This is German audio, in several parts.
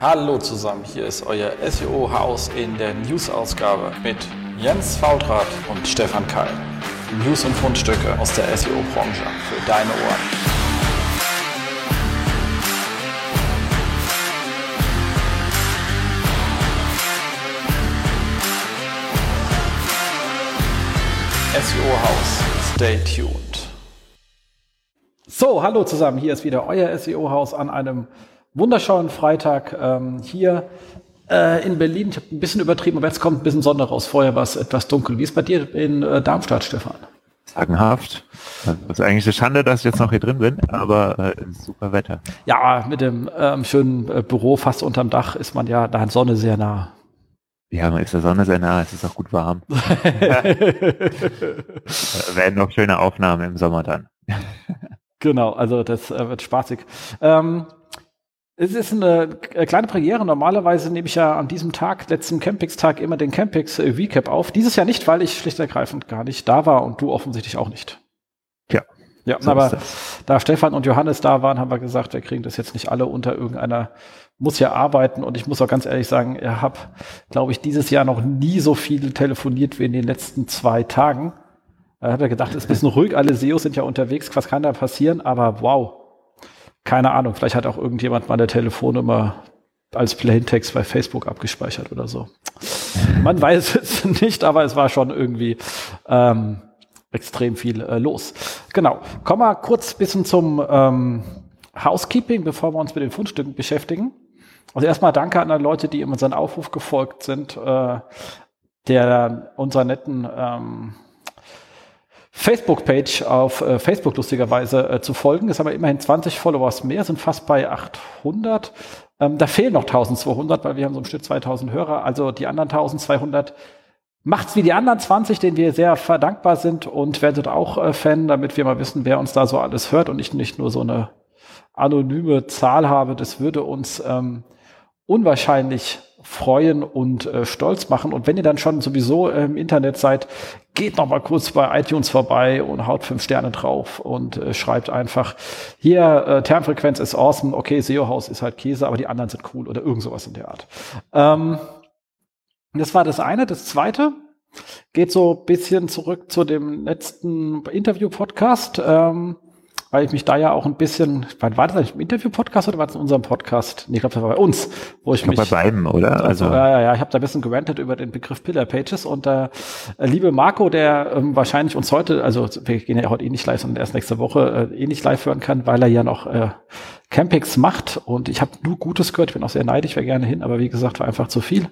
Hallo zusammen, hier ist euer SEO-Haus in der News-Ausgabe mit Jens Faultrat und Stefan Keil. News und Fundstücke aus der SEO-Branche für deine Ohren. SEO-Haus, stay tuned. So, hallo zusammen, hier ist wieder euer SEO-Haus an einem wunderschönen Freitag ähm, hier äh, in Berlin. Ich habe ein bisschen übertrieben, aber jetzt kommt ein bisschen Sonne raus. Vorher war es etwas dunkel. Wie ist bei dir in äh, Darmstadt, Stefan? Sagenhaft. Das ist eigentlich eine Schande, dass ich jetzt noch hier drin bin, aber äh, super Wetter. Ja, mit dem ähm, schönen äh, Büro fast unterm Dach ist man ja da in Sonne sehr nah. Ja, man ist der Sonne sehr nah, es ist auch gut warm. werden noch schöne Aufnahmen im Sommer dann. genau, also das äh, wird spaßig. Ähm, es ist eine kleine Premiere. Normalerweise nehme ich ja an diesem Tag, letzten Campix-Tag, immer den Campix äh, Recap auf. Dieses Jahr nicht, weil ich schlicht und ergreifend gar nicht da war und du offensichtlich auch nicht. Ja. Ja, so aber da Stefan und Johannes da waren, haben wir gesagt, wir kriegen das jetzt nicht alle unter irgendeiner, muss ja arbeiten und ich muss auch ganz ehrlich sagen, ich habe, glaube ich, dieses Jahr noch nie so viel telefoniert wie in den letzten zwei Tagen. Da habe ich gedacht, es ist ein bisschen ruhig, alle SEOs sind ja unterwegs, was kann da passieren, aber wow, keine Ahnung, vielleicht hat auch irgendjemand meine Telefonnummer als Plaintext bei Facebook abgespeichert oder so. Man weiß es nicht, aber es war schon irgendwie ähm, extrem viel äh, los. Genau. Kommen wir kurz bisschen zum ähm, Housekeeping, bevor wir uns mit den Fundstücken beschäftigen. Also erstmal danke an alle Leute, die immer unseren Aufruf gefolgt sind, äh, der unserer netten ähm, Facebook-Page auf äh, Facebook lustigerweise äh, zu folgen. Es haben wir immerhin 20 Followers mehr, sind fast bei 800. Ähm, da fehlen noch 1200, weil wir haben so im Schnitt 2000 Hörer. Also die anderen 1200 macht's wie die anderen 20, denen wir sehr verdankbar sind und werdet auch äh, Fan, damit wir mal wissen, wer uns da so alles hört und ich nicht nur so eine anonyme Zahl habe. Das würde uns ähm, unwahrscheinlich freuen und äh, stolz machen. Und wenn ihr dann schon sowieso im Internet seid, geht noch mal kurz bei iTunes vorbei und haut fünf Sterne drauf und äh, schreibt einfach, hier, äh, Termfrequenz ist awesome, okay, SEO-Haus ist halt Käse, aber die anderen sind cool oder irgend sowas in der Art. Ähm, das war das eine. Das zweite geht so bisschen zurück zu dem letzten Interview-Podcast. Ähm, weil ich mich da ja auch ein bisschen, war das eigentlich im Interview-Podcast oder war das in unserem Podcast? Nee, ich glaube, das war bei uns, wo ich, ich mich. Bei beiden, oder? Also, ja, ja, ja, ich habe da ein bisschen gerantet über den Begriff Pillar Pages und äh, liebe Marco, der ähm, wahrscheinlich uns heute, also wir gehen ja heute eh nicht live, sondern erst nächste Woche äh, eh nicht live hören kann, weil er ja noch äh, Campings macht und ich habe nur Gutes gehört, ich bin auch sehr neidisch, wäre gerne hin, aber wie gesagt, war einfach zu viel.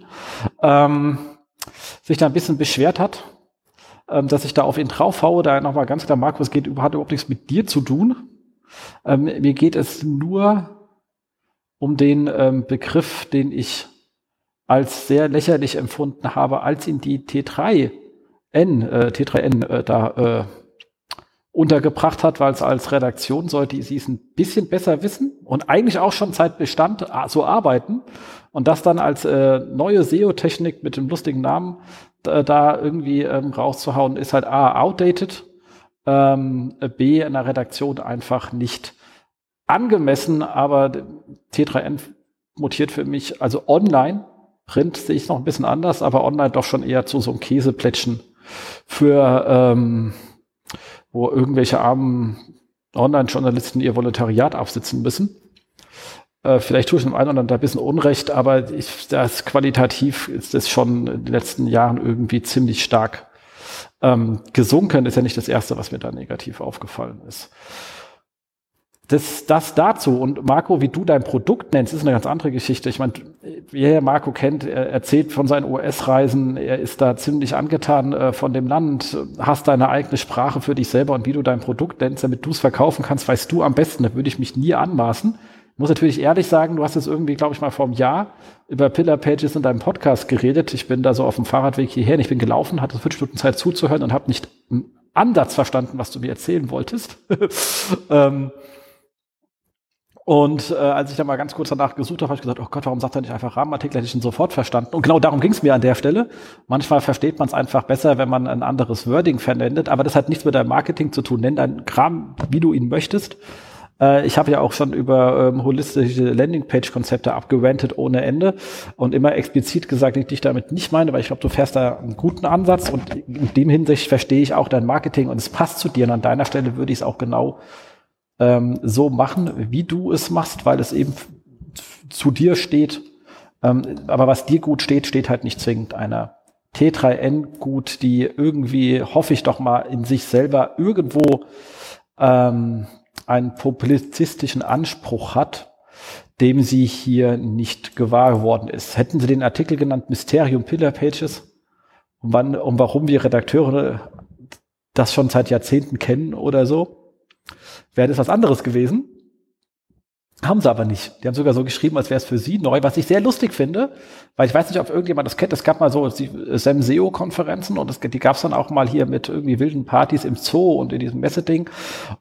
Ähm, sich da ein bisschen beschwert hat, ähm, dass ich da auf ihn draufhaue. Da nochmal ganz klar, Markus, geht hat überhaupt nichts mit dir zu tun. Ähm, mir geht es nur um den ähm, Begriff, den ich als sehr lächerlich empfunden habe, als ihn die T3N, äh, T3N äh, da äh, untergebracht hat, weil es als Redaktion sollte sie es ein bisschen besser wissen und eigentlich auch schon seit Bestand so arbeiten und das dann als äh, neue SEO-Technik mit dem lustigen Namen äh, da irgendwie ähm, rauszuhauen, ist halt A, outdated, ähm, B, in der Redaktion einfach nicht angemessen, aber T3N mutiert für mich, also online, Print sehe ich noch ein bisschen anders, aber online doch schon eher zu so einem Käseplätschen für, ähm, wo irgendwelche armen Online-Journalisten ihr Volontariat aufsitzen müssen. Äh, vielleicht tue ich dem einen oder anderen ein bisschen Unrecht, aber ich, das qualitativ ist das schon in den letzten Jahren irgendwie ziemlich stark ähm, gesunken. Ist ja nicht das Erste, was mir da negativ aufgefallen ist. Das, das dazu. Und Marco, wie du dein Produkt nennst, ist eine ganz andere Geschichte. Ich meine, wer Marco kennt, er erzählt von seinen US-Reisen, er ist da ziemlich angetan äh, von dem Land, hast deine eigene Sprache für dich selber und wie du dein Produkt nennst, damit du es verkaufen kannst, weißt du am besten. Da würde ich mich nie anmaßen muss natürlich ehrlich sagen, du hast jetzt irgendwie, glaube ich, mal vor einem Jahr über Pillar Pages in deinem Podcast geredet. Ich bin da so auf dem Fahrradweg hierher und ich bin gelaufen, hatte fünf Stunden Zeit zuzuhören und habe nicht einen Ansatz verstanden, was du mir erzählen wolltest. ähm, und äh, als ich dann mal ganz kurz danach gesucht habe, habe ich gesagt, oh Gott, warum sagt er nicht einfach Rahmenartikel? Hätte ich ihn sofort verstanden. Und genau darum ging es mir an der Stelle. Manchmal versteht man es einfach besser, wenn man ein anderes Wording verwendet, aber das hat nichts mit deinem Marketing zu tun. Nenn deinen Kram, wie du ihn möchtest. Äh, ich habe ja auch schon über ähm, holistische Landingpage-Konzepte abgewendet ohne Ende und immer explizit gesagt, ich dich damit nicht meine, weil ich glaube, du fährst da einen guten Ansatz und in dem Hinsicht verstehe ich auch dein Marketing und es passt zu dir und an deiner Stelle würde ich es auch genau ähm, so machen, wie du es machst, weil es eben zu dir steht. Ähm, aber was dir gut steht, steht halt nicht zwingend einer T3N gut, die irgendwie, hoffe ich doch mal, in sich selber irgendwo ähm, einen publizistischen Anspruch hat, dem sie hier nicht gewahr geworden ist. Hätten sie den Artikel genannt Mysterium Pillar Pages, und wann und warum wir Redakteure das schon seit Jahrzehnten kennen oder so, wäre das was anderes gewesen. Haben sie aber nicht. Die haben sogar so geschrieben, als wäre es für sie neu, was ich sehr lustig finde, weil ich weiß nicht, ob irgendjemand das kennt. Es gab mal so die SEM-SEO-Konferenzen und das, die gab es dann auch mal hier mit irgendwie wilden Partys im Zoo und in diesem Messeding.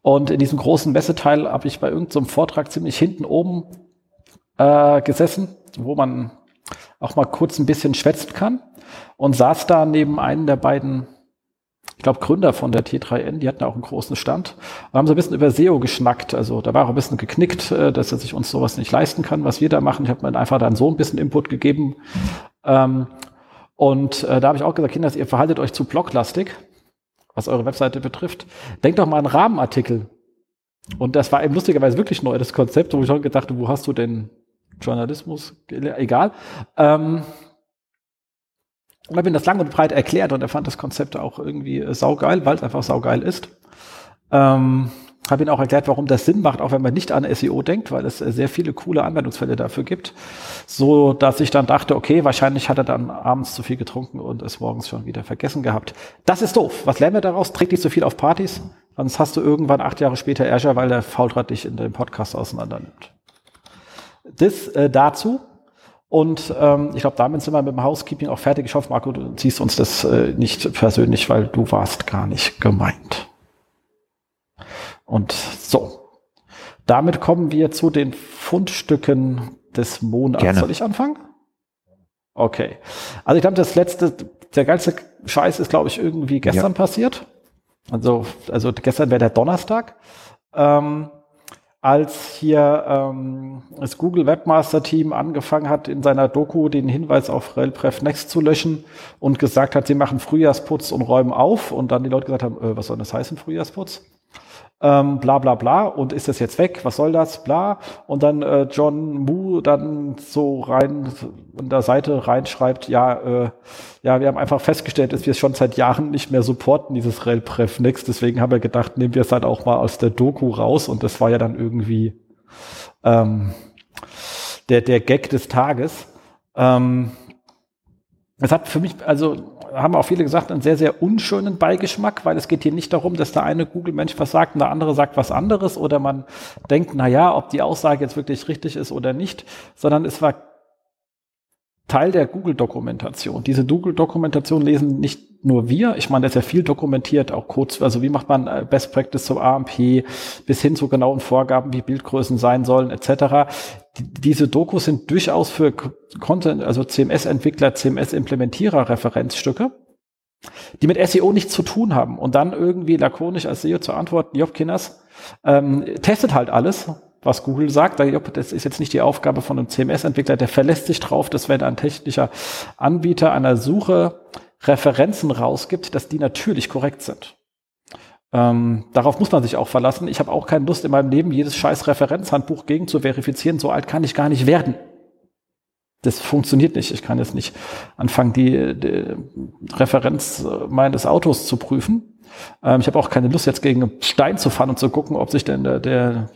Und in diesem großen Messeteil habe ich bei irgendeinem so Vortrag ziemlich hinten oben äh, gesessen, wo man auch mal kurz ein bisschen schwätzen kann und saß da neben einem der beiden ich glaube, Gründer von der T3N, die hatten auch einen großen Stand und haben so ein bisschen über SEO geschnackt. Also da war auch ein bisschen geknickt, äh, dass er sich uns sowas nicht leisten kann, was wir da machen. Ich habe mir einfach dann so ein bisschen Input gegeben. Ähm, und äh, da habe ich auch gesagt, Kinder, ihr verhaltet euch zu blocklastig, was eure Webseite betrifft. Denkt doch mal einen Rahmenartikel. Und das war eben lustigerweise wirklich neu, das Konzept, wo ich schon gedacht wo hast du denn Journalismus? Egal. Ähm, und habe ihm das lang und breit erklärt und er fand das Konzept auch irgendwie äh, saugeil, weil es einfach saugeil ist. Ähm, habe ihn auch erklärt, warum das Sinn macht, auch wenn man nicht an SEO denkt, weil es äh, sehr viele coole Anwendungsfälle dafür gibt. So, dass ich dann dachte, okay, wahrscheinlich hat er dann abends zu viel getrunken und es morgens schon wieder vergessen gehabt. Das ist doof. Was lernen wir daraus? Trägt nicht so viel auf Partys, sonst hast du irgendwann acht Jahre später Ärger, weil der Faulrad dich in dem Podcast auseinander nimmt. Das äh, dazu. Und ähm, ich glaube, damit sind wir mit dem Housekeeping auch fertig. Ich hoffe, Marco, du ziehst uns das äh, nicht persönlich, weil du warst gar nicht gemeint. Und so. Damit kommen wir zu den Fundstücken des Monats. Gerne. Soll ich anfangen? Okay. Also ich glaube, das letzte, der ganze Scheiß ist, glaube ich, irgendwie gestern ja. passiert. Also, also gestern wäre der Donnerstag. Ähm, als hier ähm, das Google Webmaster Team angefangen hat, in seiner Doku den Hinweis auf RelPref Next zu löschen und gesagt hat, sie machen Frühjahrsputz und räumen auf und dann die Leute gesagt haben, äh, was soll das heißen, Frühjahrsputz? Ähm, bla bla bla. Und ist das jetzt weg, was soll das, bla. Und dann äh, John Moo dann so rein an der Seite reinschreibt, ja, äh, ja, wir haben einfach festgestellt, dass wir es schon seit Jahren nicht mehr supporten, dieses RelPref Nix, deswegen haben wir gedacht, nehmen wir es halt auch mal aus der Doku raus. Und das war ja dann irgendwie ähm, der, der Gag des Tages. Ähm, es hat für mich, also haben auch viele gesagt, einen sehr, sehr unschönen Beigeschmack, weil es geht hier nicht darum, dass der eine Google-Mensch was sagt und der andere sagt was anderes oder man denkt, na ja, ob die Aussage jetzt wirklich richtig ist oder nicht, sondern es war Teil der Google-Dokumentation. Diese Google-Dokumentation lesen nicht nur wir, ich meine, da ist ja viel dokumentiert, auch kurz, also wie macht man äh, Best Practice zum AMP bis hin zu genauen Vorgaben, wie Bildgrößen sein sollen, etc. Die, diese Dokus sind durchaus für Content, also CMS-Entwickler, CMS-Implementierer Referenzstücke, die mit SEO nichts zu tun haben und dann irgendwie lakonisch als SEO zu antworten, Job Kinners, ähm, testet halt alles was Google sagt. Das ist jetzt nicht die Aufgabe von einem CMS-Entwickler, der verlässt sich drauf, dass wenn ein technischer Anbieter einer Suche Referenzen rausgibt, dass die natürlich korrekt sind. Ähm, darauf muss man sich auch verlassen. Ich habe auch keine Lust in meinem Leben, jedes scheiß Referenzhandbuch gegen zu verifizieren. So alt kann ich gar nicht werden. Das funktioniert nicht. Ich kann jetzt nicht anfangen, die, die Referenz meines Autos zu prüfen. Ähm, ich habe auch keine Lust, jetzt gegen einen Stein zu fahren und zu gucken, ob sich denn der, der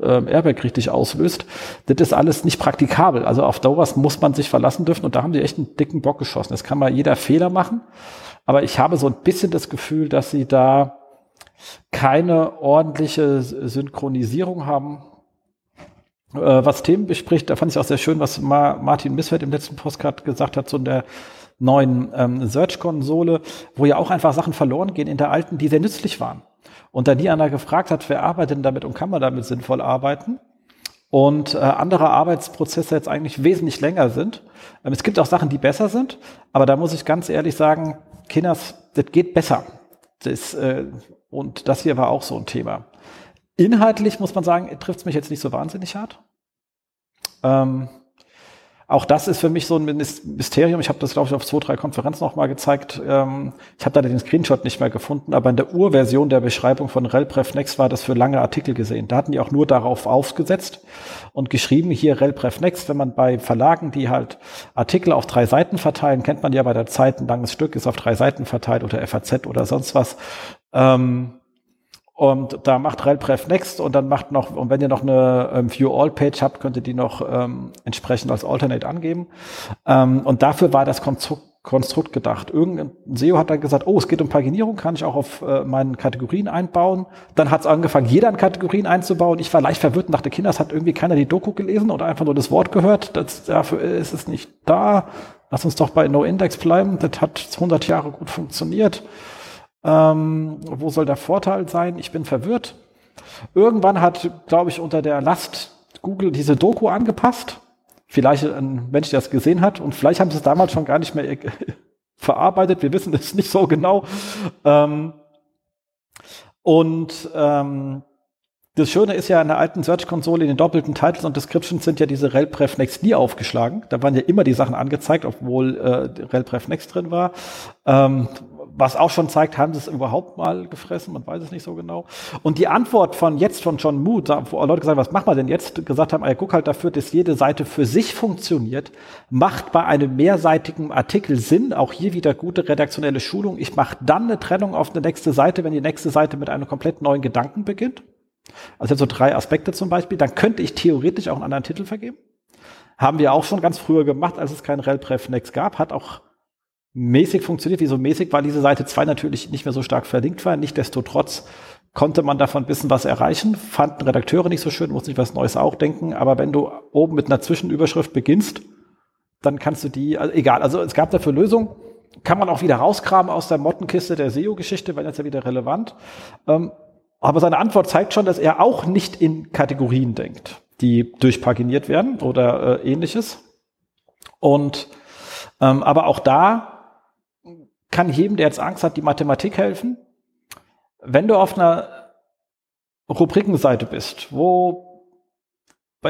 ähm, Airbag richtig auslöst. Das ist alles nicht praktikabel. Also auf Dauer muss man sich verlassen dürfen und da haben die echt einen dicken Bock geschossen. Das kann mal jeder Fehler machen. Aber ich habe so ein bisschen das Gefühl, dass sie da keine ordentliche Synchronisierung haben. Äh, was Themen bespricht, da fand ich auch sehr schön, was Martin Missfeld im letzten Postcard gesagt hat, so in der neuen ähm, Search-Konsole, wo ja auch einfach Sachen verloren gehen in der alten, die sehr nützlich waren. Und da nie einer gefragt hat, wer arbeitet denn damit und kann man damit sinnvoll arbeiten? Und äh, andere Arbeitsprozesse jetzt eigentlich wesentlich länger sind. Ähm, es gibt auch Sachen, die besser sind, aber da muss ich ganz ehrlich sagen, Kinders, das geht besser. Das, äh, und das hier war auch so ein Thema. Inhaltlich muss man sagen, trifft es mich jetzt nicht so wahnsinnig hart. Ähm, auch das ist für mich so ein Mysterium. Ich habe das, glaube ich, auf zwei, drei Konferenzen noch mal gezeigt. Ähm, ich habe da den Screenshot nicht mehr gefunden, aber in der Urversion der Beschreibung von RelPref Next war das für lange Artikel gesehen. Da hatten die auch nur darauf aufgesetzt und geschrieben, hier RelPref Next, wenn man bei Verlagen, die halt Artikel auf drei Seiten verteilen, kennt man ja bei der Zeit, ein langes Stück ist auf drei Seiten verteilt oder FAZ oder sonst was. Ähm, und da macht RelPref Next und dann macht noch, und wenn ihr noch eine ähm, View All Page habt, könnt ihr die noch ähm, entsprechend als Alternate angeben. Ähm, und dafür war das Konstrukt, Konstrukt gedacht. Irgendein SEO hat dann gesagt, oh, es geht um Paginierung, kann ich auch auf äh, meinen Kategorien einbauen. Dann hat es angefangen, jeder in Kategorien einzubauen. Ich war leicht verwirrt und dachte, Kinder, es hat irgendwie keiner die Doku gelesen oder einfach nur das Wort gehört. Das, dafür ist es nicht da. Lass uns doch bei No-Index bleiben. Das hat 100 Jahre gut funktioniert. Ähm, wo soll der Vorteil sein? Ich bin verwirrt. Irgendwann hat, glaube ich, unter der Last Google diese Doku angepasst. Vielleicht ein Mensch, der es gesehen hat. Und vielleicht haben sie es damals schon gar nicht mehr verarbeitet. Wir wissen es nicht so genau. Ähm, und ähm, das Schöne ist ja, in der alten Search-Konsole in den doppelten Titles und Descriptions sind ja diese RelPref Next nie aufgeschlagen. Da waren ja immer die Sachen angezeigt, obwohl äh, RelPref Next drin war. Ähm, was auch schon zeigt, haben sie es überhaupt mal gefressen? Man weiß es nicht so genau. Und die Antwort von jetzt von John Mood, wo Leute gesagt haben, was machen wir denn jetzt? Gesagt haben, ey, guck halt dafür, dass jede Seite für sich funktioniert, macht bei einem mehrseitigen Artikel Sinn. Auch hier wieder gute redaktionelle Schulung. Ich mache dann eine Trennung auf eine nächste Seite, wenn die nächste Seite mit einem komplett neuen Gedanken beginnt. Also jetzt so drei Aspekte zum Beispiel. Dann könnte ich theoretisch auch einen anderen Titel vergeben. Haben wir auch schon ganz früher gemacht, als es kein RelPref Next gab. Hat auch mäßig funktioniert. Wieso mäßig? Weil diese Seite 2 natürlich nicht mehr so stark verlinkt war. Nichtsdestotrotz konnte man davon ein bisschen was erreichen. Fanden Redakteure nicht so schön, musste ich was Neues auch denken. Aber wenn du oben mit einer Zwischenüberschrift beginnst, dann kannst du die, also egal, also es gab dafür Lösungen. Kann man auch wieder rausgraben aus der Mottenkiste der SEO-Geschichte, wenn jetzt ja wieder relevant. Ähm, aber seine Antwort zeigt schon, dass er auch nicht in Kategorien denkt, die durchpaginiert werden oder äh, ähnliches. Und ähm, aber auch da kann jedem, der jetzt Angst hat, die Mathematik helfen. Wenn du auf einer Rubrikenseite bist, wo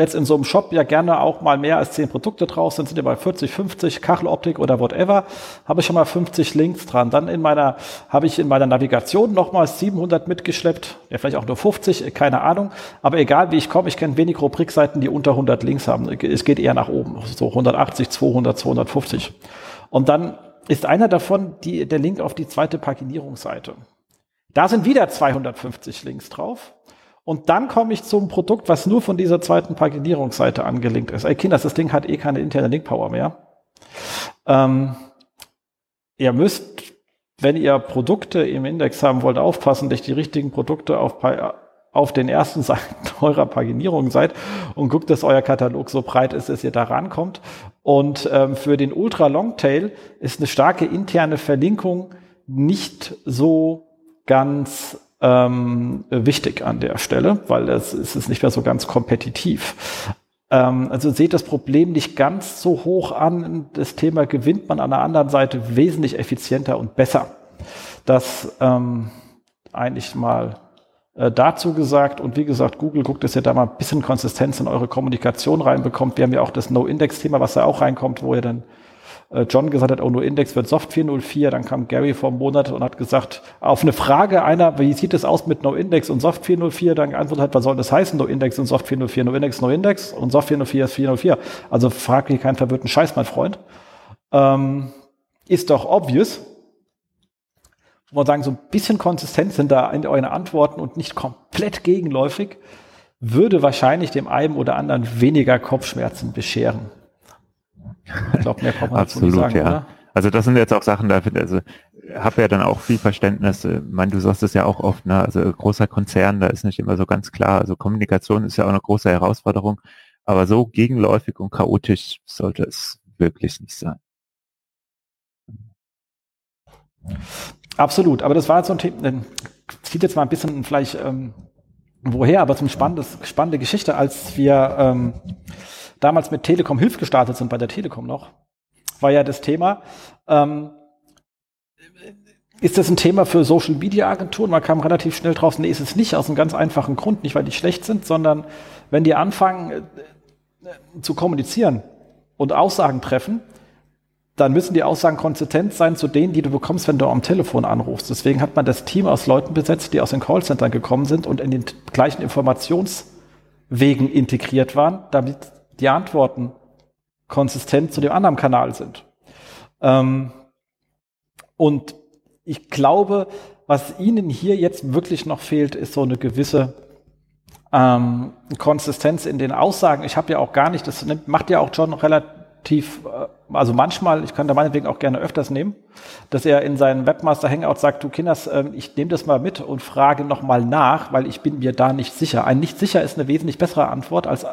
jetzt in so einem Shop ja gerne auch mal mehr als zehn Produkte drauf sind, sind ja bei 40, 50, Kacheloptik oder whatever, habe ich schon mal 50 Links dran. Dann in meiner, habe ich in meiner Navigation nochmal 700 mitgeschleppt, ja vielleicht auch nur 50, keine Ahnung, aber egal wie ich komme, ich kenne wenig Rubrikseiten, die unter 100 Links haben. Es geht eher nach oben, so 180, 200, 250. Und dann ist einer davon die, der Link auf die zweite Paginierungsseite. Da sind wieder 250 Links drauf. Und dann komme ich zum Produkt, was nur von dieser zweiten Paginierungsseite angelinkt ist. Ey, Kinders, das Ding hat eh keine interne Link-Power mehr. Ähm, ihr müsst, wenn ihr Produkte im Index haben wollt, aufpassen, dass die richtigen Produkte auf, auf den ersten Seiten eurer Paginierung seid und guckt, dass euer Katalog so breit ist, dass ihr da rankommt. Und ähm, für den Ultra Longtail ist eine starke interne Verlinkung nicht so ganz ähm, wichtig an der Stelle, weil es ist nicht mehr so ganz kompetitiv. Ähm, also seht das Problem nicht ganz so hoch an. Das Thema gewinnt man an der anderen Seite wesentlich effizienter und besser. Das ähm, eigentlich mal äh, dazu gesagt. Und wie gesagt, Google guckt, dass ihr da mal ein bisschen Konsistenz in eure Kommunikation reinbekommt. Wir haben ja auch das No-Index-Thema, was da auch reinkommt, wo ihr dann äh, John gesagt hat, oh, No-Index wird Soft 404. Dann kam Gary vor einem Monat und hat gesagt, auf eine Frage einer, wie sieht es aus mit No-Index und Soft 404, dann geantwortet hat, was soll das heißen, No-Index und Soft 404, No-Index, No-Index und Soft 404 ist 404. Also frag mich keinen verwirrten Scheiß, mein Freund. Ähm, ist doch obvious wo man sagen, so ein bisschen konsistent sind da in euren Antworten und nicht komplett gegenläufig, würde wahrscheinlich dem einen oder anderen weniger Kopfschmerzen bescheren. Ich glaube, mehr kann man Absolut, nicht sagen, ja. Oder? Also das sind jetzt auch Sachen, da also habe ja dann auch viel Verständnis. Ich meine, du sagst es ja auch oft, ne? also großer Konzern, da ist nicht immer so ganz klar. Also Kommunikation ist ja auch eine große Herausforderung, aber so gegenläufig und chaotisch sollte es wirklich nicht sein. Absolut, aber das war jetzt so ein Thema, zieht jetzt mal ein bisschen vielleicht ähm, woher, aber zum spannendes, spannende Geschichte, als wir ähm, damals mit Telekom Hilf gestartet sind, bei der Telekom noch, war ja das Thema, ähm, ist das ein Thema für Social Media Agenturen? Man kam relativ schnell drauf, nee, ist es nicht, aus einem ganz einfachen Grund, nicht weil die schlecht sind, sondern wenn die anfangen äh, zu kommunizieren und Aussagen treffen, dann müssen die Aussagen konsistent sein zu denen, die du bekommst, wenn du am Telefon anrufst. Deswegen hat man das Team aus Leuten besetzt, die aus den Callcentern gekommen sind und in den gleichen Informationswegen integriert waren, damit die Antworten konsistent zu dem anderen Kanal sind. Ähm, und ich glaube, was Ihnen hier jetzt wirklich noch fehlt, ist so eine gewisse ähm, Konsistenz in den Aussagen. Ich habe ja auch gar nicht, das macht ja auch John relativ, äh, also manchmal, ich kann da meinetwegen auch gerne öfters nehmen, dass er in seinen Webmaster Hangout sagt, du Kinders, äh, ich nehme das mal mit und frage nochmal nach, weil ich bin mir da nicht sicher. Ein nicht sicher ist eine wesentlich bessere Antwort als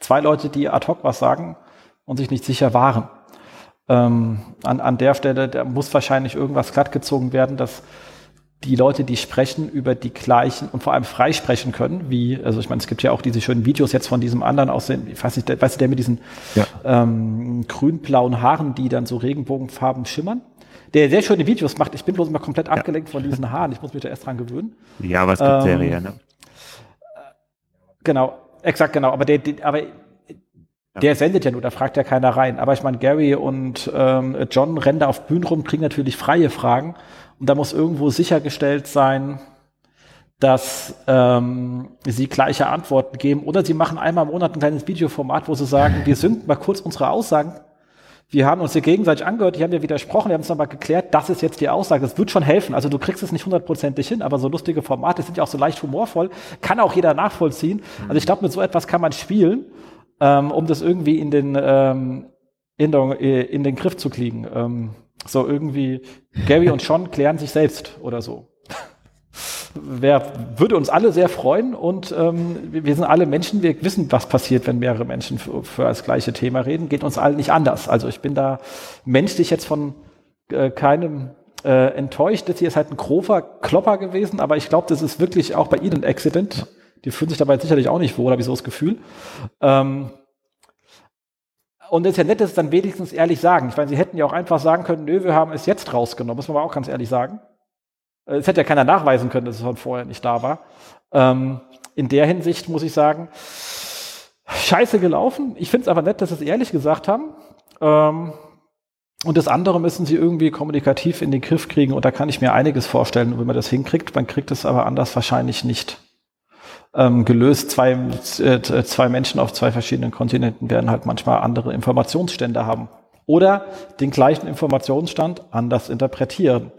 zwei Leute, die ad hoc was sagen und sich nicht sicher waren. Ähm, an, an der Stelle da muss wahrscheinlich irgendwas glattgezogen werden, dass die Leute, die sprechen, über die gleichen und vor allem frei sprechen können, wie, also ich meine, es gibt ja auch diese schönen Videos jetzt von diesem anderen aus den, ich weiß nicht, der, weißt du, der mit diesen ja. ähm, grün-blauen Haaren, die dann so Regenbogenfarben schimmern, der sehr schöne Videos macht. Ich bin bloß immer komplett ja. abgelenkt von diesen Haaren. Ich muss mich da erst dran gewöhnen. Ja, was gibt ähm, Serie, ne? Genau, exakt genau. Aber der, der aber der sendet ja nur, da fragt ja keiner rein. Aber ich meine, Gary und ähm, John rennen da auf Bühnen rum, kriegen natürlich freie Fragen. Und da muss irgendwo sichergestellt sein, dass ähm, sie gleiche Antworten geben. Oder sie machen einmal im Monat ein kleines Videoformat, wo sie sagen, wir sind mal kurz unsere Aussagen. Wir haben uns hier gegenseitig angehört, die haben ja widersprochen, wir haben es nochmal geklärt, das ist jetzt die Aussage. Das wird schon helfen. Also du kriegst es nicht hundertprozentig hin, aber so lustige Formate sind ja auch so leicht humorvoll, kann auch jeder nachvollziehen. Also ich glaube, mit so etwas kann man spielen ähm, um das irgendwie in den, ähm, in, der, in den Griff zu kriegen. Ähm, so irgendwie, Gary und Sean klären sich selbst oder so. Wer würde uns alle sehr freuen und ähm, wir sind alle Menschen, wir wissen, was passiert, wenn mehrere Menschen für, für das gleiche Thema reden, geht uns allen nicht anders. Also ich bin da menschlich jetzt von äh, keinem äh, enttäuscht. Das hier ist halt ein grober Klopper gewesen, aber ich glaube, das ist wirklich auch bei Ihnen ein Accident. Die fühlen sich dabei sicherlich auch nicht wohl, habe ich so das Gefühl. Ähm, und es ist ja nett, dass sie dann wenigstens ehrlich sagen. Ich meine, sie hätten ja auch einfach sagen können, nö, wir haben es jetzt rausgenommen, muss man aber auch ganz ehrlich sagen. Äh, es hätte ja keiner nachweisen können, dass es von vorher nicht da war. Ähm, in der Hinsicht muss ich sagen, scheiße gelaufen. Ich finde es aber nett, dass sie es ehrlich gesagt haben. Ähm, und das andere müssen sie irgendwie kommunikativ in den Griff kriegen. Und da kann ich mir einiges vorstellen, wenn man das hinkriegt. Man kriegt es aber anders wahrscheinlich nicht ähm, gelöst. Zwei, äh, zwei Menschen auf zwei verschiedenen Kontinenten werden halt manchmal andere Informationsstände haben. Oder den gleichen Informationsstand anders interpretieren.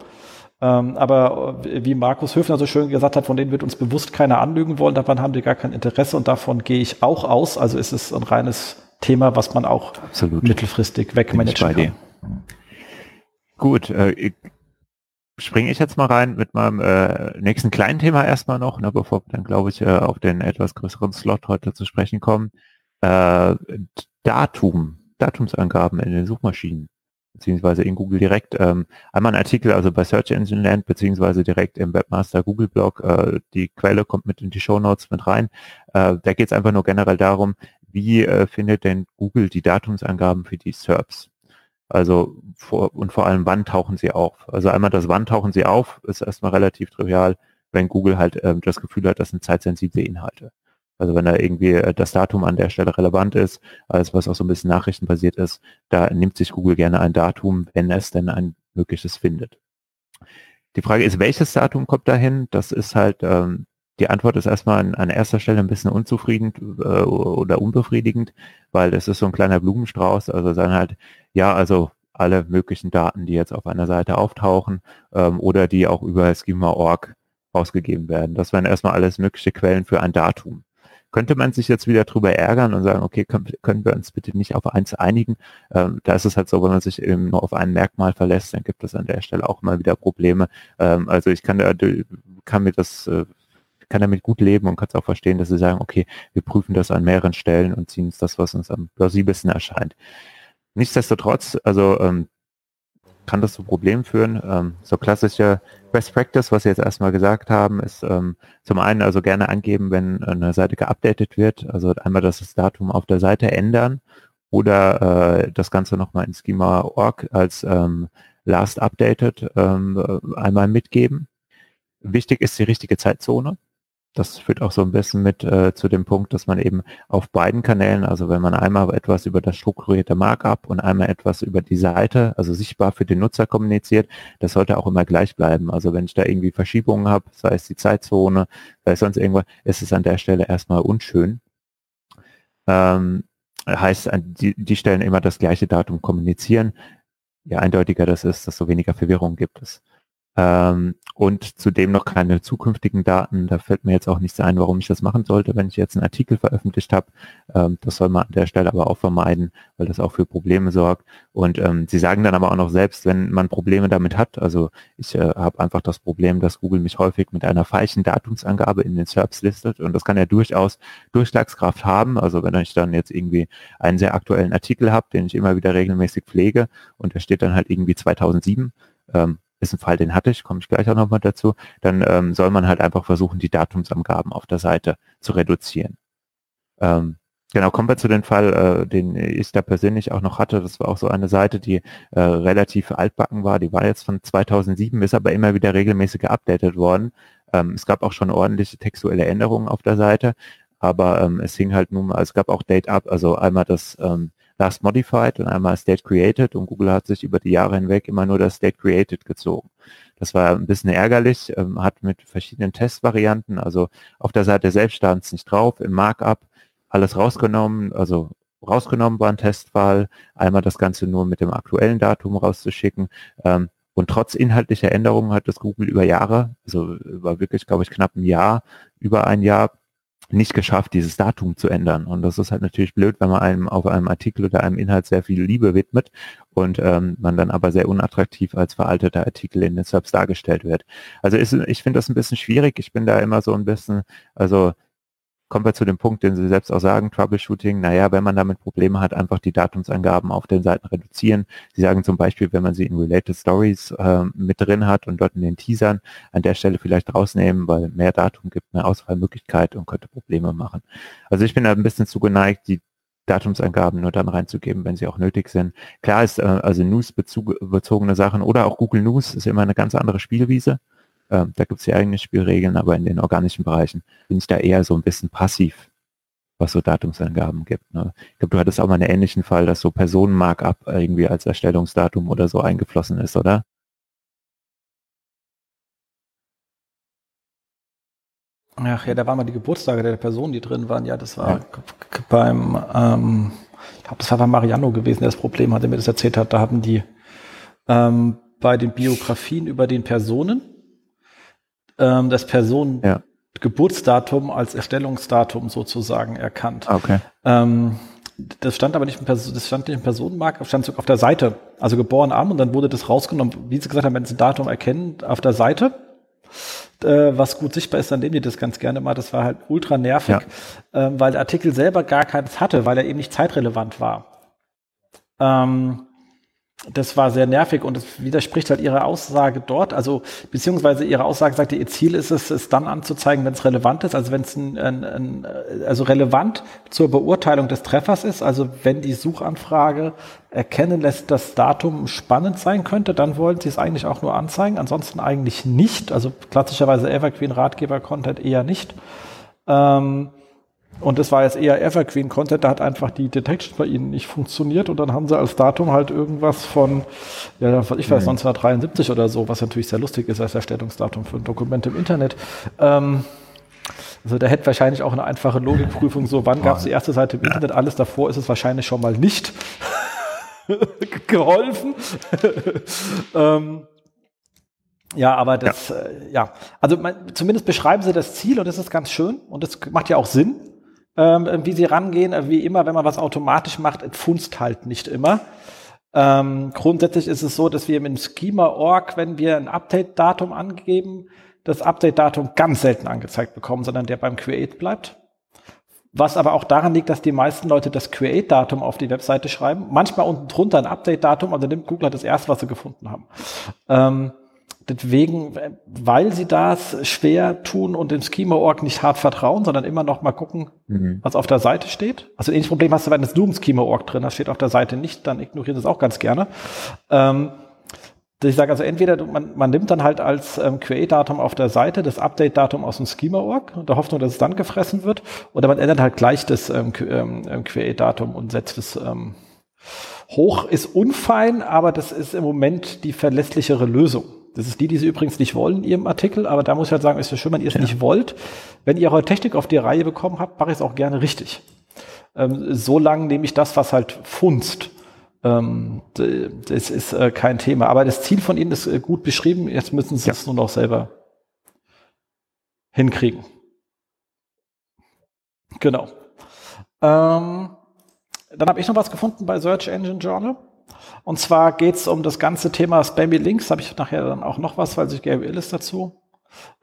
Ähm, aber äh, wie Markus Höfner so schön gesagt hat, von denen wird uns bewusst keiner anlügen wollen, daran haben die gar kein Interesse und davon gehe ich auch aus. Also ist es ein reines Thema, was man auch Absolut. mittelfristig wegmanagen kann. Gut, äh, springe ich jetzt mal rein mit meinem äh, nächsten kleinen Thema erstmal noch, ne, bevor wir dann, glaube ich, äh, auf den etwas größeren Slot heute zu sprechen kommen. Äh, Datum, Datumsangaben in den Suchmaschinen, beziehungsweise in Google direkt. Ähm, einmal ein Artikel, also bei Search Engine Land, beziehungsweise direkt im Webmaster Google Blog. Äh, die Quelle kommt mit in die Show Notes mit rein. Äh, da geht es einfach nur generell darum, wie äh, findet denn Google die Datumsangaben für die SERPs? Also vor, und vor allem, wann tauchen sie auf? Also einmal das Wann tauchen sie auf, ist erstmal relativ trivial, wenn Google halt ähm, das Gefühl hat, das sind zeitsensible Inhalte. Also wenn da irgendwie äh, das Datum an der Stelle relevant ist, alles was auch so ein bisschen nachrichtenbasiert ist, da nimmt sich Google gerne ein Datum, wenn es denn ein mögliches findet. Die Frage ist, welches Datum kommt dahin? Das ist halt ähm, die Antwort ist erstmal an, an erster Stelle ein bisschen unzufrieden äh, oder unbefriedigend, weil es ist so ein kleiner Blumenstrauß. Also sagen halt, ja, also alle möglichen Daten, die jetzt auf einer Seite auftauchen ähm, oder die auch über schema.org ausgegeben werden. Das wären erstmal alles mögliche Quellen für ein Datum. Könnte man sich jetzt wieder drüber ärgern und sagen, okay, können, können wir uns bitte nicht auf eins einigen? Ähm, da ist es halt so, wenn man sich eben nur auf ein Merkmal verlässt, dann gibt es an der Stelle auch mal wieder Probleme. Ähm, also ich kann, kann mir das äh, kann damit gut leben und kann es auch verstehen, dass sie sagen, okay, wir prüfen das an mehreren Stellen und ziehen uns das, was uns am plausibelsten erscheint. Nichtsdestotrotz, also ähm, kann das zu Problemen führen. Ähm, so klassische Best Practice, was Sie jetzt erstmal gesagt haben, ist ähm, zum einen also gerne angeben, wenn eine Seite geupdatet wird, also einmal das Datum auf der Seite ändern oder äh, das Ganze nochmal in Schema.org als ähm, last updated ähm, einmal mitgeben. Wichtig ist die richtige Zeitzone das führt auch so ein bisschen mit äh, zu dem Punkt, dass man eben auf beiden Kanälen, also wenn man einmal etwas über das strukturierte Markup und einmal etwas über die Seite, also sichtbar für den Nutzer kommuniziert, das sollte auch immer gleich bleiben. Also wenn ich da irgendwie Verschiebungen habe, sei es die Zeitzone, sei es sonst irgendwas, ist es an der Stelle erstmal unschön. Ähm, heißt, die, die Stellen immer das gleiche Datum kommunizieren. Je eindeutiger das ist, desto weniger Verwirrung gibt es. Ähm, und zudem noch keine zukünftigen Daten. Da fällt mir jetzt auch nichts ein, warum ich das machen sollte, wenn ich jetzt einen Artikel veröffentlicht habe. Ähm, das soll man an der Stelle aber auch vermeiden, weil das auch für Probleme sorgt. Und ähm, sie sagen dann aber auch noch selbst, wenn man Probleme damit hat, also ich äh, habe einfach das Problem, dass Google mich häufig mit einer falschen Datumsangabe in den SERPs listet und das kann ja durchaus Durchschlagskraft haben. Also wenn ich dann jetzt irgendwie einen sehr aktuellen Artikel habe, den ich immer wieder regelmäßig pflege und der steht dann halt irgendwie 2007, ähm, ist ein Fall, den hatte ich, komme ich gleich auch nochmal dazu, dann ähm, soll man halt einfach versuchen, die Datumsangaben auf der Seite zu reduzieren. Ähm, genau, kommen wir zu dem Fall, äh, den ich da persönlich auch noch hatte. Das war auch so eine Seite, die äh, relativ altbacken war. Die war jetzt von 2007, ist aber immer wieder regelmäßig geupdatet worden. Ähm, es gab auch schon ordentliche textuelle Änderungen auf der Seite, aber ähm, es hing halt nun mal, es gab auch Date Up, also einmal das ähm, Last Modified und einmal State Created und Google hat sich über die Jahre hinweg immer nur das State Created gezogen. Das war ein bisschen ärgerlich, ähm, hat mit verschiedenen Testvarianten, also auf der Seite selbst stand es nicht drauf, im Markup alles rausgenommen, also rausgenommen war ein Testfall, einmal das Ganze nur mit dem aktuellen Datum rauszuschicken. Ähm, und trotz inhaltlicher Änderungen hat das Google über Jahre, also über wirklich, glaube ich, knapp ein Jahr, über ein Jahr nicht geschafft, dieses Datum zu ändern. Und das ist halt natürlich blöd, wenn man einem auf einem Artikel oder einem Inhalt sehr viel Liebe widmet und ähm, man dann aber sehr unattraktiv als veralteter Artikel in den Subs dargestellt wird. Also ist, ich finde das ein bisschen schwierig. Ich bin da immer so ein bisschen, also kommen wir zu dem Punkt, den Sie selbst auch sagen, Troubleshooting, naja, wenn man damit Probleme hat, einfach die Datumsangaben auf den Seiten reduzieren. Sie sagen zum Beispiel, wenn man sie in Related Stories äh, mit drin hat und dort in den Teasern an der Stelle vielleicht rausnehmen, weil mehr Datum gibt mehr Auswahlmöglichkeit und könnte Probleme machen. Also ich bin da ein bisschen zugeneigt, die Datumsangaben nur dann reinzugeben, wenn sie auch nötig sind. Klar ist äh, also News-bezogene Sachen oder auch Google News ist immer eine ganz andere Spielwiese. Ähm, da gibt es ja eigene Spielregeln, aber in den organischen Bereichen bin ich da eher so ein bisschen passiv, was so Datumsangaben gibt. Ne? Ich glaube, du hattest auch mal einen ähnlichen Fall, dass so Personenmarkup irgendwie als Erstellungsdatum oder so eingeflossen ist, oder? Ach ja, da waren mal die Geburtstage der Personen, die drin waren. Ja, das war ja. beim, ähm, ich glaube, das war bei Mariano gewesen, der das Problem hatte, mir das erzählt hat. Da haben die ähm, bei den Biografien über den Personen ähm, das Personen ja. Geburtsdatum als Erstellungsdatum sozusagen erkannt. Okay. Ähm, das stand aber nicht im, Person, das stand nicht im Personenmarkt, stand sogar auf der Seite. Also geboren am und dann wurde das rausgenommen. Wie Sie gesagt haben, wenn Sie ein Datum erkennen, auf der Seite, äh, was gut sichtbar ist, dann nehmen die das ganz gerne mal. Das war halt ultra nervig, ja. ähm, weil der Artikel selber gar keins hatte, weil er eben nicht zeitrelevant war. Ähm, das war sehr nervig und es widerspricht halt ihrer Aussage dort. Also, beziehungsweise ihre Aussage sagte, ihr Ziel ist es, es dann anzuzeigen, wenn es relevant ist. Also, wenn es ein, ein, ein, also relevant zur Beurteilung des Treffers ist. Also, wenn die Suchanfrage erkennen lässt, dass Datum spannend sein könnte, dann wollen sie es eigentlich auch nur anzeigen. Ansonsten eigentlich nicht. Also, klassischerweise Evergreen Ratgeber Content eher nicht. Ähm, und das war jetzt eher Evergreen-Content, da hat einfach die Detection bei ihnen nicht funktioniert und dann haben sie als Datum halt irgendwas von, ja, ich weiß, mhm. 1973 oder so, was natürlich sehr lustig ist als Erstellungsdatum für ein Dokument im Internet. Ähm, also da hätte wahrscheinlich auch eine einfache Logikprüfung so, wann gab es die erste Seite im Internet, alles davor ist es wahrscheinlich schon mal nicht geholfen. ähm, ja, aber das, ja, äh, ja. also man, zumindest beschreiben sie das Ziel und das ist ganz schön und das macht ja auch Sinn ähm, wie sie rangehen. Äh, wie immer, wenn man was automatisch macht, funzt halt nicht immer. Ähm, grundsätzlich ist es so, dass wir mit Schema.org, wenn wir ein Update-Datum angeben, das Update-Datum ganz selten angezeigt bekommen, sondern der beim Create bleibt. Was aber auch daran liegt, dass die meisten Leute das Create-Datum auf die Webseite schreiben. Manchmal unten drunter ein Update-Datum, also nimmt Google das erste, was sie gefunden haben. Ähm, Deswegen, weil sie das schwer tun und dem Schema.org nicht hart vertrauen, sondern immer noch mal gucken, mhm. was auf der Seite steht. Also ähnliches Problem hast du, wenn das im Schema.org drin hast, steht auf der Seite nicht, dann ignorieren sie es auch ganz gerne. Ähm, ich sage also entweder man, man nimmt dann halt als ähm, QA-Datum auf der Seite das Update-Datum aus dem Schema-Org und der Hoffnung, dass es dann gefressen wird, oder man ändert halt gleich das ähm, ähm QA-Datum und setzt es ähm, hoch. Ist unfein, aber das ist im Moment die verlässlichere Lösung. Das ist die, die Sie übrigens nicht wollen in Ihrem Artikel, aber da muss ich halt sagen, ist ja schön, wenn ihr es ja. nicht wollt. Wenn ihr eure Technik auf die Reihe bekommen habt, mache ich es auch gerne richtig. Ähm, so lange nehme ich das, was halt funzt. Ähm, das ist äh, kein Thema. Aber das Ziel von Ihnen ist äh, gut beschrieben. Jetzt müssen Sie ja. es nur noch selber hinkriegen. Genau. Ähm, dann habe ich noch was gefunden bei Search Engine Journal. Und zwar geht es um das ganze Thema Spammy Links. Habe ich nachher dann auch noch was, weil sich Gary Illis dazu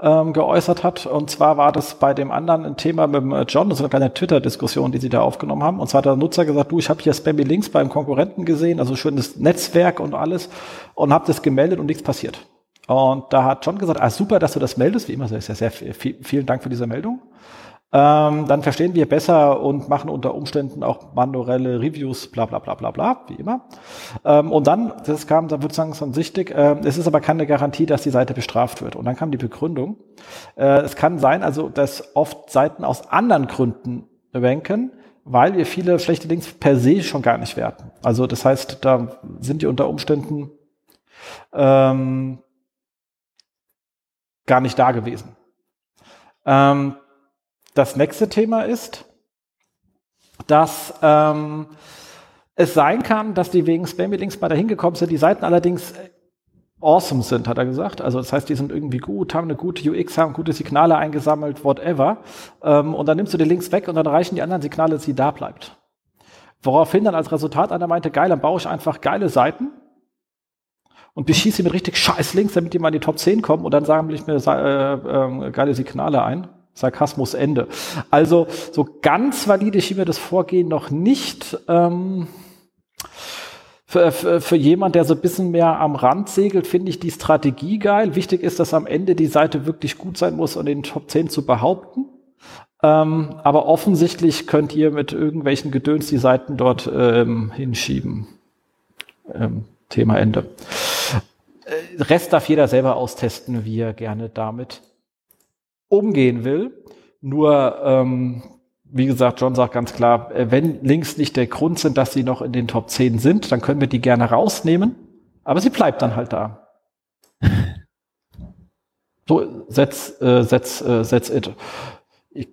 ähm, geäußert hat. Und zwar war das bei dem anderen ein Thema mit dem äh, John, das ist eine kleine Twitter-Diskussion, die sie da aufgenommen haben. Und zwar hat der Nutzer gesagt, du, ich habe hier Spammy Links beim Konkurrenten gesehen, also schönes Netzwerk und alles, und habe das gemeldet und nichts passiert. Und da hat John gesagt, ah, super, dass du das meldest, wie immer, sehr, sehr, sehr viel, vielen Dank für diese Meldung ähm, dann verstehen wir besser und machen unter Umständen auch manuelle Reviews, bla bla bla bla bla, wie immer. Ähm, und dann, das kam dann sozusagen so sichtig, äh, es ist aber keine Garantie, dass die Seite bestraft wird. Und dann kam die Begründung. Äh, es kann sein, also, dass oft Seiten aus anderen Gründen ranken, weil wir viele schlechte Links per se schon gar nicht werten. Also das heißt, da sind die unter Umständen ähm, gar nicht da gewesen. Ähm, das nächste Thema ist, dass ähm, es sein kann, dass die wegen Spammy-Links mal dahin gekommen sind, die Seiten allerdings awesome sind, hat er gesagt. Also das heißt, die sind irgendwie gut, haben eine gute UX, haben gute Signale eingesammelt, whatever. Ähm, und dann nimmst du die Links weg und dann reichen die anderen Signale, dass sie da bleibt. Woraufhin dann als Resultat einer meinte, geil, dann baue ich einfach geile Seiten und beschieße sie mit richtig scheiß Links, damit die mal in die Top 10 kommen und dann sagen ich mir äh, äh, geile Signale ein. Sarkasmus Ende. Also so ganz valide schien mir das Vorgehen noch nicht. Ähm, für, für, für jemand, der so ein bisschen mehr am Rand segelt, finde ich die Strategie geil. Wichtig ist, dass am Ende die Seite wirklich gut sein muss, um den Top 10 zu behaupten. Ähm, aber offensichtlich könnt ihr mit irgendwelchen Gedöns die Seiten dort ähm, hinschieben. Ähm, Thema Ende. Äh, Rest darf jeder selber austesten, wie er gerne damit umgehen will. Nur, ähm, wie gesagt, John sagt ganz klar, äh, wenn Links nicht der Grund sind, dass sie noch in den Top 10 sind, dann können wir die gerne rausnehmen, aber sie bleibt dann halt da. so, setz, äh, setz, äh, setz it. Ich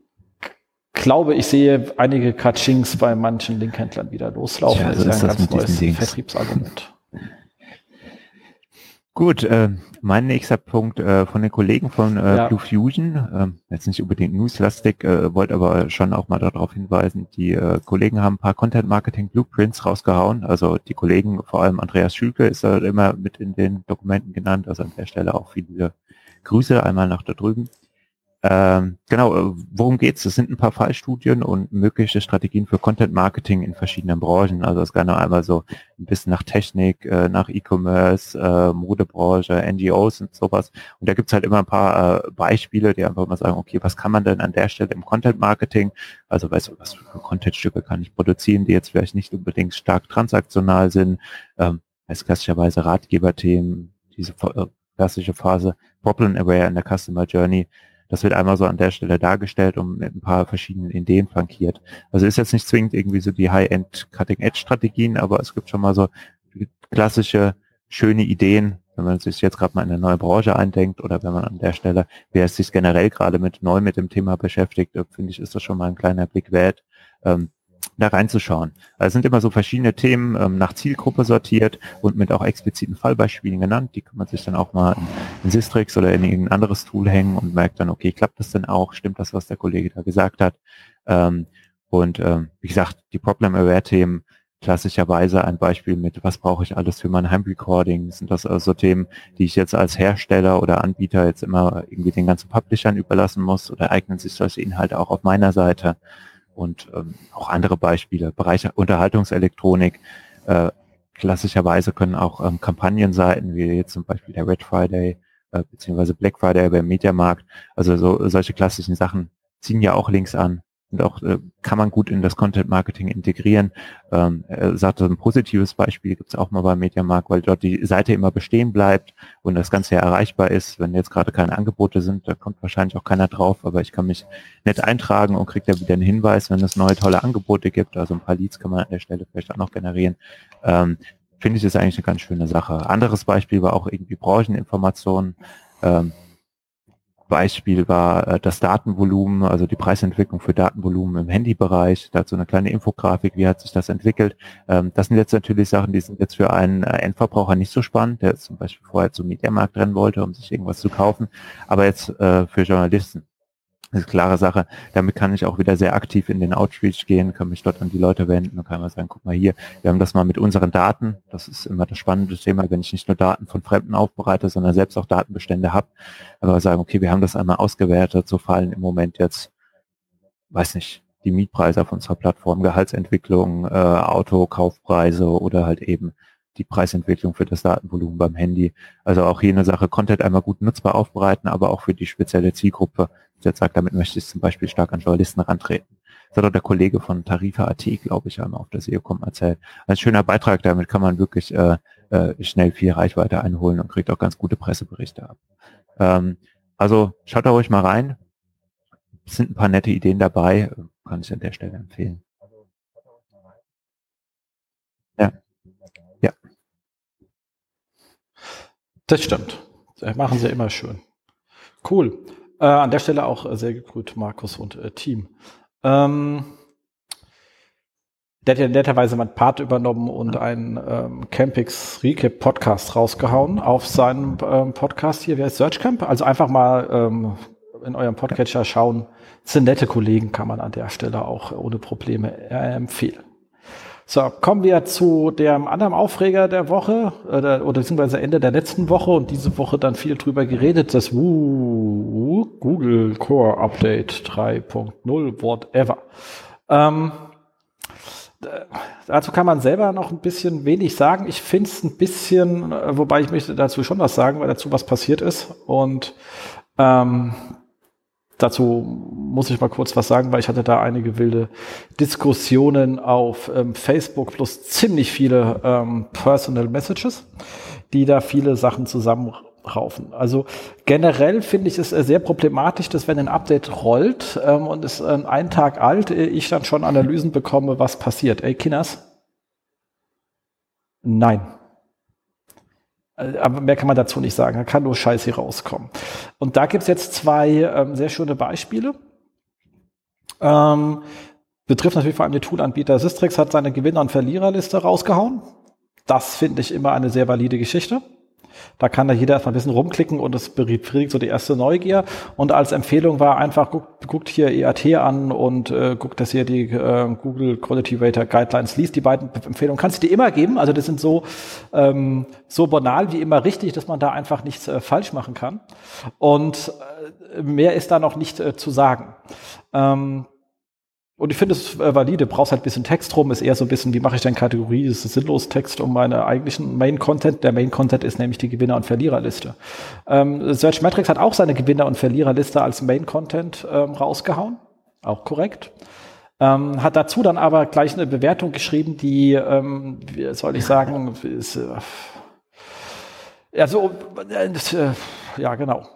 glaube, ich sehe einige Katschings bei manchen Linkhändlern wieder loslaufen. Ja, so das ist ja ein ganz neues Vertriebsargument. Gut, äh, mein nächster Punkt äh, von den Kollegen von äh, ja. Blue Fusion, äh, jetzt nicht unbedingt newslastig, äh, wollte aber schon auch mal darauf hinweisen, die äh, Kollegen haben ein paar Content Marketing Blueprints rausgehauen. Also die Kollegen, vor allem Andreas Schülke ist da immer mit in den Dokumenten genannt, also an der Stelle auch viele Grüße einmal nach da drüben. Ähm, genau, äh, worum geht's? Es sind ein paar Fallstudien und mögliche Strategien für Content Marketing in verschiedenen Branchen. Also es kann noch einmal so ein bisschen nach Technik, äh, nach E-Commerce, äh, Modebranche, NGOs und sowas. Und da gibt's halt immer ein paar äh, Beispiele, die einfach mal sagen, okay, was kann man denn an der Stelle im Content Marketing, also weißt du, was für Contentstücke kann ich produzieren, die jetzt vielleicht nicht unbedingt stark transaktional sind, ähm, als klassischerweise Ratgeberthemen, diese äh, klassische Phase, Problem Aware in der Customer Journey, das wird einmal so an der Stelle dargestellt und mit ein paar verschiedenen Ideen flankiert. Also ist jetzt nicht zwingend irgendwie so die High-End Cutting-Edge-Strategien, aber es gibt schon mal so klassische, schöne Ideen, wenn man sich jetzt gerade mal in eine neue Branche eindenkt oder wenn man an der Stelle, wer sich generell gerade mit neu mit dem Thema beschäftigt, äh, finde ich, ist das schon mal ein kleiner Blick wert. Ähm, da reinzuschauen. Also es sind immer so verschiedene Themen ähm, nach Zielgruppe sortiert und mit auch expliziten Fallbeispielen genannt. Die kann man sich dann auch mal in, Sistrix oder in irgendein anderes Tool hängen und merkt dann, okay, klappt das denn auch? Stimmt das, was der Kollege da gesagt hat? Ähm, und ähm, wie gesagt, die Problem-Aware-Themen, klassischerweise ein Beispiel mit, was brauche ich alles für mein Heimrecording? Sind das also Themen, die ich jetzt als Hersteller oder Anbieter jetzt immer irgendwie den ganzen Publishern überlassen muss oder eignen sich solche Inhalte auch auf meiner Seite? und ähm, auch andere Beispiele, Bereich Unterhaltungselektronik. Äh, klassischerweise können auch ähm, Kampagnenseiten, wie jetzt zum Beispiel der Red Friday äh, beziehungsweise Black Friday beim Mediamarkt, also so solche klassischen Sachen ziehen ja auch Links an. und auch äh, kann man gut in das Content Marketing integrieren. Ähm, er sagte, ein positives Beispiel gibt es auch mal beim Mediamarkt, weil dort die Seite immer bestehen bleibt und das Ganze ja erreichbar ist. Wenn jetzt gerade keine Angebote sind, da kommt wahrscheinlich auch keiner drauf, aber ich kann mich nett eintragen und kriege da wieder einen Hinweis, wenn es neue tolle Angebote gibt. Also ein paar Leads kann man an der Stelle vielleicht auch noch generieren. Ähm, Finde ich das eigentlich eine ganz schöne Sache. Anderes Beispiel war auch irgendwie Brancheninformationen. Ähm, Beispiel war äh, das Datenvolumen, also die Preisentwicklung für Datenvolumen im Handybereich. Dazu eine kleine Infografik, wie hat sich das entwickelt. Ähm, das sind jetzt natürlich Sachen, die sind jetzt für einen äh, Endverbraucher nicht so spannend, der zum Beispiel vorher zum Mediamarkt rennen wollte, um sich irgendwas zu kaufen, aber jetzt äh, für Journalisten. Das ist klare Sache. Damit kann ich auch wieder sehr aktiv in den Outreach gehen, kann mich dort an die Leute wenden und kann mal sagen, guck mal hier, wir haben das mal mit unseren Daten. Das ist immer das spannende Thema, wenn ich nicht nur Daten von Fremden aufbereite, sondern selbst auch Datenbestände habe. Aber sagen, okay, wir haben das einmal ausgewertet, so fallen im Moment jetzt, weiß nicht, die Mietpreise auf unserer Plattform, Gehaltsentwicklung, äh, Autokaufpreise oder halt eben die Preisentwicklung für das Datenvolumen beim Handy. Also auch hier eine Sache, Content einmal gut nutzbar aufbereiten, aber auch für die spezielle Zielgruppe jetzt sagt, damit möchte ich zum Beispiel stark an Journalisten rantreten. Das hat auch der Kollege von Tarifa.at, glaube ich, einmal auf der SEOCom erzählt. Ein schöner Beitrag, damit kann man wirklich äh, äh, schnell viel Reichweite einholen und kriegt auch ganz gute Presseberichte ab. Ähm, also schaut da ruhig mal rein. Es sind ein paar nette Ideen dabei, kann ich an der Stelle empfehlen. Ja. Ja. Das stimmt. Das machen sie immer schön. Cool. Äh, an der Stelle auch äh, sehr gegrüßt, Markus und äh, Team. Ähm, der hat ja netterweise mein Part übernommen und einen ähm, Campix Recap Podcast rausgehauen auf seinem ähm, Podcast hier, wie heißt Searchcamp? Also einfach mal ähm, in eurem Podcatcher schauen. Das sind nette Kollegen, kann man an der Stelle auch ohne Probleme äh, empfehlen. So, kommen wir zu dem anderen Aufreger der Woche oder, oder beziehungsweise Ende der letzten Woche und diese Woche dann viel drüber geredet, das Google Core Update 3.0, whatever. Ähm, dazu kann man selber noch ein bisschen wenig sagen. Ich finde es ein bisschen, wobei ich möchte dazu schon was sagen, weil dazu was passiert ist. Und ähm, Dazu muss ich mal kurz was sagen, weil ich hatte da einige wilde Diskussionen auf ähm, Facebook plus ziemlich viele ähm, Personal Messages, die da viele Sachen zusammenraufen. Also generell finde ich es sehr problematisch, dass wenn ein Update rollt ähm, und ist ähm, einen Tag alt, äh, ich dann schon Analysen bekomme, was passiert. Ey, Kinners? Nein. Äh, aber mehr kann man dazu nicht sagen. Da kann nur Scheiß hier rauskommen. Und da gibt es jetzt zwei ähm, sehr schöne Beispiele. Ähm, betrifft natürlich vor allem den Toolanbieter Systrix, hat seine Gewinner- und Verliererliste rausgehauen. Das finde ich immer eine sehr valide Geschichte. Da kann da jeder erstmal ein bisschen rumklicken und es befriedigt so die erste Neugier. Und als Empfehlung war einfach, guckt, guckt hier EAT an und äh, guckt, dass ihr die äh, Google Quality Rater Guidelines liest. Die beiden Empfehlungen kannst du dir immer geben. Also das sind so, ähm, so banal wie immer richtig, dass man da einfach nichts äh, falsch machen kann. Und äh, mehr ist da noch nicht äh, zu sagen. Ähm, und ich finde es äh, valide, brauchst halt ein bisschen Text rum, ist eher so ein bisschen, wie mache ich denn Kategorie, ist es sinnlos Text um meine eigentlichen Main-Content. Der Main-Content ist nämlich die Gewinner- und Verliererliste. Ähm, Search Metrics hat auch seine Gewinner- und Verliererliste als Main-Content ähm, rausgehauen. Auch korrekt. Ähm, hat dazu dann aber gleich eine Bewertung geschrieben, die, ähm, wie soll ich sagen, ist, äh, also, äh, ja, genau.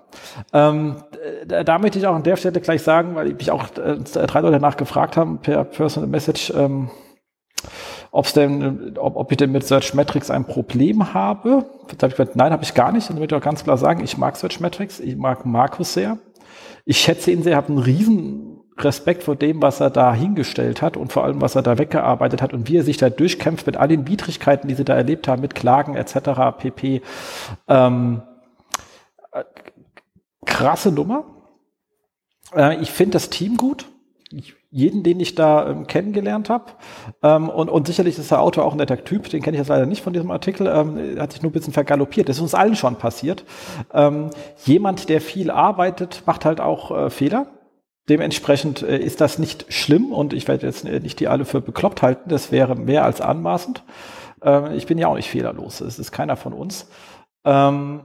Ähm, da, möchte ich auch an der Stelle gleich sagen, weil mich auch äh, drei Leute danach gefragt haben per Personal Message, ähm, ob's denn, ob, ob ich denn mit Search Metrics ein Problem habe. Da ich gesagt, nein, habe ich gar nicht. Möchte ich auch ganz klar sagen, ich mag Search Metrics, ich mag Markus sehr. Ich schätze ihn sehr, habe einen riesen Respekt vor dem, was er da hingestellt hat und vor allem, was er da weggearbeitet hat und wie er sich da durchkämpft mit all den Widrigkeiten, die sie da erlebt haben, mit Klagen etc. pp. Ähm, äh, krasse Nummer. Äh, ich finde das Team gut. Ich, jeden, den ich da ähm, kennengelernt habe. Ähm, und, und sicherlich ist der Autor auch ein netter Typ, den kenne ich jetzt leider nicht von diesem Artikel, ähm, hat sich nur ein bisschen vergaloppiert. Das ist uns allen schon passiert. Ähm, jemand, der viel arbeitet, macht halt auch äh, Fehler. Dementsprechend äh, ist das nicht schlimm und ich werde jetzt nicht die alle für bekloppt halten, das wäre mehr als anmaßend. Ähm, ich bin ja auch nicht fehlerlos, es ist keiner von uns. Ähm,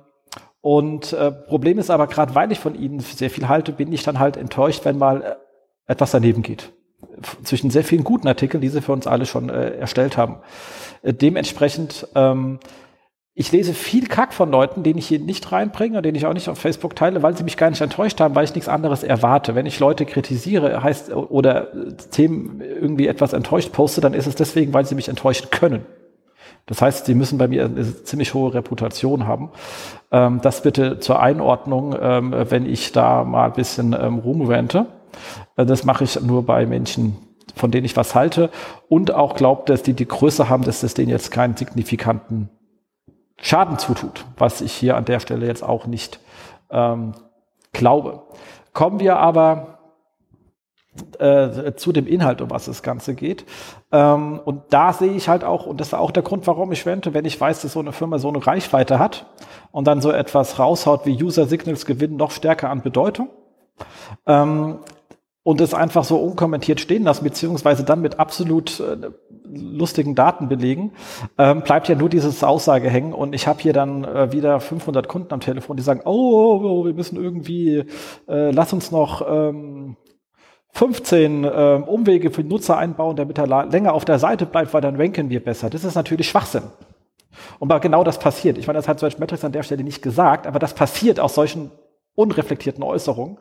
und äh, Problem ist aber, gerade weil ich von ihnen sehr viel halte, bin ich dann halt enttäuscht, wenn mal äh, etwas daneben geht. zwischen sehr vielen guten Artikeln, die sie für uns alle schon äh, erstellt haben. Äh, dementsprechend, ähm, ich lese viel Kack von Leuten, den ich hier nicht reinbringe und den ich auch nicht auf Facebook teile, weil sie mich gar nicht enttäuscht haben, weil ich nichts anderes erwarte. Wenn ich Leute kritisiere, heißt oder Themen irgendwie etwas enttäuscht poste, dann ist es deswegen, weil sie mich enttäuschen können. Das heißt, sie müssen bei mir eine ziemlich hohe Reputation haben. Ähm, das bitte zur Einordnung, ähm, wenn ich da mal ein bisschen ähm, rumrente. Äh, das mache ich nur bei Menschen, von denen ich was halte und auch glaube, dass die die Größe haben, dass das denen jetzt keinen signifikanten Schaden zutut, was ich hier an der Stelle jetzt auch nicht ähm, glaube. Kommen wir aber äh, zu dem Inhalt, um was das Ganze geht. Ähm, und da sehe ich halt auch, und das war auch der Grund, warum ich wente, wenn ich weiß, dass so eine Firma so eine Reichweite hat und dann so etwas raushaut wie User Signals gewinnen noch stärker an Bedeutung. Ähm, und es einfach so unkommentiert stehen lassen, beziehungsweise dann mit absolut äh, lustigen Daten belegen, ähm, bleibt ja nur dieses Aussage hängen. Und ich habe hier dann äh, wieder 500 Kunden am Telefon, die sagen, oh, oh, oh wir müssen irgendwie, äh, lass uns noch ähm, 15 ähm, Umwege für den Nutzer einbauen, damit er länger auf der Seite bleibt, weil dann ranken wir besser. Das ist natürlich Schwachsinn. Und genau das passiert. Ich meine, das hat Search Metrics an der Stelle nicht gesagt, aber das passiert aus solchen unreflektierten Äußerungen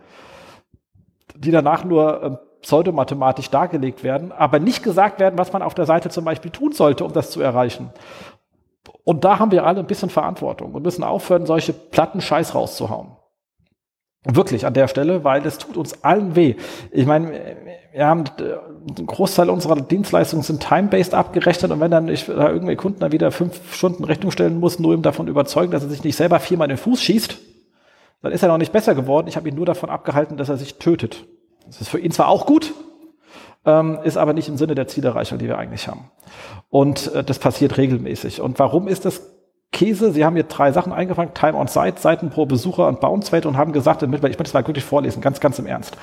die danach nur äh, pseudomathematisch dargelegt werden, aber nicht gesagt werden, was man auf der Seite zum Beispiel tun sollte, um das zu erreichen. Und da haben wir alle ein bisschen Verantwortung und müssen aufhören, solche platten Scheiß rauszuhauen. Wirklich an der Stelle, weil das tut uns allen weh. Ich meine, wir haben äh, ein Großteil unserer Dienstleistungen sind time-based abgerechnet und wenn dann ich da irgendwie Kunden dann wieder fünf Stunden Rechnung stellen muss, nur ihm davon überzeugen, dass er sich nicht selber viermal in den Fuß schießt, dann ist er noch nicht besser geworden. Ich habe ihn nur davon abgehalten, dass er sich tötet. Das ist für ihn zwar auch gut, ähm, ist aber nicht im Sinne der Zielerreichung, die wir eigentlich haben. Und äh, das passiert regelmäßig. Und warum ist das Käse? Sie haben hier drei Sachen eingefangen, Time on Site, Seiten pro Besucher und Bounce Rate und haben gesagt, ich möchte das mal wirklich vorlesen, ganz, ganz im Ernst.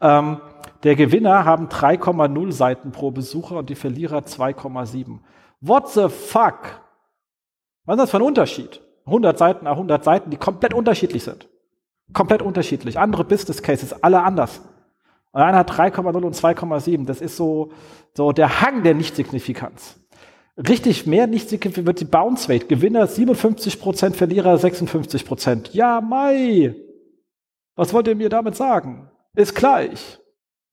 Ähm, der Gewinner haben 3,0 Seiten pro Besucher und die Verlierer 2,7. What the fuck? Was ist das für ein Unterschied? 100 Seiten, 100 Seiten, die komplett unterschiedlich sind. Komplett unterschiedlich. Andere Business Cases, alle anders. Und einer hat 3,0 und 2,7. Das ist so, so der Hang der Nichtsignifikanz. Richtig mehr Nichtsignifikanz wird die Bounce Rate. Gewinner 57 Prozent, Verlierer 56 Prozent. Ja, Mai. Was wollt ihr mir damit sagen? Ist gleich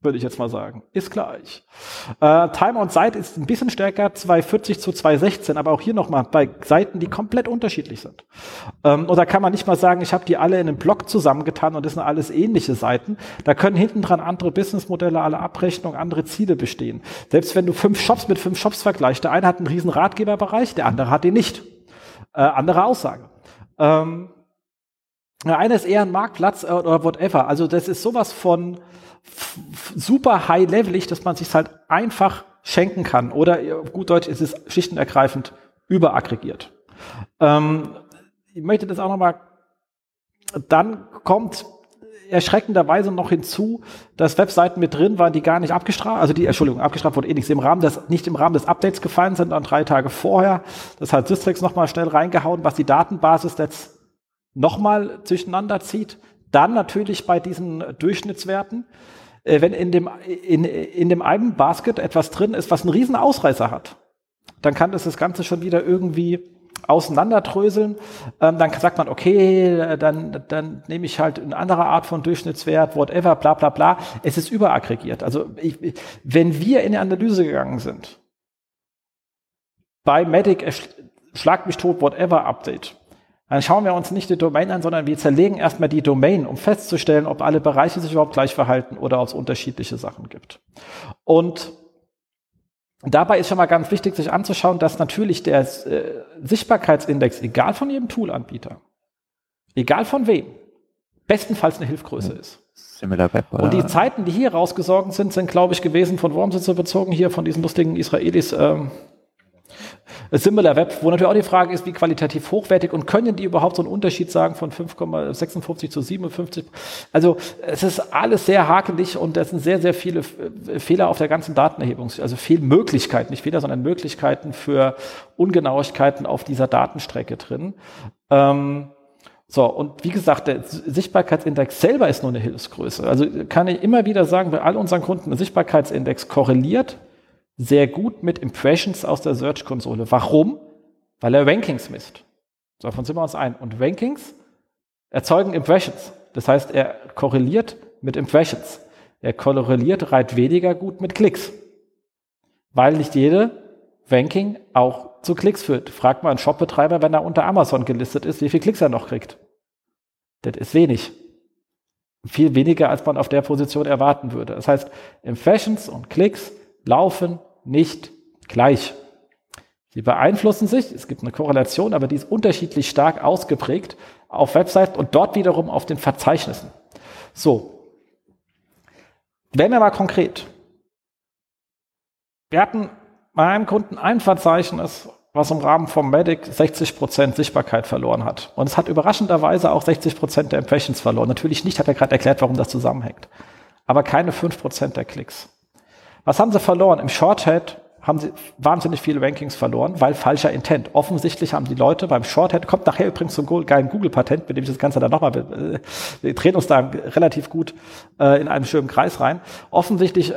würde ich jetzt mal sagen. Ist gleich. Äh, Time on Site ist ein bisschen stärker, 240 zu 216, aber auch hier nochmal bei Seiten, die komplett unterschiedlich sind. Ähm, oder kann man nicht mal sagen, ich habe die alle in einem Block zusammengetan und das sind alles ähnliche Seiten. Da können hinten dran andere Businessmodelle, alle Abrechnungen, andere Ziele bestehen. Selbst wenn du fünf Shops mit fünf Shops vergleichst, der eine hat einen riesen Ratgeberbereich, der andere hat den nicht. Äh, andere Aussage. Ähm, einer ist eher ein Marktplatz äh, oder whatever. Also das ist sowas von super high-levelig, dass man sich halt einfach schenken kann. Oder gut Deutsch ist es schlicht und ergreifend überaggregiert. Ähm, ich möchte das auch nochmal, dann kommt erschreckenderweise noch hinzu, dass Webseiten mit drin waren, die gar nicht abgestraft, also die, Entschuldigung, abgestraft wurde eh nichts, im Rahmen des, nicht im Rahmen des Updates gefallen sind, dann drei Tage vorher. Das hat Systrix nochmal schnell reingehauen, was die Datenbasis jetzt nochmal zueinander zieht. Dann natürlich bei diesen Durchschnittswerten, äh, wenn in dem, in, in dem einen Basket etwas drin ist, was einen riesen Ausreißer hat, dann kann das das Ganze schon wieder irgendwie auseinanderdröseln. Ähm, dann sagt man, okay, dann, dann nehme ich halt eine andere Art von Durchschnittswert, whatever, bla bla bla. Es ist überaggregiert. Also ich, wenn wir in die Analyse gegangen sind, bei Medic, schlag mich tot, whatever Update, dann schauen wir uns nicht die Domain an, sondern wir zerlegen erstmal die Domain, um festzustellen, ob alle Bereiche sich überhaupt gleich verhalten oder ob es unterschiedliche Sachen gibt. Und dabei ist schon mal ganz wichtig, sich anzuschauen, dass natürlich der äh, Sichtbarkeitsindex, egal von jedem Toolanbieter, egal von wem, bestenfalls eine Hilfgröße ist. Similar Web, oder? Und die Zeiten, die hier rausgesorgt sind, sind, glaube ich, gewesen von Wormsitzer bezogen, hier von diesen lustigen Israelis, ähm, Similar Web, wo natürlich auch die Frage ist, wie qualitativ hochwertig und können die überhaupt so einen Unterschied sagen von 5,56 zu 57? Also es ist alles sehr hakelig und es sind sehr, sehr viele Fehler auf der ganzen Datenerhebung, also Fehlmöglichkeiten, nicht Fehler, sondern Möglichkeiten für Ungenauigkeiten auf dieser Datenstrecke drin. Ähm, So, und wie gesagt, der Sichtbarkeitsindex selber ist nur eine Hilfsgröße. Also kann ich immer wieder sagen, bei all unseren Kunden, der Sichtbarkeitsindex korreliert sehr gut mit Impressions aus der Search-Konsole. Warum? Weil er Rankings misst. So, davon sind wir uns ein. Und Rankings erzeugen Impressions. Das heißt, er korreliert mit Impressions. Er korreliert reit weniger gut mit Klicks. Weil nicht jede Ranking auch zu Klicks führt. Fragt mal einen Shopbetreiber, wenn er unter Amazon gelistet ist, wie viele Klicks er noch kriegt. Das ist wenig. Viel weniger, als man auf der Position erwarten würde. Das heißt, Impressions und Klicks laufen nicht gleich. Sie beeinflussen sich, es gibt eine Korrelation, aber die ist unterschiedlich stark ausgeprägt auf Webseiten und dort wiederum auf den Verzeichnissen. So. Werden wir mal konkret. Wir hatten bei einem Kunden ein Verzeichnis, was im Rahmen vom Medic 60% Sichtbarkeit verloren hat. Und es hat überraschenderweise auch 60% der Impressions verloren. Natürlich nicht, hat er gerade erklärt, warum das zusammenhängt. Aber keine 5% der Klicks. Was haben sie verloren? Im Shorthead haben sie wahnsinnig viele Rankings verloren, weil falscher Intent. Offensichtlich haben die Leute beim Shorthead, kommt nachher übrigens zum geilen Google-Patent, mit dem ich das Ganze dann nochmal, äh, wir drehen uns da relativ gut äh, in einen schönen Kreis rein. Offensichtlich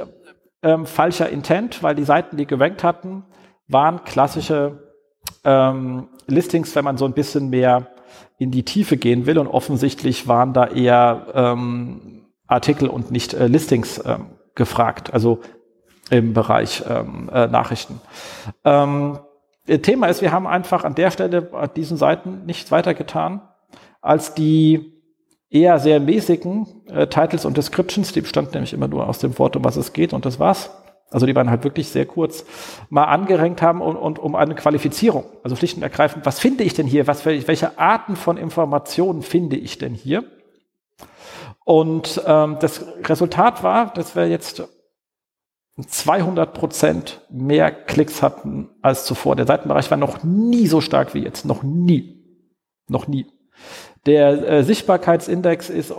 ähm, falscher Intent, weil die Seiten, die gerankt hatten, waren klassische ähm, Listings, wenn man so ein bisschen mehr in die Tiefe gehen will. Und offensichtlich waren da eher ähm, Artikel und nicht äh, Listings ähm, gefragt, also im Bereich ähm, äh, Nachrichten. Ähm, Thema ist, wir haben einfach an der Stelle bei diesen Seiten nichts weiter getan, als die eher sehr mäßigen äh, Titles und Descriptions, die bestanden nämlich immer nur aus dem Wort, um was es geht und das war's. Also die waren halt wirklich sehr kurz mal angerenkt haben und, und um eine Qualifizierung. Also schlicht und ergreifend, was finde ich denn hier? Was, welche Arten von Informationen finde ich denn hier? Und ähm, das Resultat war, dass wir jetzt 200 Prozent mehr Klicks hatten als zuvor. Der Seitenbereich war noch nie so stark wie jetzt. Noch nie. Noch nie. Der äh, Sichtbarkeitsindex ist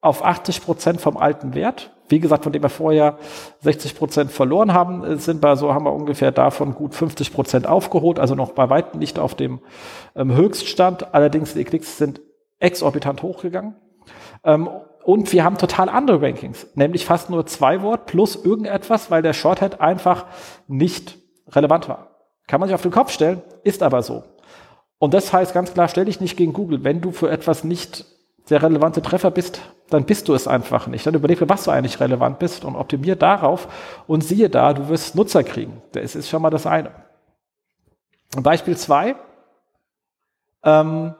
auf 80 Prozent vom alten Wert. Wie gesagt, von dem wir vorher 60 Prozent verloren haben, äh, sind wir so, haben wir ungefähr davon gut 50 Prozent aufgeholt, also noch bei weitem nicht auf dem ähm, Höchststand. Allerdings die Klicks sind exorbitant hochgegangen. Ähm, und wir haben total andere Rankings, nämlich fast nur zwei Wort plus irgendetwas, weil der Shorthead einfach nicht relevant war. Kann man sich auf den Kopf stellen, ist aber so. Und das heißt ganz klar, stell dich nicht gegen Google. Wenn du für etwas nicht der relevante Treffer bist, dann bist du es einfach nicht. Dann überleg dir, was du eigentlich relevant bist und optimier darauf und siehe da, du wirst Nutzer kriegen. Das ist schon mal das eine. Beispiel zwei, ähm,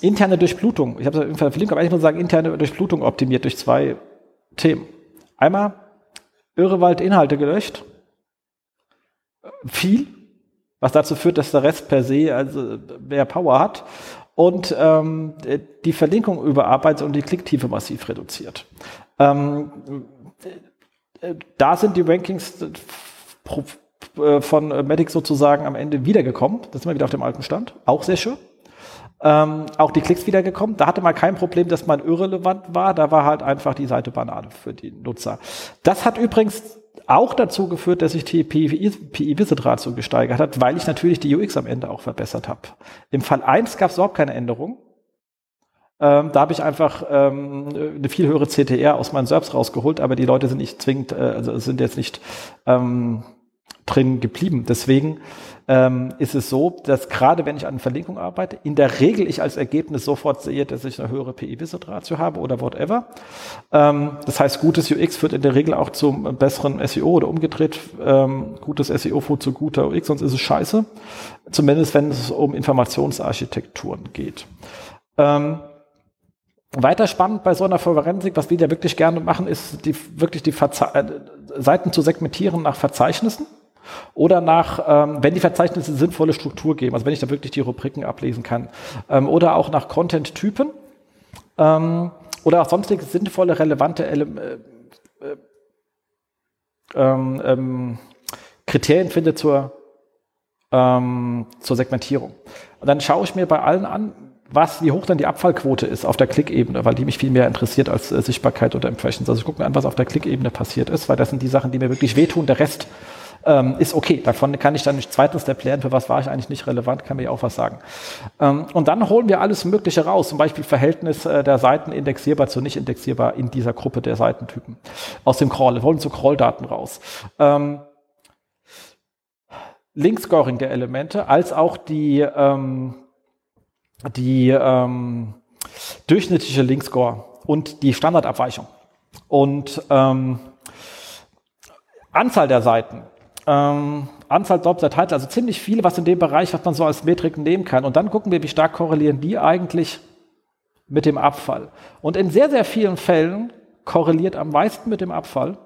interne Durchblutung. Ich habe es verlinkt, aber ich muss sagen, interne Durchblutung optimiert durch zwei Themen. Einmal Irrewald-Inhalte gelöscht. Viel, was dazu führt, dass der Rest per se also mehr Power hat und ähm, die Verlinkung überarbeitet und die Klicktiefe massiv reduziert. Ähm, da sind die Rankings äh, von Medic sozusagen am Ende wiedergekommen. Das sind wir wieder auf dem alten Stand. Auch sehr schön. Ähm, auch die Klicks wiedergekommen. Da hatte man kein Problem, dass man irrelevant war. Da war halt einfach die Seite Banane für die Nutzer. Das hat übrigens auch dazu geführt, dass sich die PI-Visit-Ratio gesteigert hat, weil ich natürlich die UX am Ende auch verbessert habe. Im Fall 1 gab es überhaupt keine Änderung. Ähm, da habe ich einfach ähm, eine viel höhere CTR aus meinen Serbs rausgeholt, aber die Leute sind nicht zwingend, äh, also sind jetzt nicht ähm, drin geblieben. Deswegen ähm, ist es so, dass gerade wenn ich an Verlinkung arbeite, in der Regel ich als Ergebnis sofort sehe, dass ich eine höhere PI-Visit-Ratio habe oder whatever. Ähm, das heißt, gutes UX führt in der Regel auch zum besseren SEO oder umgedreht, ähm, gutes SEO führt zu guter UX, sonst ist es scheiße. Zumindest wenn es um Informationsarchitekturen geht. Ähm, weiter spannend bei so einer Forensik, was wir ja wirklich gerne machen, ist die, wirklich die Verze äh, Seiten zu segmentieren nach Verzeichnissen. Oder nach, ähm, wenn die Verzeichnisse sinnvolle Struktur geben, also wenn ich da wirklich die Rubriken ablesen kann. Ähm, oder auch nach Content-Typen. Ähm, oder auch sonstige sinnvolle, relevante Ele äh, äh, ähm, ähm, Kriterien finde zur, ähm, zur Segmentierung. Und dann schaue ich mir bei allen an, was, wie hoch dann die Abfallquote ist auf der Klickebene, weil die mich viel mehr interessiert als äh, Sichtbarkeit oder Impressions. Also ich gucke mir an, was auf der Klickebene passiert ist, weil das sind die Sachen, die mir wirklich wehtun. Der Rest Ähm, ist okay, davon kann ich dann nicht zweitens lernen, für was war ich eigentlich nicht relevant, kann mir ja auch was sagen. Ähm, und dann holen wir alles Mögliche raus, zum Beispiel Verhältnis äh, der Seiten indexierbar zu nicht indexierbar in dieser Gruppe der Seitentypen. Aus dem Crawl, wir holen so Crawl-Daten raus. Ähm, Link-Scoring der Elemente, als auch die, ähm, die ähm, durchschnittliche Link-Score und die Standardabweichung. Und ähm, Anzahl der Seiten, ähm, Anzahl doppelter Titel, also ziemlich viele, was in dem Bereich, was man so als Metriken nehmen kann. Und dann gucken wir, wie stark korrelieren die eigentlich mit dem Abfall. Und in sehr, sehr vielen Fällen korreliert am meisten mit dem Abfall